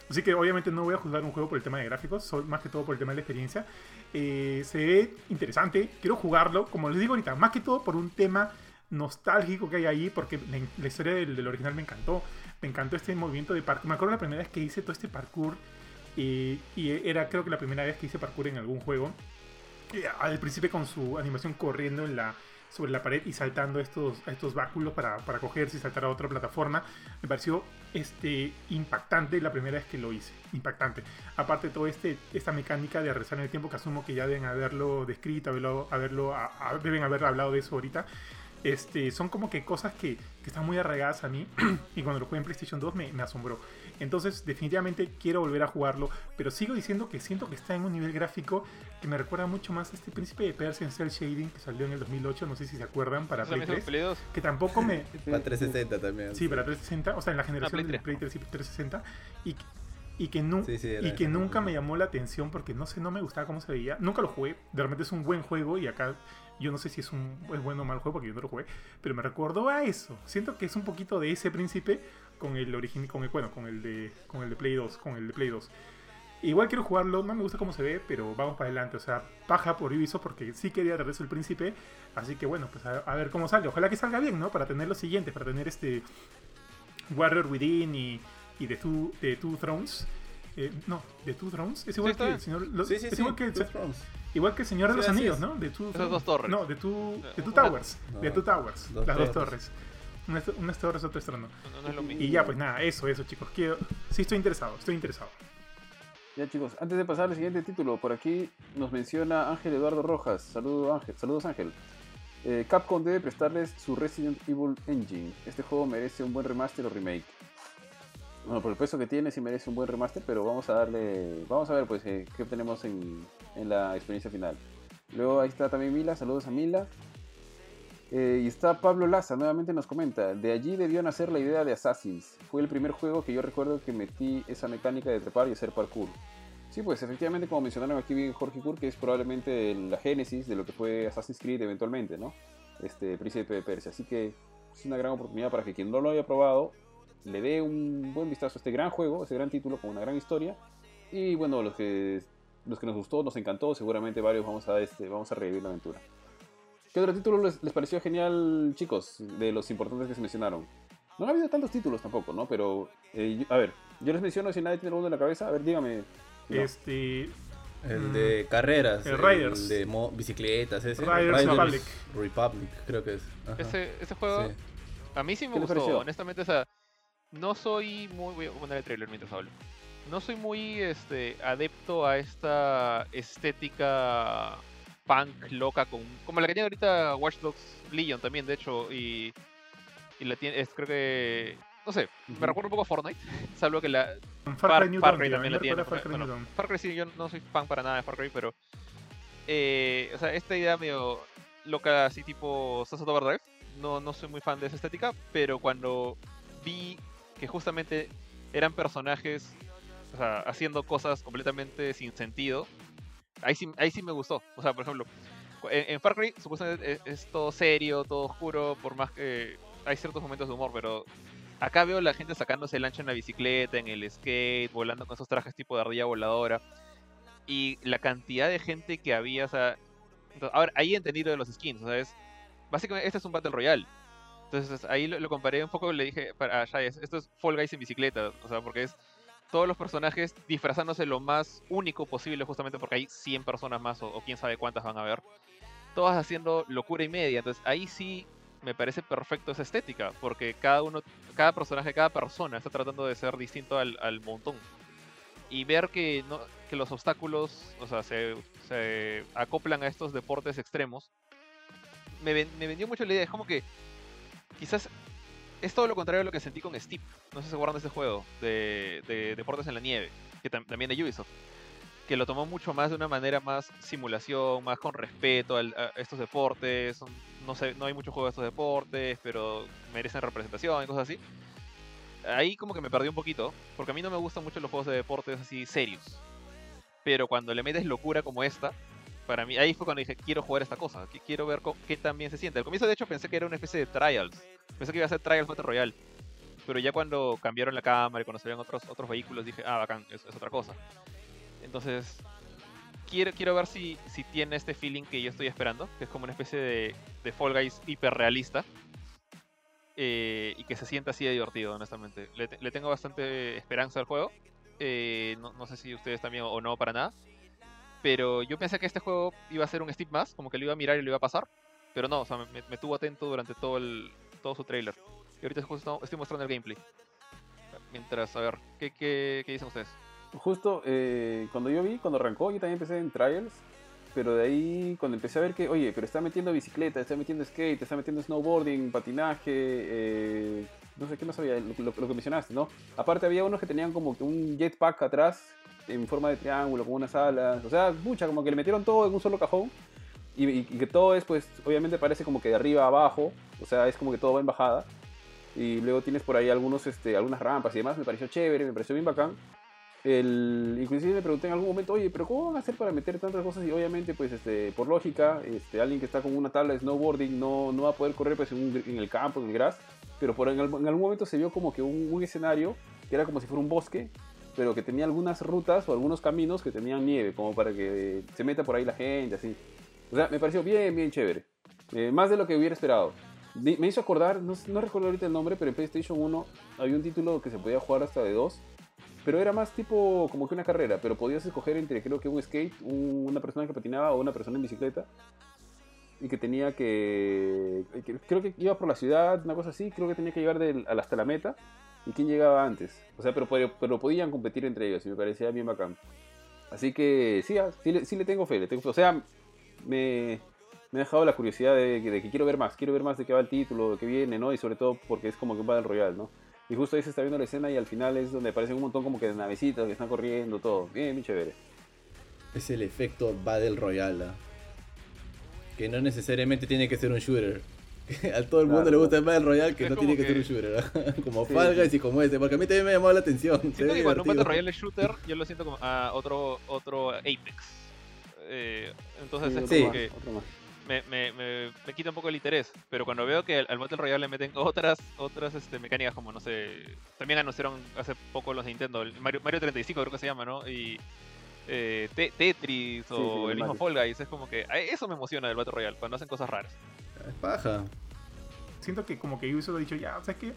Así que obviamente no voy a juzgar un juego por el tema de gráficos, más que todo por el tema de la experiencia. Eh, se ve interesante, quiero jugarlo, como les digo ahorita, más que todo por un tema nostálgico que hay ahí, porque la, historia del original me encantó. Me encantó este movimiento de parkour. Me acuerdo la primera vez que hice todo este parkour, eh, y era creo que la primera vez que hice parkour en algún juego. Eh, al principio con su animación corriendo en la, sobre la pared y saltando estos, estos báculos para, para cogerse y saltar a otra plataforma. Me pareció este, impactante la primera vez que lo hice. Impactante. Aparte de todo este, esta mecánica de rezar en el tiempo que asumo que ya deben haberlo descrito, haberlo, haberlo, a- a- deben haber hablado de eso ahorita. Este, son como que cosas que, que están muy arraigadas a mí y cuando lo jugué en PlayStation 2 me, me asombró. Entonces definitivamente quiero volver a jugarlo, pero sigo diciendo que siento que está en un nivel gráfico que me recuerda mucho más a este Príncipe de Persia en Cell Shading que salió en el 2008, no sé si se acuerdan, para ¿Eso Play también es 3, Play 2? que tampoco me... Para 360 también. Sí, para 360, o sea, en la generación Play del 3. Play 3 y 360, y, y que, nu- Sí, sí, y que nunca me llamó la atención porque no sé, no me gustaba cómo se veía. Nunca lo jugué, de repente es un buen juego y acá yo no sé si es un es bueno o mal juego porque yo no lo jugué, pero me recordó a eso. Siento que es un poquito de ese príncipe con el origen, con el bueno, con el de con el de Play 2, con el de Play 2. Igual quiero jugarlo, no me gusta cómo se ve, pero vamos para adelante. O sea, paja por Ubisoft porque sí quería regreso el príncipe. Así que bueno, pues a, a ver cómo sale. Ojalá que salga bien, ¿no? Para tener los siguientes, para tener este Warrior Within y, y The, Two, The Two Thrones. Eh, no, The Two Thrones. Es igual que el señor. lo- Sí, sí, es sí. igual que el, Two Thrones. Igual que el Señor de Sí, los Anillos, es. ¿no? The Two Esas dos torres. No, The Two, The Two Una- Towers. No, The Two Towers. dos Las dos torres. torres. Unas, unas torres, otro trono. No, no es lo mismo. Y ya, pues nada, eso, eso, chicos. Quiero, sí, estoy interesado, estoy interesado. Ya chicos, antes de pasar al siguiente título, por aquí nos menciona Ángel Eduardo Rojas. Saludo, Ángel. Saludos Ángel. Eh, Capcom debe prestarles su Resident Evil Engine. Este juego merece un buen remaster o remake. Bueno, por el peso que tiene sí merece un buen remaster, pero vamos a darle... Vamos a ver pues eh, qué obtenemos en, en la experiencia final. Luego ahí está también Mila, saludos a Mila. Eh, y está Pablo Laza, nuevamente nos comenta, de allí debió nacer la idea de Assassins. Fue el primer juego que yo recuerdo que metí esa mecánica de trepar y hacer parkour. Sí, pues efectivamente, como mencionaron aquí bien Jorge Kur, que es probablemente la génesis de lo que fue Assassin's Creed eventualmente, ¿no? Este Príncipe de Persia. Así que es una gran oportunidad para que quien no lo haya probado le dé un buen vistazo a este gran juego, este gran título con una gran historia. Y bueno, los que, los que nos gustó, nos encantó, seguramente varios vamos a, este, vamos a revivir la aventura. ¿Qué otro título les, les pareció genial, chicos, de los importantes que se mencionaron? No ha habido tantos títulos tampoco, ¿no? Pero, eh, yo- a ver, yo les menciono si nadie tiene alguno en la cabeza. A ver, dígame. No. Este. El Mm. de carreras. El Riders. El de mo- bicicletas, ese. Riders Republic. Republic, creo que es. Ese, ese juego, Sí. a mí sí me ¿Qué les gustó, pareció? honestamente, o sea, no soy muy, voy a poner el trailer mientras hablo, no soy muy este, adepto a esta estética punk loca, con, como la que tiene ahorita Watch Dogs Legion también, de hecho, y, y la tiene, es, creo que, no sé, me recuerda un poco a Fortnite, salvo que la Far, Far, Cry Far también la tiene. Far Cry bueno. Far Cry sí, yo no soy fan para nada de Far Cry, pero eh, o sea, esta idea medio loca, así tipo Sunset Overdrive, no, no soy muy fan de esa estética, pero cuando vi que justamente eran personajes o sea, haciendo cosas completamente sin sentido, ahí sí, ahí sí me gustó. O sea, por ejemplo, en, Far Cry supuestamente es, todo serio, todo oscuro, por más que hay ciertos momentos de humor, pero acá veo la gente sacándose el ancho en la bicicleta, en el skate, volando con esos trajes tipo de ardilla voladora. Y la cantidad de gente que había, o sea... ahora, ahí he entendido de los skins, o sea, es... Básicamente, este es un Battle Royale. Entonces ahí lo, comparé un poco, le dije para Shayes, esto es Fall Guys en bicicleta, o sea, porque es todos los personajes disfrazándose lo más único posible, justamente porque hay 100 personas más o, quién sabe cuántas van a ver. Todas haciendo locura y media. Entonces ahí sí me parece perfecto esa estética, porque cada uno, cada personaje, cada persona está tratando de ser distinto al, montón. Y ver que, no, que los obstáculos, o sea, se, se acoplan a estos deportes extremos, me, me vendió mucho la idea. Es como que quizás es todo lo contrario a lo que sentí con Steep. No sé si se acuerdan de ese juego de, deportes en la nieve, que también de Ubisoft. Que lo tomó mucho más de una manera más simulación, más con respeto a estos deportes. No, sé, no hay muchos juegos de estos deportes, pero merecen representación y cosas así. Ahí como que me perdí un poquito, porque a mí no me gustan mucho los juegos de deportes así serios. Pero cuando le metes locura como esta, para mí, ahí fue cuando dije, quiero jugar esta cosa, quiero ver qué también se siente. Al comienzo, de hecho, pensé que era una especie de trials. Pensé que iba a ser trials Battle Royale. Pero ya cuando cambiaron la cámara y cuando veían otros, otros vehículos, dije, ah, bacán, es, otra cosa. Entonces, quiero, quiero ver si, si tiene este feeling que yo estoy esperando, que es como una especie de, de Fall Guys hiperrealista. Eh, y que se sienta así de divertido, honestamente. Le, tengo bastante esperanza al juego. Eh, no, no, sé si ustedes también o no para nada. Pero yo pensé que este juego iba a ser un Steve más, como que lo iba a mirar y lo iba a pasar. Pero no, o sea, me, tuvo atento durante todo el todo su trailer. Y ahorita justo estoy mostrando el gameplay. Mientras, a ver, ¿qué, qué, qué dicen ustedes? Justo eh, cuando yo vi, cuando arrancó, yo también empecé en trials. Pero de ahí, cuando empecé a ver que, oye, pero está metiendo bicicleta, está metiendo skate, está metiendo snowboarding, patinaje, eh, no sé qué más había, lo, que mencionaste, ¿no? Aparte había unos que tenían como un jetpack atrás en forma de triángulo, con unas alas. O sea, mucha, como que le metieron todo en un solo cajón. Y, que todo es, pues, obviamente parece como que de arriba a abajo. O sea, es como que todo va en bajada. Y luego tienes por ahí algunos, este, algunas rampas y demás. Me pareció chévere, me pareció bien bacán. El, inclusive pregunté en algún momento, oye, pero ¿cómo van a hacer para meter tantas cosas? Y obviamente, pues, este, por lógica, este, alguien que está con una tabla de snowboarding no, no va a poder correr pues, en, en el campo, en el grass. Pero por en, en, algún momento se vio como que un, un escenario que era como si fuera un bosque pero que tenía algunas rutas o algunos caminos que tenían nieve, como para que se meta por ahí la gente, así. O sea, me pareció bien, bien chévere. Eh, más de lo que hubiera esperado. Me hizo acordar, no, no, recuerdo ahorita el nombre, pero en PlayStation 1 había un título que se podía jugar hasta de dos. Pero era más tipo como que una carrera, pero podías escoger entre creo que un skate, una persona que patinaba o una persona en bicicleta. Y que tenía que, Creo que iba por la ciudad, una cosa así. Creo que tenía que llegar hasta la meta y quién llegaba antes. O sea, pero, pero, podían competir entre ellos y me parecía bien bacán. Así que sí, ah, sí, le tengo fe. Le tengo, o sea, me, me ha dejado la curiosidad de, que quiero ver más. Quiero ver más de qué va el título, de qué viene, ¿no? Y sobre todo porque es como que un Battle Royale, ¿no? Y justo ahí se está viendo la escena y al final es donde aparecen un montón como que de navecitas que están corriendo, todo. Bien, bien chévere. Es el efecto Battle Royale. ¿ah? Que no necesariamente tiene que ser un shooter. a todo el mundo le gusta el Battle Royale que no tiene que, ser un shooter, como sí, Fall Guys y como este, porque a mí también me ha llamado la atención. Siento que cuando un Battle Royale shooter, yo lo siento como a otro, otro Apex. Eh, entonces es como que me, me, me, quita un poco el interés, pero cuando veo que al Battle Royale le meten otras otras este, mecánicas como, no sé, también anunciaron hace poco los de Nintendo, Mario, Mario 35 creo que se llama, ¿no? Y eh, Tetris o el mismo Fall Guys, es como que eso me emociona del Battle Royale, cuando hacen cosas raras. Es paja siento que como que Ubisoft ha dicho, ya, o sea, que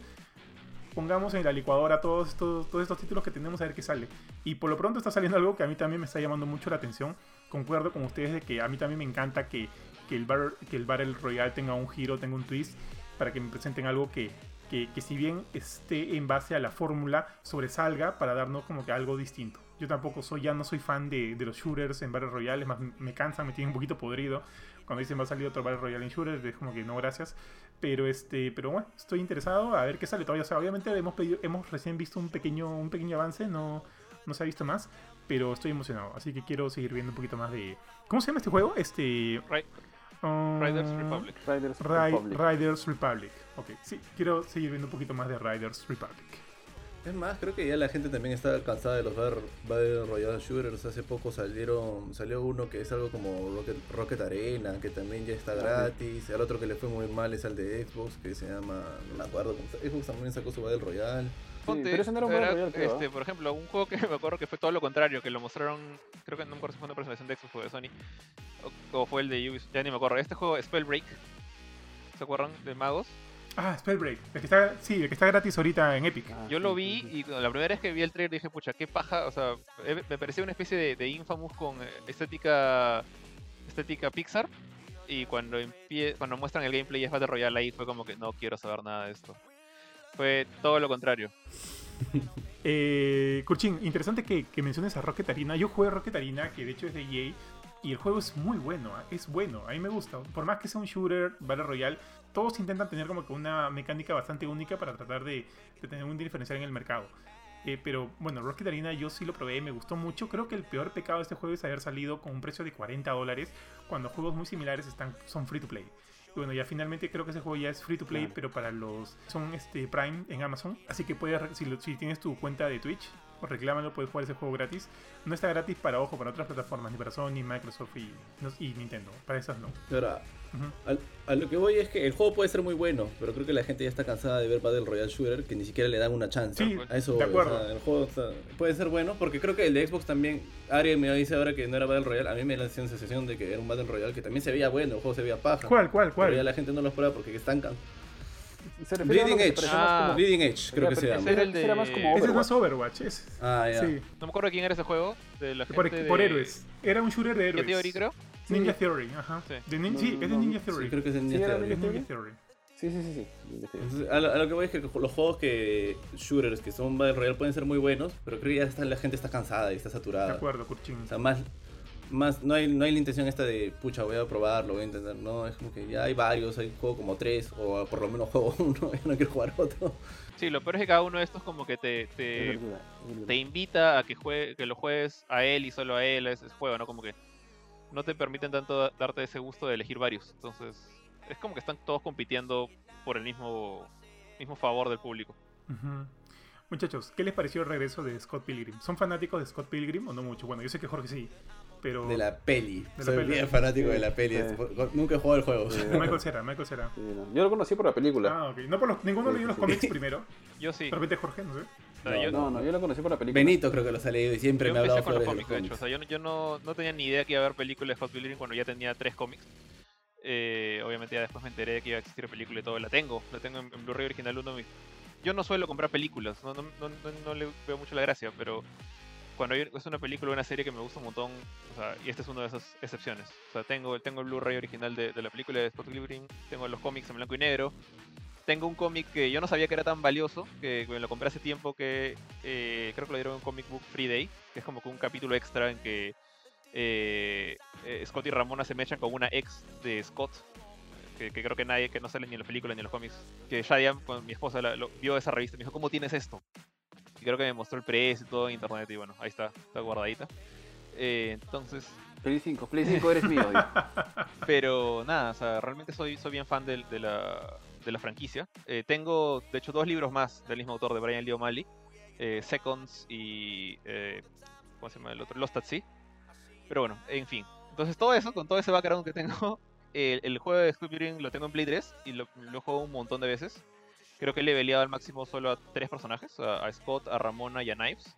pongamos en la licuadora todos estos, todos estos títulos que tenemos a ver qué sale. Y por lo pronto está saliendo algo que a mí también me está llamando mucho la atención. Concuerdo con ustedes de que a mí también me encanta que, que, el, bar, que el Battle Royale tenga un giro, tenga un twist, para que me presenten algo que, que, si bien esté en base a la fórmula, sobresalga para darnos como que algo distinto. Yo tampoco soy, ya no soy fan de, de los shooters en Battle Royale, más me cansan, me tienen un poquito podrido. Cuando dicen va a salir otro Battle Royale en shooters, es como que no, gracias. Pero este, pero bueno, estoy interesado a ver qué sale todavía. O sea, obviamente hemos, pedido, hemos recién visto un pequeño, un pequeño avance, no, no se ha visto más. pero estoy emocionado, así que quiero seguir viendo un poquito más de... ¿Cómo se llama este juego? Este... Ri- um, Riders Republic. Riders Ri- Republic. Riders Republic. Ok, sí, quiero seguir viendo un poquito más de Riders Republic. Es más, creo que ya la gente también está cansada de los Battle Royale Shooters. Hace poco salieron salió uno que es algo como Rocket, Rocket Arena, que también ya está gratis. El otro que le fue muy mal es el de Xbox, que se llama, no me acuerdo, cómo se- Xbox también sacó su Battle Royale. Ponte, pero ese no era un era, Battle Royale, creo, este, ¿ah? por ejemplo, un juego que me acuerdo que fue todo lo contrario, que lo mostraron, creo que no me acuerdo si fue una presentación de Xbox o de Sony, o, o fue el de Ubisoft, ya ni me acuerdo. Este juego, Spellbreak, ¿se acuerdan? De magos. Ah, Spellbreak. El que está, sí, el que está gratis ahorita en Epic. Ah, Yo sí, lo vi sí. y la primera vez que vi el trailer dije, pucha, qué paja, o sea, me parecía una especie de, de Infamous con eh, estética estética Pixar. Y cuando empie cuando muestran el gameplay y es Battle Royale ahí fue como que no quiero saber nada de esto. Fue todo lo contrario. Eh, Kurchin, interesante que, que menciones a Rocket Arena. Yo jugué Rocket Arena, que de hecho es de EA, y el juego es muy bueno, ¿ah? es bueno, a mí me gusta. Por más que sea un shooter, Battle Royale, todos intentan tener como que una mecánica bastante única para tratar de, de tener un diferencial en el mercado. Eh, pero bueno, Rocket Arena yo sí lo probé, me gustó mucho. Creo que el peor pecado de este juego es haber salido con un precio de 40 dólares cuando juegos muy similares están, son free to play. Y bueno, ya finalmente creo que ese juego ya es free to play, Claro. pero para los son este Prime en Amazon. Así que puedes, si tienes tu cuenta de Twitch, o reclámalo, puedes jugar ese juego gratis. No está gratis para ojo, para otras plataformas, ni para Sony, Microsoft y, y Nintendo. Para esas no. Ahora, Ujú. al- a lo que voy es que el juego puede ser muy bueno, pero creo que la gente ya está cansada de ver Battle Royale Shooter que ni siquiera le dan una chance. Sí, a eso de acuerdo. o sea, el juego está- puede ser bueno porque creo que el de Xbox también, Ari me dice ahora que no era Battle Royale, a mí me da la sensación de que era un Battle Royale que también se veía bueno, el juego se veía paja. ¿Cuál, cuál, Pero ya cuál? la gente no los prueba porque están can- Se refiere Bleeding Edge. Ah. como- Bleeding Edge, creo que se llama. ese era el ese era más de- como Ese es Overwatch. más Overwatch. es- Ah, ya. Sí, No me acuerdo quién era ese juego. De la por, gente por de- héroes. Era un shooter de ¿Qué héroes. Theory, creo? Ninja Theory, ajá. Sí. De nin- No, sí, no, es de Ninja Sí, Theory. creo que es Sí, Ninja Theory. Es Ninja Theory. Sí, sí, sí, sí. Entonces, a, lo, a lo que voy es que los juegos que shooters que son Battle Royale pueden ser muy buenos, pero creo que ya está- la gente está cansada y está De saturada. acuerdo, Kurchin. O sea, más, más no, hay, no hay la intención esta de, pucha, voy a probarlo, voy a intentar. No, es como que ya hay varios, hay juego como tres, o por lo menos juego uno, ya no quiero jugar otro. Sí, lo peor es que cada uno de estos como que te, Es te, verdad, es verdad. te invita a que, juegue, que lo juegues a él y solo a él, ese juego, ¿no? Como que no te permiten tanto da- darte ese gusto de elegir varios. Entonces, es como que están todos compitiendo por el mismo, mismo favor del público. Muchachos, ¿qué les pareció el regreso de Scott Pilgrim? ¿Son fanáticos de Scott Pilgrim o no mucho? Bueno, yo sé que Jorge sí, pero... De la peli. De la Soy peli. bien fanático Sí, de la peli. sí. Nunca he jugado el juego. Sí. De Michael Cera, Michael Cera. Sí, no. Yo lo conocí por la película. Ah, ok. No por los, ninguno Sí, leyó sí, los cómics primero. Yo sí. De repente Jorge, no sé. Yo, No, no, yo lo conocí por la película. Benito creo que los ha leído y siempre yo me ha hablado con los cómics, de hecho. O sea, yo, no- yo no, no tenía ni idea que iba a haber películas de Hot Pilgrim cuando ya tenía tres cómics. Eh, obviamente ya después me enteré de que iba a existir película y todo. La tengo, la tengo en, en Blu-ray original 1. Yo no suelo comprar películas, no, no, no, no- no le veo mucho la gracia, pero cuando hay- es una película o una serie que me gusta un montón, o sea, y esta es una de esas excepciones. O sea, tengo, el Blu-ray original de, la película de Scott Pilgrim, tengo los cómics en blanco y negro, tengo un cómic que yo no sabía que era tan valioso, que lo compré hace tiempo, que eh, creo que lo dieron en Comic Book Free Day, que es como que un capítulo extra en que eh, eh, Scott y Ramona se mechan con una ex de Scott, que, creo que nadie, que no sale ni en la película ni en los cómics, que Shadiam, mi esposa, vio esa revista y me dijo, ¿cómo tienes esto? Creo que me mostró el precio y todo en internet y bueno, ahí está, está guardadita. Eh, entonces, Play 5, Play 5 eres mío. pero nada, o sea, realmente soy, soy bien fan del- de, la, de la franquicia. Eh, tengo, de hecho, dos libros más del mismo autor, de Brian Lee O'Malley. eh, Seconds y... ¿Cómo se llama el otro? Lost at Sea. Pero bueno, en fin. Entonces todo eso, con todo ese background que tengo, el, el juego de Scooby Ring lo tengo en Play 3 y lo, lo juego un montón de veces. Creo que le he peleado al máximo solo a tres personajes, a, a Scott, a Ramona y a Knives.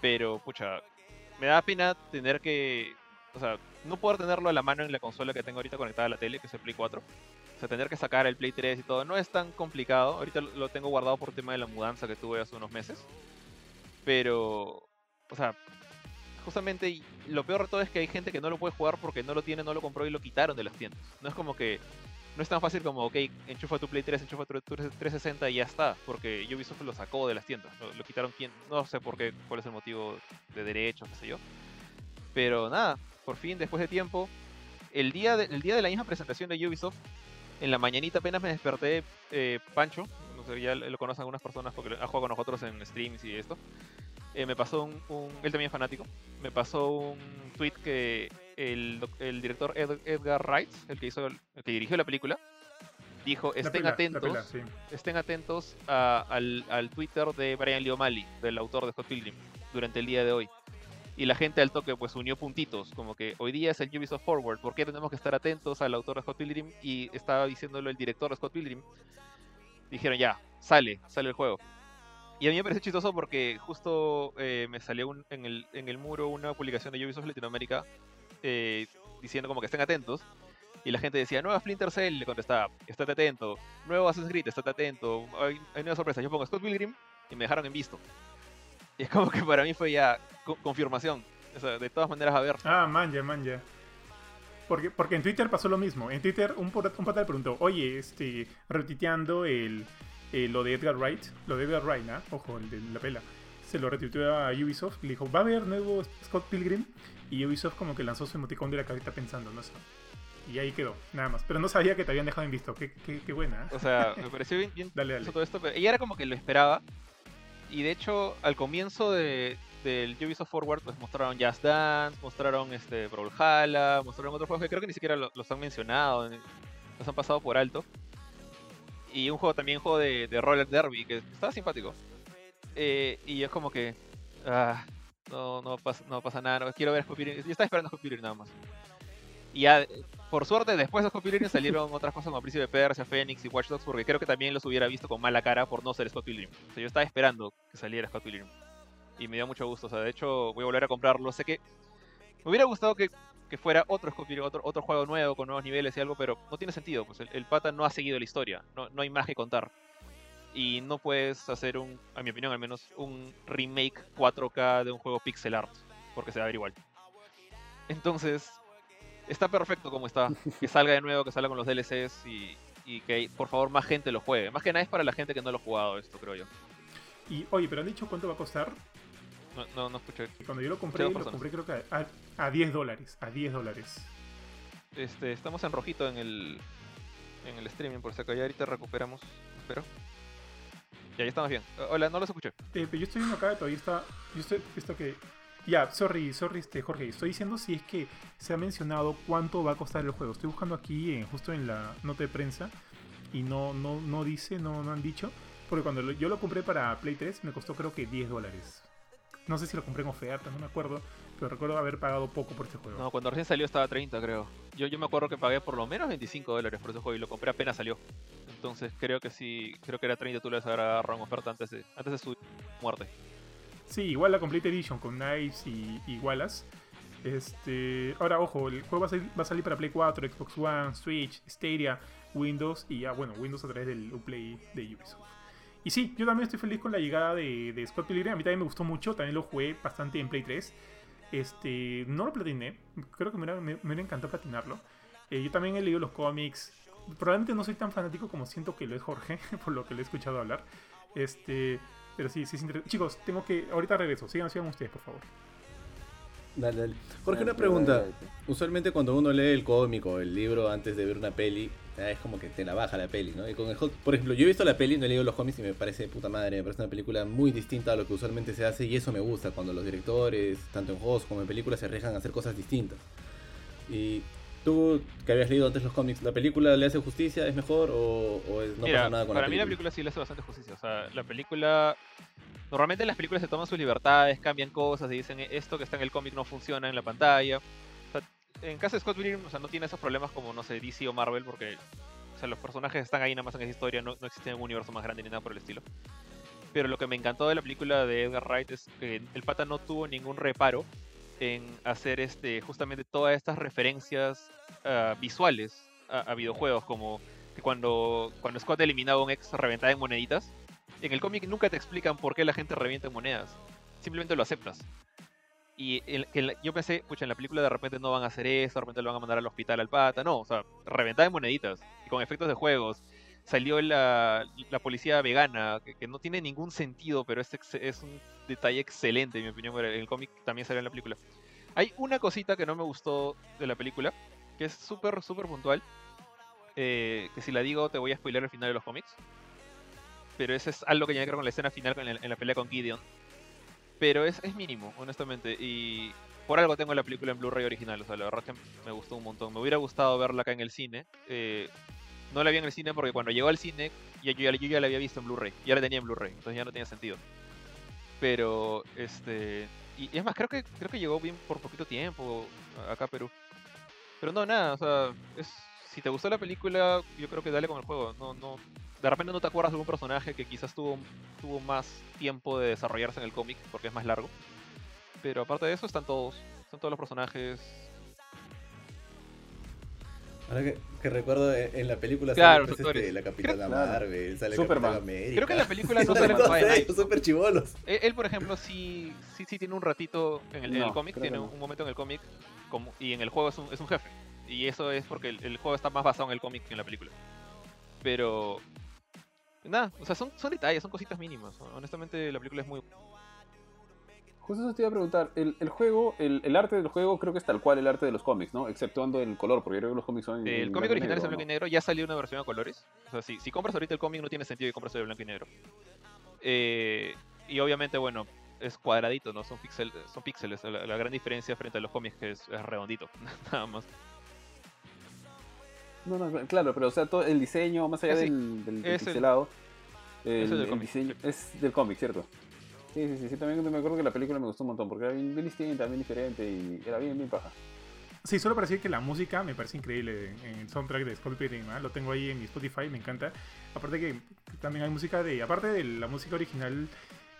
Pero, pucha, me da pena tener que... O sea, no poder tenerlo a la mano en la consola que tengo ahorita conectada a la tele, que es el Play 4. O sea, tener que sacar el Play 3 y todo, no es tan complicado. Ahorita lo tengo guardado por tema de la mudanza que tuve hace unos meses. Pero, o sea, justamente lo peor de todo es que hay gente que no lo puede jugar porque no lo tiene, no lo compró y lo quitaron de las tiendas. No es como que no es tan fácil como, ok, enchufa tu Play 3, enchufa tu tu 360 y ya está, porque Ubisoft lo sacó de las tiendas. Lo, lo quitaron quien, no sé por qué, cuál es el motivo de derechos, qué sé yo. Pero nada, por fin, después de tiempo, el día de, el día de la misma presentación de Ubisoft, en la mañanita apenas me desperté, eh, Pancho, no sé, ya lo conocen algunas personas porque ha jugado con nosotros en streams y esto. eh, me pasó un, un- Él también es fanático. Me pasó un tweet que el, el director Ed- Edgar Wright, el que, hizo, el que dirigió la película, dijo: estén pela, la atentos. pela, sí. estén atentos a- al, al Twitter de Brian Lee O'Malley, del autor de Scott Pilgrim, durante el día de hoy. Y la gente al toque pues unió puntitos, como que hoy día es el Ubisoft Forward, ¿por qué tenemos que estar atentos al autor de Scott Pilgrim? Y estaba diciéndolo el director de Scott Pilgrim. Dijeron ya, sale, sale el juego. Y a mí me parece chistoso porque justo eh, me salió un- en, el, en el muro una publicación de Ubisoft Latinoamérica eh, diciendo como que estén atentos. Y la gente decía, nueva Splinter Cell, le contestaba, estate atento. Nuevo Assassin's Creed, estate atento. Hay, hay nuevas sorpresas. Yo pongo Scott Pilgrim y me dejaron en visto. Y es como que para mí fue ya co- confirmación. De todas maneras, a ver. Ah, manja, manja. Porque, porque en Twitter pasó lo mismo. En Twitter un, un pata le preguntó, oye, este, retuiteando el, eh, lo de Edgar Wright, lo de Edgar Wright, ¿ah? Ojo, el de la pela. Se lo retuiteó a Ubisoft, le dijo, ¿va a haber nuevo Scott Pilgrim? Y Ubisoft como que lanzó su emoticón de la carita pensando, no sé. Y ahí quedó, nada más. Pero no sabía que te habían dejado en visto. Qué, qué, qué buena, ¿eh? O sea, me pareció bien, bien Dale, dale. todo esto. Pero ella era como que lo esperaba. Y de hecho, al comienzo de, del Ubisoft Forward, pues mostraron Just Dance, mostraron este Brawlhalla, mostraron otros juegos que creo que ni siquiera lo- los han mencionado, ni- los han pasado por alto. Y un juego también, un juego de, de Roller Derby, que estaba simpático. Eh, y es como que. ah, no, no, pasa, no pasa nada, no, quiero ver Scott Pilgrim. Yo estaba esperando Scott Pilgrim nada más. Y ya, eh, por suerte, después de Scott Pilgrim salieron otras cosas como Príncipe Persia, Phoenix y Watch Dogs, porque creo que también los hubiera visto con mala cara por no ser Scott Pilgrim. O sea, yo estaba esperando que saliera Scott Pilgrim. Y me dio mucho gusto. O sea, de hecho, voy a volver a comprarlo. Sé que me hubiera gustado que, que fuera otro Scott Pilgrim, otro, otro juego nuevo con nuevos niveles y algo, pero no tiene sentido. Pues el, el pata no ha seguido la historia. No, no hay más que contar. Y no puedes hacer un, a mi opinión al menos, un remake 4K de un juego pixel art. Porque se va a ver igual. Entonces, está perfecto como está. Que salga de nuevo, que salga con los DLCs y, y que por favor más gente lo juegue. Más que nada es para la gente que no lo ha jugado esto, creo yo. Y oye, pero han dicho cuánto va a costar. No, no, no escuché. Cuando yo lo compré, lo compré creo que a, a 10 dólares. A 10 dólares. Este, estamos en rojito en el en el streaming, por si acá ya ahorita recuperamos. Espero. Ya, ya estamos bien. Eh, Hola, no los escuché. Eh, pero yo estoy viendo acá, todavía está. Yo estoy. Esto que. Ya, sorry, sorry, este, Jorge. Estoy diciendo si es que se ha mencionado cuánto va a costar el juego. Estoy buscando aquí, en- justo en la nota de prensa. Y no, no, no dice, no, no han dicho. Porque cuando lo- yo lo compré para Play 3, me costó creo que 10 dólares. No sé si lo compré en oferta, no me acuerdo. Pero recuerdo haber pagado poco por este juego. No, cuando recién salió estaba a 30, creo. Yo, yo me acuerdo que pagué por lo menos 25 dólares por ese juego y lo compré apenas salió. Entonces creo que sí, creo que era 30 tú le vas a agarrar en oferta antes de, antes de su muerte. Sí, igual la Complete Edition con Knives y, y Wallace. Este, ahora, ojo, el juego va a, salir, para Play 4, Xbox One, Switch, Stadia, Windows y ya, bueno, Windows a través del Uplay de Ubisoft. Y sí, yo también estoy feliz con la llegada de, de Scott Pilgrim. A mí también me gustó mucho, también lo jugué bastante en Play 3. Este, no lo platiné, creo que me hubiera, me, me encantado platinarlo. Eh, yo también he leído los cómics. Probablemente no soy tan fanático como siento que lo es Jorge, por lo que le he escuchado hablar. Este, pero sí, sí es interesante. Chicos, tengo que. Ahorita regreso. Sigan, sigan ustedes, por favor. Dale, dale. Jorge, una Dale, pregunta. dale, dale. Usualmente cuando uno lee el cómic o el libro antes de ver una peli, es como que te la baja la peli, ¿no? Y con el Hulk- por ejemplo, yo he visto la peli, no he leído los cómics y me parece puta madre, me parece una película muy distinta a lo que usualmente se hace y eso me gusta cuando los directores, tanto en juegos como en películas, se arriesgan a hacer cosas distintas. Y tú, que habías leído antes los cómics, ¿la película le hace justicia? ¿Es mejor o, o es- no Mira, pasa nada con para la mí la película? película sí le hace bastante justicia. O sea, la película. Normalmente las películas se toman sus libertades, cambian cosas y dicen "Eh, esto que está en el cómic no funciona en la pantalla. O sea, en caso de Scott Pilgrim, o sea, no tiene esos problemas como, no sé, DC o Marvel, porque o sea, los personajes están ahí nada más en esa historia, no, no existe un universo más grande ni nada por el estilo. Pero lo que me encantó de la película de Edgar Wright es que el pata no tuvo ningún reparo en hacer este justamente todas estas referencias ah, visuales a, videojuegos, como que cuando, cuando Scott eliminaba a un ex reventaba en moneditas. En el cómic nunca te explican por qué la gente revienta en monedas. Simplemente lo aceptas. Y que la- yo pensé, pucha, en la película de repente no van a hacer eso, de repente lo van a mandar al hospital al pata. No, o sea, reventaba en moneditas. Y con efectos de juegos. Salió la, la policía vegana, que, no tiene ningún sentido, pero es, es un detalle excelente, en mi opinión. pero El cómic también salió en la película. Hay una cosita que no me gustó de la película, que es súper, súper puntual. eh, que si la digo te voy a spoiler el final de los cómics. Pero eso es algo que tiene que ver con la escena final en la pelea con Gideon. Pero es, es mínimo, honestamente. Y por algo tengo la película en Blu-ray original. O sea, la verdad que me gustó un montón. Me hubiera gustado verla acá en el cine. Eh, no la vi en el cine porque cuando llegó al cine, yo, yo ya la había visto en Blu-ray. Ya la tenía en Blu-ray. Entonces ya no tenía sentido. Pero, este. Y, es más, creo que, creo que llegó bien por poquito tiempo acá Perú. Pero no, nada, o sea, es, si te gustó la película, yo creo que dale con el juego. No, no, de repente no te acuerdas de algún personaje que quizás tuvo, tuvo más tiempo de desarrollarse en el cómic porque es más largo. Pero aparte de eso están todos, están todos los personajes. Ahora que, que recuerdo en, en la película Claro, sale pues, este, la Capitana Claro. Marvel, sale Superman. Capitán América. Creo que en la película no sale súper chivolos. Él, él, por ejemplo, sí, sí, sí tiene un ratito en el, en el No, cómic, creo tiene un, no. un momento en el cómic como- y en el juego es un, es un jefe. Y eso es porque el, el juego está más basado en el cómic que en la película. Pero... Nada, o sea, son, son detalles, son cositas mínimas. Honestamente, la película es muy... Justo eso te iba a preguntar. El, el juego, el, el arte del juego creo que es tal cual el arte de los cómics, ¿no? Exceptuando el color, porque yo creo que los cómics son. El cómic original es en blanco y negro, ya salió una versión a colores. O sea, si, si compras ahorita el cómic no tiene sentido que compres el blanco y negro. Eh, y obviamente, bueno, es cuadradito, ¿no? Son, pixel, son píxeles. La, la gran diferencia frente a los cómics que es, es redondito, nada más. No, no, claro, pero o sea, todo el diseño, más allá sí, del, del, del el- pixelado, el, es el del el cómic, diseño sí. es del cómic, ¿cierto? Sí, sí, sí, sí, también me acuerdo que la película me gustó un montón, porque era bien, bien distinta, bien diferente y era bien, bien paja. Sí, solo para decir que la música me parece increíble en, el soundtrack de Pilgrim, ¿ah? Lo tengo ahí en mi Spotify, me encanta. Aparte que también hay música de... Aparte de la música original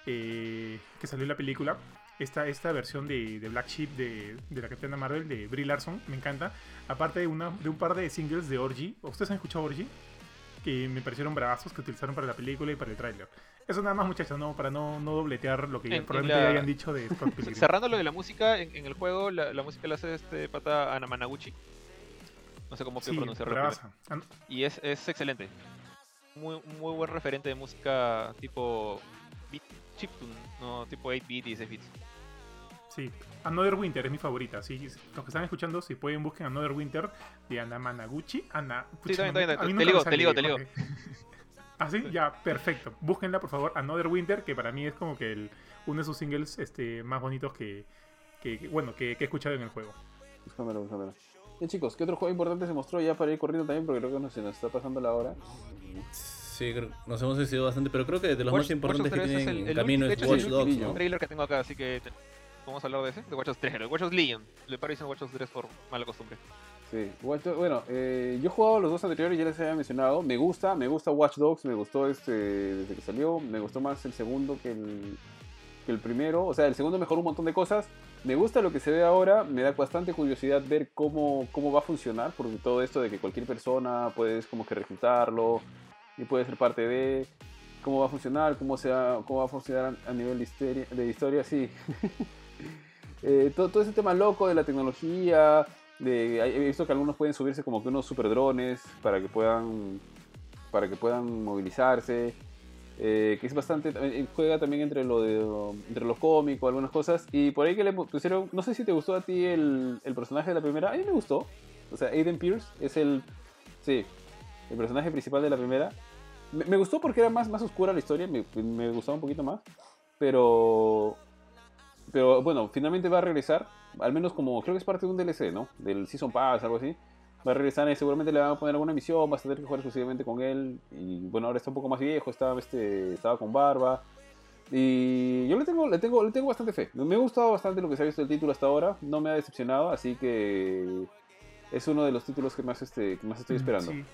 eh, que salió en la película, esta, esta versión de, de Black Sheep de, de la Capitana Marvel, de Brie Larson, me encanta. Aparte de, una, de un par de singles de Orgy. ¿Ustedes han escuchado Orgy? Que me parecieron bravazos que utilizaron para la película y para el tráiler. Eso nada más, muchachos, no, para no, no dobletear lo que En- probablemente la- ya hayan dicho de Scott Pilgrim. Cerrando lo de la música, en, en el juego la, la música la hace este pata Anamanaguchi. No sé cómo Sí, pronunciarlo. Ah, Y es, es excelente. Muy, muy buen referente de música tipo beat, chiptune, no tipo 8-bit y 16 bits. Sí, Another Winter es mi favorita. Sí, los que están escuchando, si pueden, busquen Another Winter de Ana Managuchi. Ana, Sí, también, también, mí te ligo, te ligo, te ligo. Ah, sí, ya, perfecto. Búsquenla, por favor, Another Winter, que para mí es como que el, uno de sus singles este, más bonitos que, que- que- bueno, que, que he escuchado en el juego. Búscamelo, búscamelo. Bien, chicos, ¿qué otro juego importante se mostró ya para ir corriendo también? Porque creo que se nos está pasando la hora. Sí, creo- nos hemos decidido bastante, pero creo que de los Watch- más importantes que Dogs 3 tienen es el- en el camino es Watch es el Dogs, ultimillo. ¿no? trailer que tengo acá, así que te- vamos a hablar de ese, de Watch Dogs 3, de Watch Dogs Legion. Le parecen Watch Dogs 3 por mala costumbre. Sí, bueno, eh, yo he jugado los dos anteriores, ya les había mencionado. Me gusta, me gusta Watch Dogs, me gustó este desde que salió. Me gustó más el segundo que el, primero. O sea, el segundo mejoró un montón de cosas. Me gusta lo que se ve ahora, me da bastante curiosidad ver cómo, cómo va a funcionar, porque todo esto de que cualquier persona puedes como que reclutarlo y puede ser parte de cómo va a funcionar, cómo, sea, cómo va a funcionar a nivel de historia, de historia sí. Eh, todo, todo ese tema loco de la tecnología, he visto que algunos pueden subirse como que unos super drones para que puedan, para que puedan movilizarse. eh, que es bastante, eh, juega también entre lo de, entre lo cómico, algunas cosas. Y por ahí que le pusieron, no sé si te gustó a ti el, el personaje de la primera, a mí me gustó. O sea, Aiden Pierce es el, sí, el personaje principal de la primera. Me, me gustó porque era más, más oscura la historia, me, me gustaba un poquito más. Pero, pero bueno, finalmente va a regresar, al menos como creo que es parte de un DLC, ¿no? Del Season Pass, algo así. Va a regresar y seguramente le van a poner alguna misión, vas a tener que jugar exclusivamente con él. Y bueno, ahora está un poco más viejo, estaba, este, estaba con barba. Y yo le tengo, le, tengo, le tengo bastante fe. Me ha gustado bastante lo que se ha visto del título hasta ahora. No me ha decepcionado, así que es uno de los títulos que más, este, que más estoy esperando. Sí.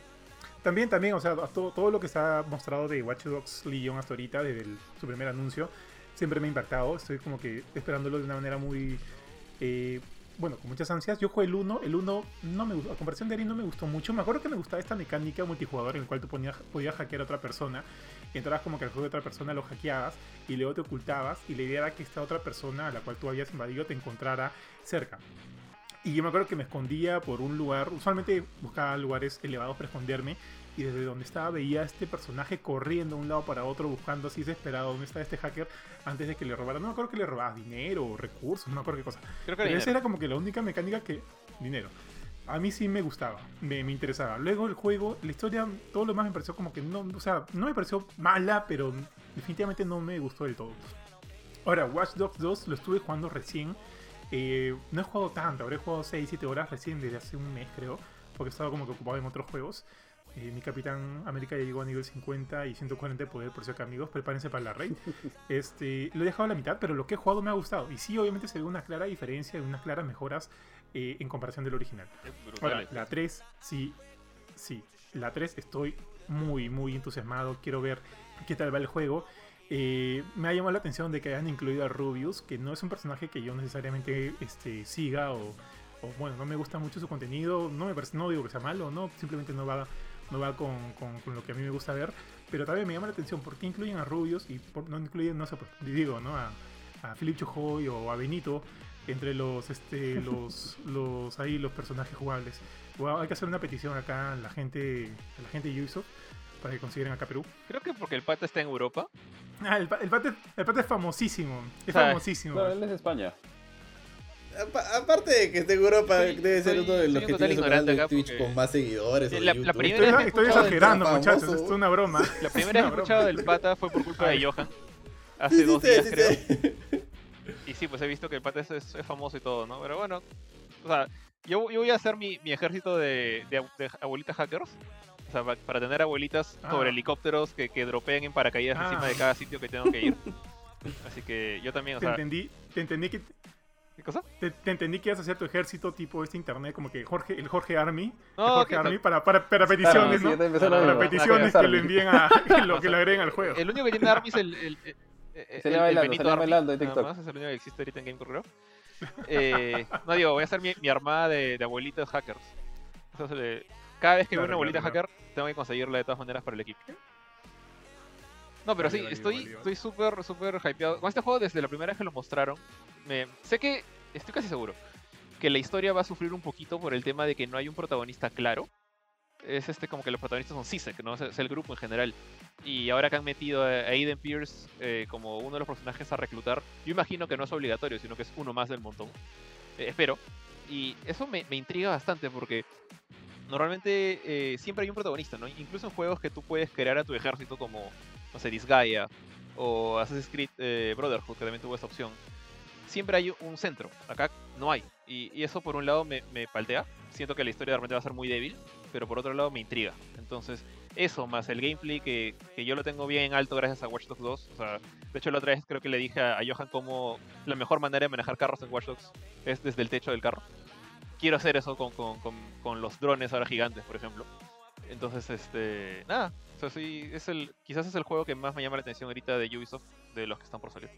También, también, o sea, todo, todo lo que se ha mostrado de Watch Dogs Legion hasta ahorita, desde el- su primer anuncio, siempre me ha impactado. Estoy como que esperándolo de una manera muy. Eh, bueno, con muchas ansias. Yo jugué el 1, el 1 no me gustó, a comparación de Ari no me gustó mucho. Me acuerdo que me gustaba esta mecánica multijugador en el cual tú ponías, podías hackear a otra persona. Entrabas como que al juego de otra persona, lo hackeabas y luego te ocultabas. Y la idea era que esta otra persona a la cual tú habías invadido te encontrara cerca. Y yo me acuerdo que me escondía por un lugar, usualmente buscaba lugares elevados para esconderme, y desde donde estaba veía a este personaje corriendo de un lado para otro, buscando así desesperado dónde está este hacker antes de que le robara. No me acuerdo que le robaba dinero o recursos, no me acuerdo qué cosa. Creo que Pero esa era como que la única mecánica que. Dinero. A mí sí me gustaba, me, me interesaba. Luego el juego, la historia, todo lo demás me pareció como que no. O sea, no me pareció mala, pero definitivamente no me gustó del todo. Ahora, Watch Dogs 2 lo estuve jugando recién. Eh, no he jugado tanto, habré jugado 6-7 horas recién desde hace un mes, creo. Porque he estado como que ocupado en otros juegos. Eh, mi Capitán América ya llegó a nivel 50 y 140 de poder, por si acá amigos, prepárense para la raid. Este, lo he dejado a la mitad, pero lo que he jugado me ha gustado. Y sí, obviamente se ve una clara diferencia y unas claras mejoras eh, en comparación del original. Ahora, Brutales. la 3, sí, sí. La 3 estoy muy, muy entusiasmado. Quiero ver qué tal va el juego. Eh, me ha llamado la atención de que hayan incluido a Rubius, que no es un personaje que yo necesariamente este, siga o, o, bueno, no me gusta mucho su contenido. No, me parece, no digo que sea malo, no, simplemente no va, no va con, con- con lo que a mí me gusta ver. Pero también me llama la atención por qué incluyen a Rubius y por- no incluyen, no sé, pues, digo, ¿no? A, a Philip Chujoy o a Benito entre los, este, los, los, ahí, los personajes jugables. Wow, hay que hacer una petición acá a la gente, a la gente de Ubisoft para que consideren acá Perú. Creo que porque el pata está en Europa. Ah, el, el, pate, el pate es famosísimo. Es famosísimo. Claro, él es de España. Apa- Aparte de que esté Europa, Soy- debe ser soy- uno de los que tiene su canal de Twitch porque- con más seguidores. La- primera Estoy, exagerando, muchachos. Esto es una broma. La primera vez que he escuchado del pata fue por culpa de. Johan. Hace sí dos días, sí creo. Y sí, pues he visto que el pata es, es- es famoso y todo, ¿no? Pero bueno, o sea, yo, yo voy a hacer mi, mi ejército de, de ab- de abuelitas hackers. O sea, pa- para tener abuelitas Ah. sobre helicópteros que, que dropeen en paracaídas Ah. encima de cada sitio que tengo que ir. Así que yo también, o Te sea, entendí, te entendí que ¿qué cosa? te, te entendí que ibas a hacer tu ejército tipo este internet como que Jorge, el Jorge Army, el No, Jorge que- Army para, para, para peticiones, ¿no? lo Para peticiones Ah, que lo envíen a que lo que lo agreguen al juego. El único que tiene Army es el. el, el- el- Sale el bailando, Benito Army, en nada TikTok. más, es el único que existe ahorita en Game Correo. Eh, no digo, voy a hacer mi, mi armada de, de abuelitos hackers. Entonces, eh, cada vez que veo una abuelita claro, hacker, tengo que conseguirla de todas maneras para el equipo. No, pero Vale, sí, vale, estoy vale. súper, súper hypeado. Con este juego, desde la primera vez que lo mostraron, me, sé que, estoy casi seguro, que la historia va a sufrir un poquito por el tema de que no hay un protagonista claro. Es este como que los protagonistas son CISEC, ¿no? Es, el grupo en general. Y ahora que han metido a a Aiden Pierce eh, como uno de los personajes a reclutar, yo imagino que no es obligatorio, sino que es uno más del montón. Eh, espero. Y eso me, me intriga bastante porque normalmente eh, siempre hay un protagonista, ¿no? Incluso en juegos que tú puedes crear a tu ejército como, no sé, Disgaea o Assassin's Creed eh, Brotherhood, que también tuvo esta opción. Siempre hay un centro, acá no hay. Y, eso por un lado me, me paltea, siento que la historia de repente va a ser muy débil, pero por otro lado me intriga. Entonces, eso más el gameplay que, yo lo tengo bien en alto gracias a Watch Dogs 2. O sea, de hecho la otra vez creo que le dije a, a Johan cómo la mejor manera de manejar carros en Watch Dogs es desde el techo del carro. Quiero hacer eso con, con, con, con los drones ahora gigantes, por ejemplo. Entonces, este, nada, o sea, sí, es el, quizás es el juego que más me llama la atención ahorita de Ubisoft, de los que están por salir.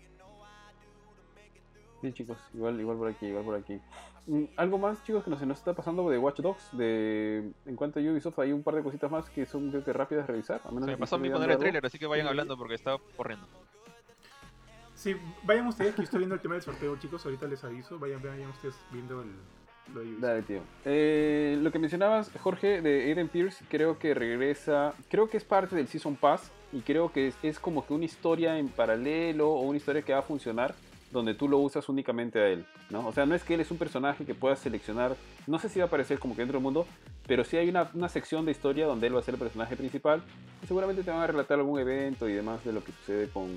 Sí, chicos, igual, igual por aquí, igual por aquí. Mm, Algo más, chicos, que nos, se nos está pasando de Watch Dogs. De, en cuanto a Ubisoft, hay un par de cositas más que son creo que rápidas de revisar. A menos Se me pasó a mí poner el trailer, así que vayan Sí. hablando porque está corriendo. Sí, vayan ustedes, que yo estoy viendo el tema del sorteo, chicos. Ahorita les aviso. Vayan, vayan ustedes viendo el, lo. Dale, tío. Eh, lo que mencionabas, Jorge, de Aiden Pierce, creo que regresa, creo que es parte del Season Pass y creo que es, es como que una historia en paralelo o una historia que va a funcionar donde tú lo usas únicamente a él, ¿no? O sea, no es que él es un personaje que puedas seleccionar, no sé si va a aparecer como que dentro del mundo, pero sí hay una, una sección de historia donde él va a ser el personaje principal y seguramente te van a relatar algún evento y demás de lo que sucede con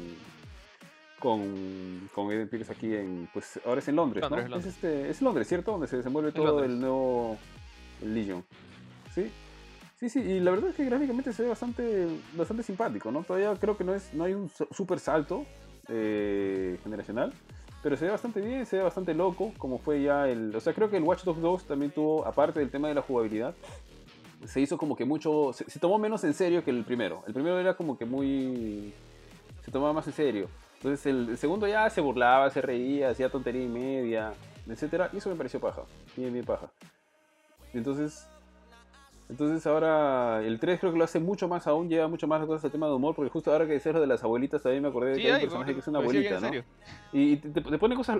con, con Aiden Pierce aquí en, pues ahora es en Londres, Londres, ¿no? Londres. Es, este, es Londres, ¿cierto? Donde se desenvuelve todo Londres. el nuevo Legion. ¿Sí? Sí, sí, y la verdad es que gráficamente se ve bastante, bastante simpático, ¿no? Todavía creo que no, es, no hay un su- super salto eh, generacional, pero se ve bastante bien, se ve bastante loco, como fue ya el... O sea, creo que el Watch Dogs 2 también tuvo, aparte del tema de la jugabilidad, se hizo como que mucho... Se, se tomó menos en serio que el primero. El primero era como que muy... Se tomaba más en serio. Entonces el, el segundo ya se burlaba, se reía, hacía tontería y media, etcétera, y eso me pareció paja, bien, bien paja. Entonces, entonces ahora el 3 creo que lo hace mucho más aún, lleva mucho más las cosas al tema de humor, porque justo ahora que dices lo de las abuelitas también me acordé de Sí, que hay un personaje que es una abuelita, ¿no? en serio. Y, y te, te- te pone cosas...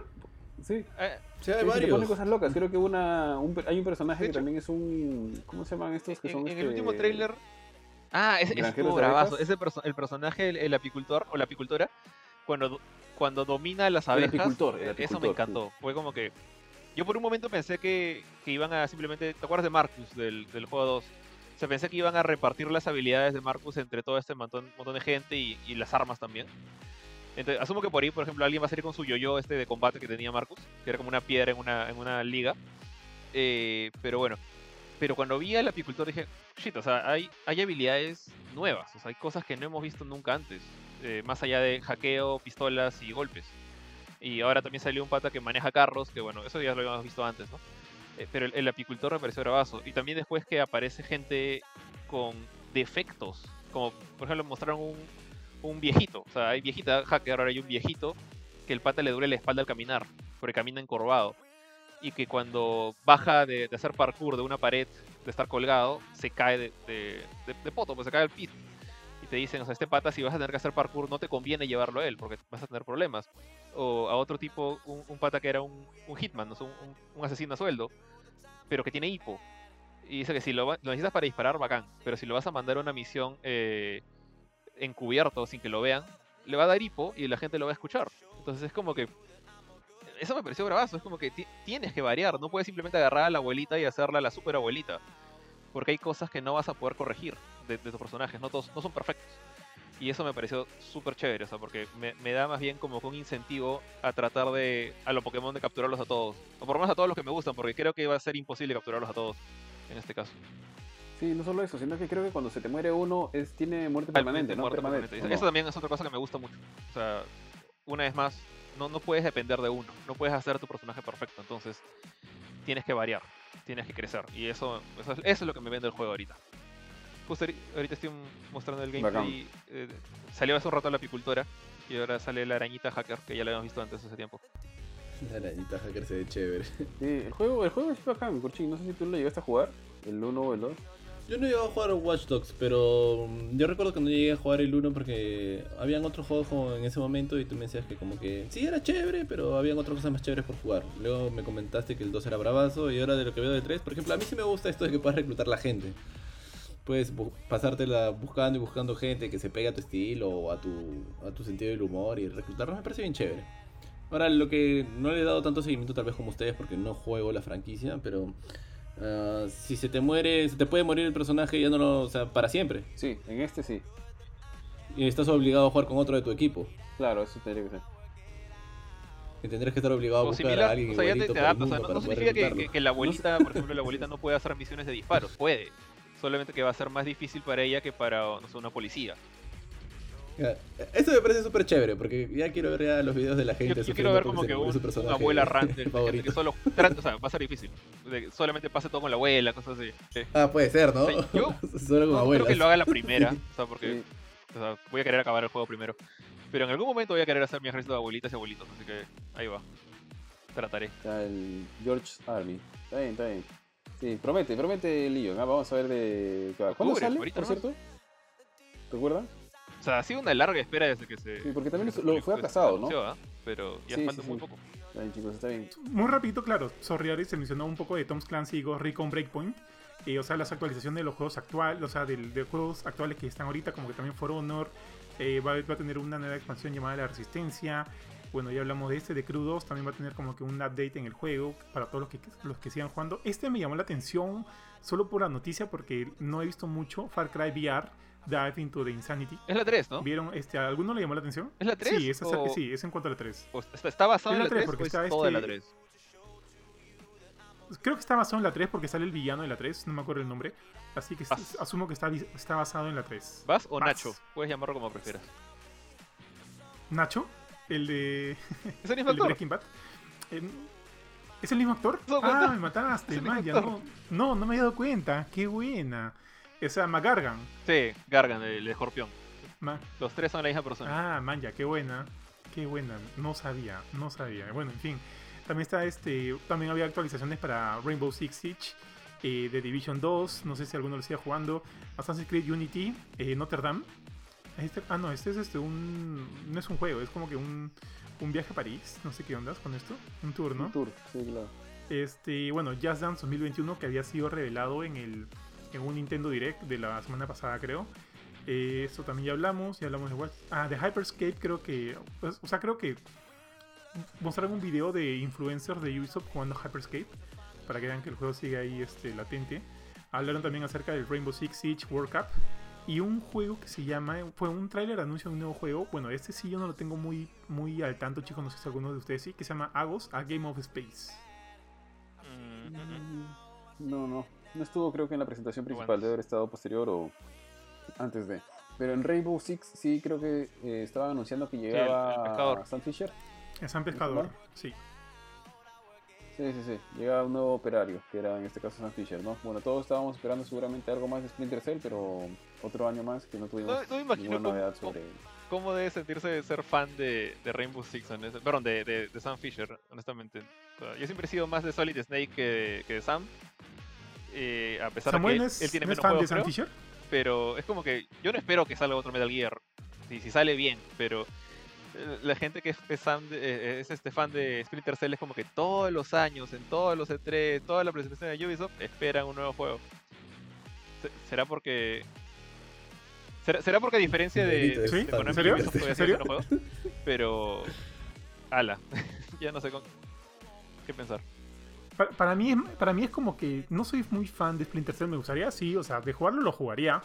Sí, Eh, Sí, hay sí, te pone varios. cosas locas. Creo que una, un hay un personaje De que hecho- también es un... ¿Cómo se llaman estos que en, son en el este- último tráiler... Ah, ese, de bravazo. Ese perso- el personaje, el, el apicultor o la apicultora, cuando, do- cuando domina las El abejas, apicultor, el eh, eso apicultor, me sí. encantó. Fue como que... Yo por un momento pensé que, que iban a simplemente... ¿Te acuerdas de Marcus del, del juego 2? O sea, pensé que iban a repartir las habilidades de Marcus entre todo este montón, montón de gente y, y las armas también. Entonces, asumo que por ahí, por ejemplo, alguien va a salir con su yo-yo este de combate que tenía Marcus, que era como una piedra en una, en una liga. Eh, pero bueno, pero cuando vi al apicultor dije, shit, o sea, hay, hay habilidades nuevas, o sea, hay cosas que no hemos visto nunca antes, eh, más allá de hackeo, pistolas y golpes. Y ahora también salió un pata que maneja carros, que bueno, eso ya lo habíamos visto antes, ¿no? Eh, pero el, apicultor me pareció bravazo. Y también después que aparece gente con defectos, como por ejemplo mostraron un, un viejito, o sea, hay viejita hacker, ahora hay un viejito que el pata le duele la espalda al caminar, porque camina encorvado. Y que cuando baja de, de hacer parkour de una pared, de estar colgado, se cae de, de, de- de poto, pues se cae al piso. Y te dicen, o sea, este pata, si vas a tener que hacer parkour, no te conviene llevarlo a él, porque vas a tener problemas. O a otro tipo, un, pata que era un, hitman, o sea, un, un- asesino a sueldo, pero que tiene hipo. Y dice que si lo, lo necesitas para disparar, bacán. Pero si lo vas a mandar a una misión eh, encubierto, sin que lo vean, le va a dar hipo y la gente lo va a escuchar. Entonces es como que. Eso me pareció bravazo. Es como que ti- tienes que variar. No puedes simplemente agarrar a la abuelita y hacerla la super abuelita. Porque hay cosas que no vas a poder corregir de, de tus personajes. No todos no son perfectos. Y eso me pareció súper chévere. O sea, porque me, me da más bien como un incentivo a tratar de. a los Pokémon de capturarlos a todos. O por lo menos a todos los que me gustan. Porque creo que va a ser imposible capturarlos a todos. En este caso. Sí, no solo eso, sino que creo que cuando se te muere uno, es, tiene muerte permanente, muerto Permanente. Eso también es otra cosa que me gusta mucho. O sea, una vez más, no, no puedes depender de uno. No puedes hacer tu personaje perfecto. Entonces, tienes que variar. Tienes que crecer. Y eso, eso, es, eso es lo que me vende el juego ahorita. Justo ahori- ahorita estoy mostrando el gameplay. eh, salió hace un rato la apicultora. Y ahora sale la arañita hacker, que ya la habíamos visto antes hace tiempo. La arañita hacker se ve chévere. Sí, el juego, el juego es bacán, Kurchin. No sé si tú lo llegaste a jugar, el 1 o el 2. Yo no llegué a jugar Watch Dogs, pero mm, yo recuerdo que no llegué a jugar el 1 porque habían otros juegos como en ese momento y tú me decías que como que sí era chévere, pero habían otras cosas más chéveres por jugar. Luego me comentaste que el 2 era bravazo y ahora de lo que veo del 3, por ejemplo, a mí sí me gusta esto de que puedas reclutar la gente. Puedes bu- pasártela buscando y buscando gente que se pegue a tu estilo o a tu, a tu sentido del humor y reclutarlos me parece bien chévere. Ahora, lo que no le he dado tanto seguimiento tal vez como ustedes porque no juego la franquicia, pero ah, si se te muere, se te puede morir el personaje ya no lo, o sea, para siempre. Sí, en este sí. Y estás obligado a jugar con otro de tu equipo. Claro, eso tendría que ser. Y tendrás que estar obligado a buscar similar, a alguien o sea, ya te, igualito te adaptas. O sea, no, significa que, que la abuelita, por ejemplo, la abuelita no puede hacer misiones de disparos. Puede. Solamente que va a ser más difícil para ella que para no sé, una policía. Eso me parece súper chévere porque ya quiero ver ya los videos de la Yo, gente. yo sufriendo quiero ver como que un, una abuela rante que solo trata- o sea, va a ser difícil. De que solamente pase todo con la abuela, cosas así. Sí. Ah, puede ser, ¿no? O sea, yo Solo con No creo que lo haga la primera, o sea, porque Sí. o sea, voy a querer acabar el juego primero. Pero en algún momento voy a querer hacer mi ejército de abuelitas y abuelitos, así que ahí va. Trataré. Está el George Army. Está bien, está bien. Sí, promete, promete Leon. Ah, vamos a ver de. qué va. ¿Cuándo Octubre, sale, ahorita por cierto? ¿Recuerdan? O sea, ha sido una larga espera desde que se. Sí, porque también lo fue aplazado, ¿no? anunció, ¿ah? Pero ya Sí, falta sí, muy sí. poco. Está bien, chicos, está bien. Muy rapidito, claro, sorry Ari, se mencionó un poco de Tom's Clancy y Ghost Recon Breakpoint. eh, o sea, las actualizaciones de los juegos actuales, o sea, de, juegos actuales que están ahorita, como que también For Honor, eh, va, va a tener una nueva expansión llamada La Resistencia. Bueno, ya hablamos de este, de Crew 2, también va a tener como que un update en el juego para todos los que, los que sigan jugando. Este me llamó la atención solo por la noticia porque no he visto mucho. Far Cry VR, Dive into the Insanity. Es la 3, ¿no? ¿Vieron? Este, ¿A alguno le llamó la atención? ¿Es la 3? Sí, es, o- sí, es en cuanto a la 3. o está, está basado en la la 3 3 porque o es está toda la este- 3? Creo que está basado en la 3 porque sale el villano de la 3, no me acuerdo el nombre. Así que Vas. asumo que está, está basado en la 3. ¿Vas o Vas. Nacho? Puedes llamarlo como prefieras. Nacho, el de, ¿Es el mismo el actor? Em, ¿Es el mismo actor? No, Ah, no. me mataste, Es el man, mismo ya actor. no, no, no me he dado cuenta. Qué buena. Esa McGargan. Sí, Gargan, el Escorpión. Ma- Los tres son la misma persona. Ah, man, ya, qué buena. Qué buena. No sabía, no sabía. Bueno, en fin. También está este. También había actualizaciones para Rainbow Six Siege. eh, de Division 2. No sé si alguno lo sigue jugando. Assassin's Creed Unity. eh, Notre Dame. Este, ah, no, este es este un. No es un juego, es como que un, un viaje a París. No sé qué ondas con esto. Un tour, ¿no? Un tour, sí, claro. Este, bueno, Just Dance 2021 que había sido revelado en el en un Nintendo Direct de la semana pasada, creo. Eh, esto también ya hablamos, ya hablamos de Watch. Ah, de Hyperscape creo que, pues, o sea, creo que mostraron un video de influencers de Ubisoft jugando Hyperscape para que vean que el juego sigue ahí este, latente. Hablaron también acerca del Rainbow Six Siege World Cup y un juego que se llama, fue un tráiler anuncio de un nuevo juego, bueno, este sí yo no lo tengo muy, muy al tanto chicos, no sé si alguno de ustedes sí, que se llama Agos, A Game of Space. Mm. No, no. No estuvo creo que en la presentación principal, bueno. debe haber estado posterior o antes de. Pero en Rainbow Six sí creo que eh, estaban anunciando que llegaba el pescador. Sam Fisher. Es San Pescador, sí. Sí, sí, sí. Llegaba un nuevo operario, que era en este caso Sam Fisher, ¿no? Bueno, todos estábamos esperando seguramente algo más de Splinter Cell, pero otro año más que no tuvimos No- no me imagino ninguna cómo- novedad cómo- sobre ¿Cómo debe sentirse ser fan de, de Rainbow Six? honest- Perdón, de, de, de Sam Fisher, honestamente. O sea, yo siempre he sido más de Solid Snake que, que de Sam. Eh, a pesar Samuel de que es, él tiene no es menos fan de juegos, Sam creo, Fisher. pero es como que yo no espero que salga otro Metal Gear. Si, si sale bien, pero eh, la gente que es, es fan de- eh, es este fan de Splinter Cell es como que todos los años, en todos los E3, toda la presentación de Ubisoft, esperan un nuevo juego. Se- ¿Será porque... ¿Será, será porque a diferencia de, ¿Sí? de fan. Konami, ¿En serio? Ubisoft todavía ¿En sigue serio? haciendo juegos? Pero... Ala, ya no sé con... qué pensar. Pa- Para, mí es, para mí es como que no soy muy fan de Splinter Cell, me gustaría, sí, o sea, de jugarlo lo jugaría.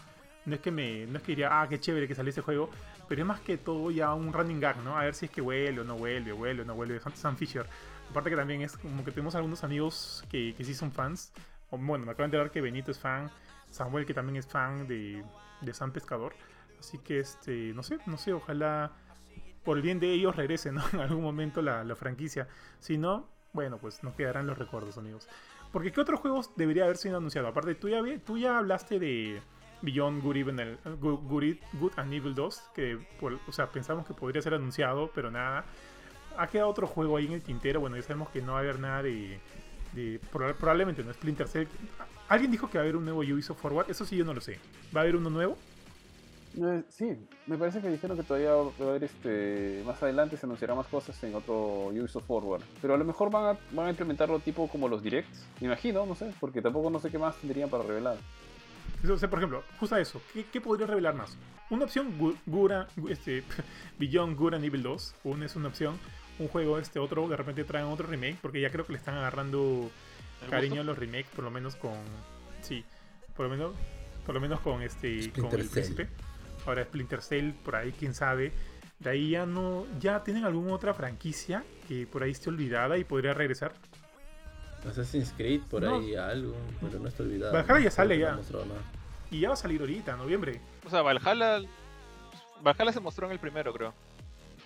No es que me no es que diría, ah, qué chévere que salió ese juego, pero es más que todo ya un running gag, ¿no? A ver si es que vuelve o no vuelve, vuelve o no vuelve Sam, Sam Fisher. Aparte que también es como que tenemos algunos amigos que, que sí son fans. O, bueno, me acaban de enterar que Benito es fan, Samuel que también es fan de, de Sam Pescador. Así que, este, no sé, no sé, ojalá por el bien de ellos regrese, ¿no? En algún momento la, la franquicia. Si no, bueno, pues nos quedarán los recuerdos, amigos. Porque ¿qué otros juegos debería haber sido anunciado? Aparte, tú ya, tú ya hablaste de Beyond Good, Even el- Good, Good Good and Evil 2, que o sea, pensamos que podría ser anunciado, pero nada. Ha quedado otro juego ahí en el tintero. Bueno, ya sabemos que no va a haber nada de... de- proba- probablemente no Splinter Cell. Alguien dijo que va a haber un nuevo Ubisoft Forward. Eso sí yo no lo sé. ¿Va a haber uno nuevo? Eh, sí, me parece que dijeron que todavía va a haber este. Más adelante se anunciará más cosas en otro Ubisoft Forward. Pero a lo mejor van a, van a implementarlo tipo como los directs. Me imagino, no sé, porque tampoco no sé qué más tendrían para revelar. O sea, por ejemplo, justo eso, ¿qué, qué podría revelar más? Una opción, Gu- Gura, este, Beyond and Evil 2, una es una opción, un juego este otro, de repente traen otro remake, porque ya creo que le están agarrando ¿El cariño gusto? a los remakes, por lo menos con, sí, por lo menos, por lo menos con este, Splinter con el príncipe. Ahora Splinter Cell, por ahí, quién sabe. De ahí ya no, ya tienen alguna otra franquicia que por ahí esté olvidada y podría regresar. Assassin's Creed, por No. ahí algo, pero no está olvidado. Valhalla ya sale ya. Y ya va a salir ahorita, en noviembre. O sea, Valhalla... Valhalla se mostró en el primero, creo.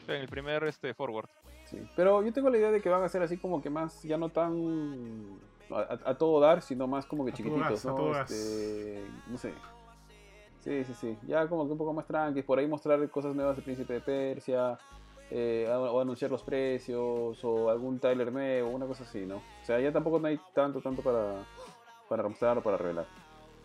En el primer este, forward. Sí. Pero yo tengo la idea de que van a ser así como que más, ya no tan a, todo dar, sino más como que A chiquititos. Este, no sé. Sí, sí, sí. Ya como que un poco más tranqui, por ahí mostrar cosas nuevas del Príncipe de Persia, eh, o, o anunciar los precios, o algún trailer nuevo, una cosa así, ¿no? O sea, ya tampoco no hay tanto, tanto para, para mostrar o para revelar.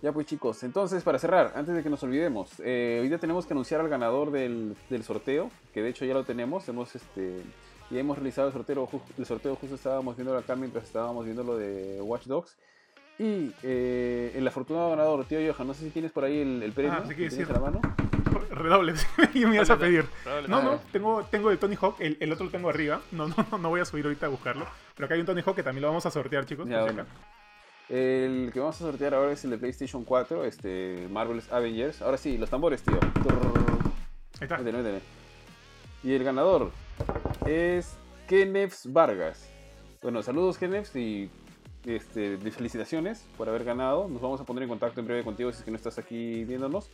Ya pues chicos, entonces para cerrar, antes de que nos olvidemos, eh, hoy día tenemos que anunciar al ganador del, del sorteo, que de hecho ya lo tenemos, hemos este ya hemos realizado el sorteo, ju- el sorteo justo estábamos viendo acá mientras estábamos viendo lo de Watch Dogs. Y eh, el afortunado ganador, tío Johan, no sé si tienes por ahí el, el premio, Ah, sí que ¿Lo tienes decir. a la mano. Redoble, y me ibas a pedir. No, no, tengo, tengo el Tony Hawk, el, el otro lo tengo arriba. No, no, no, no voy a subir ahorita a buscarlo. Pero acá hay un Tony Hawk que también lo vamos a sortear, chicos. Ya, bueno. El que vamos a sortear ahora es el de PlayStation 4, este Marvel's Avengers. Ahora sí, los tambores, tío. Ahí está. Métele, métele. Y el ganador es Kenefs Vargas. Bueno, saludos Kenefs y este, felicitaciones por haber ganado. Nos vamos a poner en contacto en breve contigo si es que no estás aquí viéndonos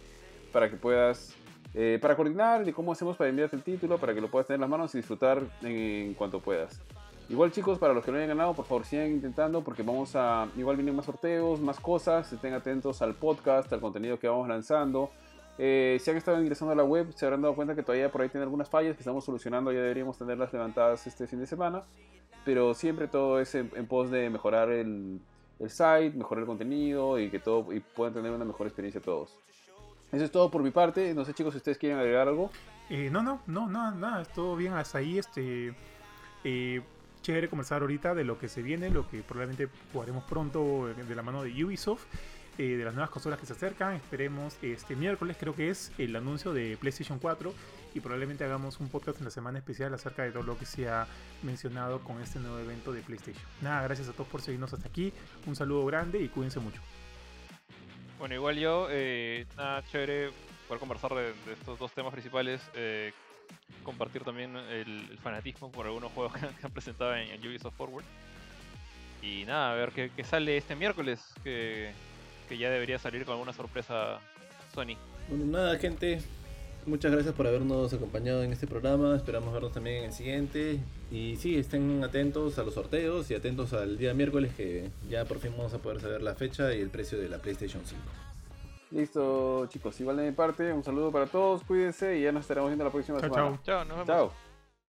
para que puedas, eh, para coordinar de cómo hacemos para enviarte el título, para que lo puedas tener en las manos y disfrutar en, en cuanto puedas. Igual chicos, para los que no hayan ganado, por favor sigan intentando porque vamos a, igual vienen más sorteos, más cosas, estén atentos al podcast, al contenido que vamos lanzando. Eh, si han estado ingresando a la web, se habrán dado cuenta que todavía por ahí tiene algunas fallas que estamos solucionando, ya deberíamos tenerlas levantadas este fin de semana. Pero siempre todo es en, en pos de mejorar el, el site, mejorar el contenido y que todo y puedan tener una mejor experiencia todos. Eso es todo por mi parte. No sé chicos si ustedes quieren agregar algo. Eh, no, no, no, nada, nada, todo bien hasta ahí. Este, eh, chévere conversar ahorita de lo que se viene, lo que probablemente jugaremos pronto de la mano de Ubisoft, eh, de las nuevas consolas que se acercan. Esperemos este miércoles, creo que es el anuncio de PlayStation 4 y probablemente hagamos un podcast en la semana especial acerca de todo lo que se ha mencionado con este nuevo evento de PlayStation. Nada, gracias a todos por seguirnos hasta aquí. Un saludo grande y cuídense mucho. Bueno, igual yo, eh, nada chévere poder conversar de, estos dos temas principales. eh, compartir también el, fanatismo por algunos juegos que, que han presentado en, en Ubisoft Forward. Y nada, a ver qué, qué sale este miércoles, que, que ya debería salir con alguna sorpresa Sony. Bueno, nada, gente. Muchas gracias por habernos acompañado en este programa. Esperamos vernos también en el siguiente. Y sí, estén atentos a los sorteos y atentos al día miércoles que ya por fin vamos a poder saber la fecha y el precio de la PlayStation 5. Listo, chicos. Igual de mi parte, un saludo para todos, cuídense y ya nos estaremos viendo la próxima Chao, semana. chao. Chao, nos vemos. Chao.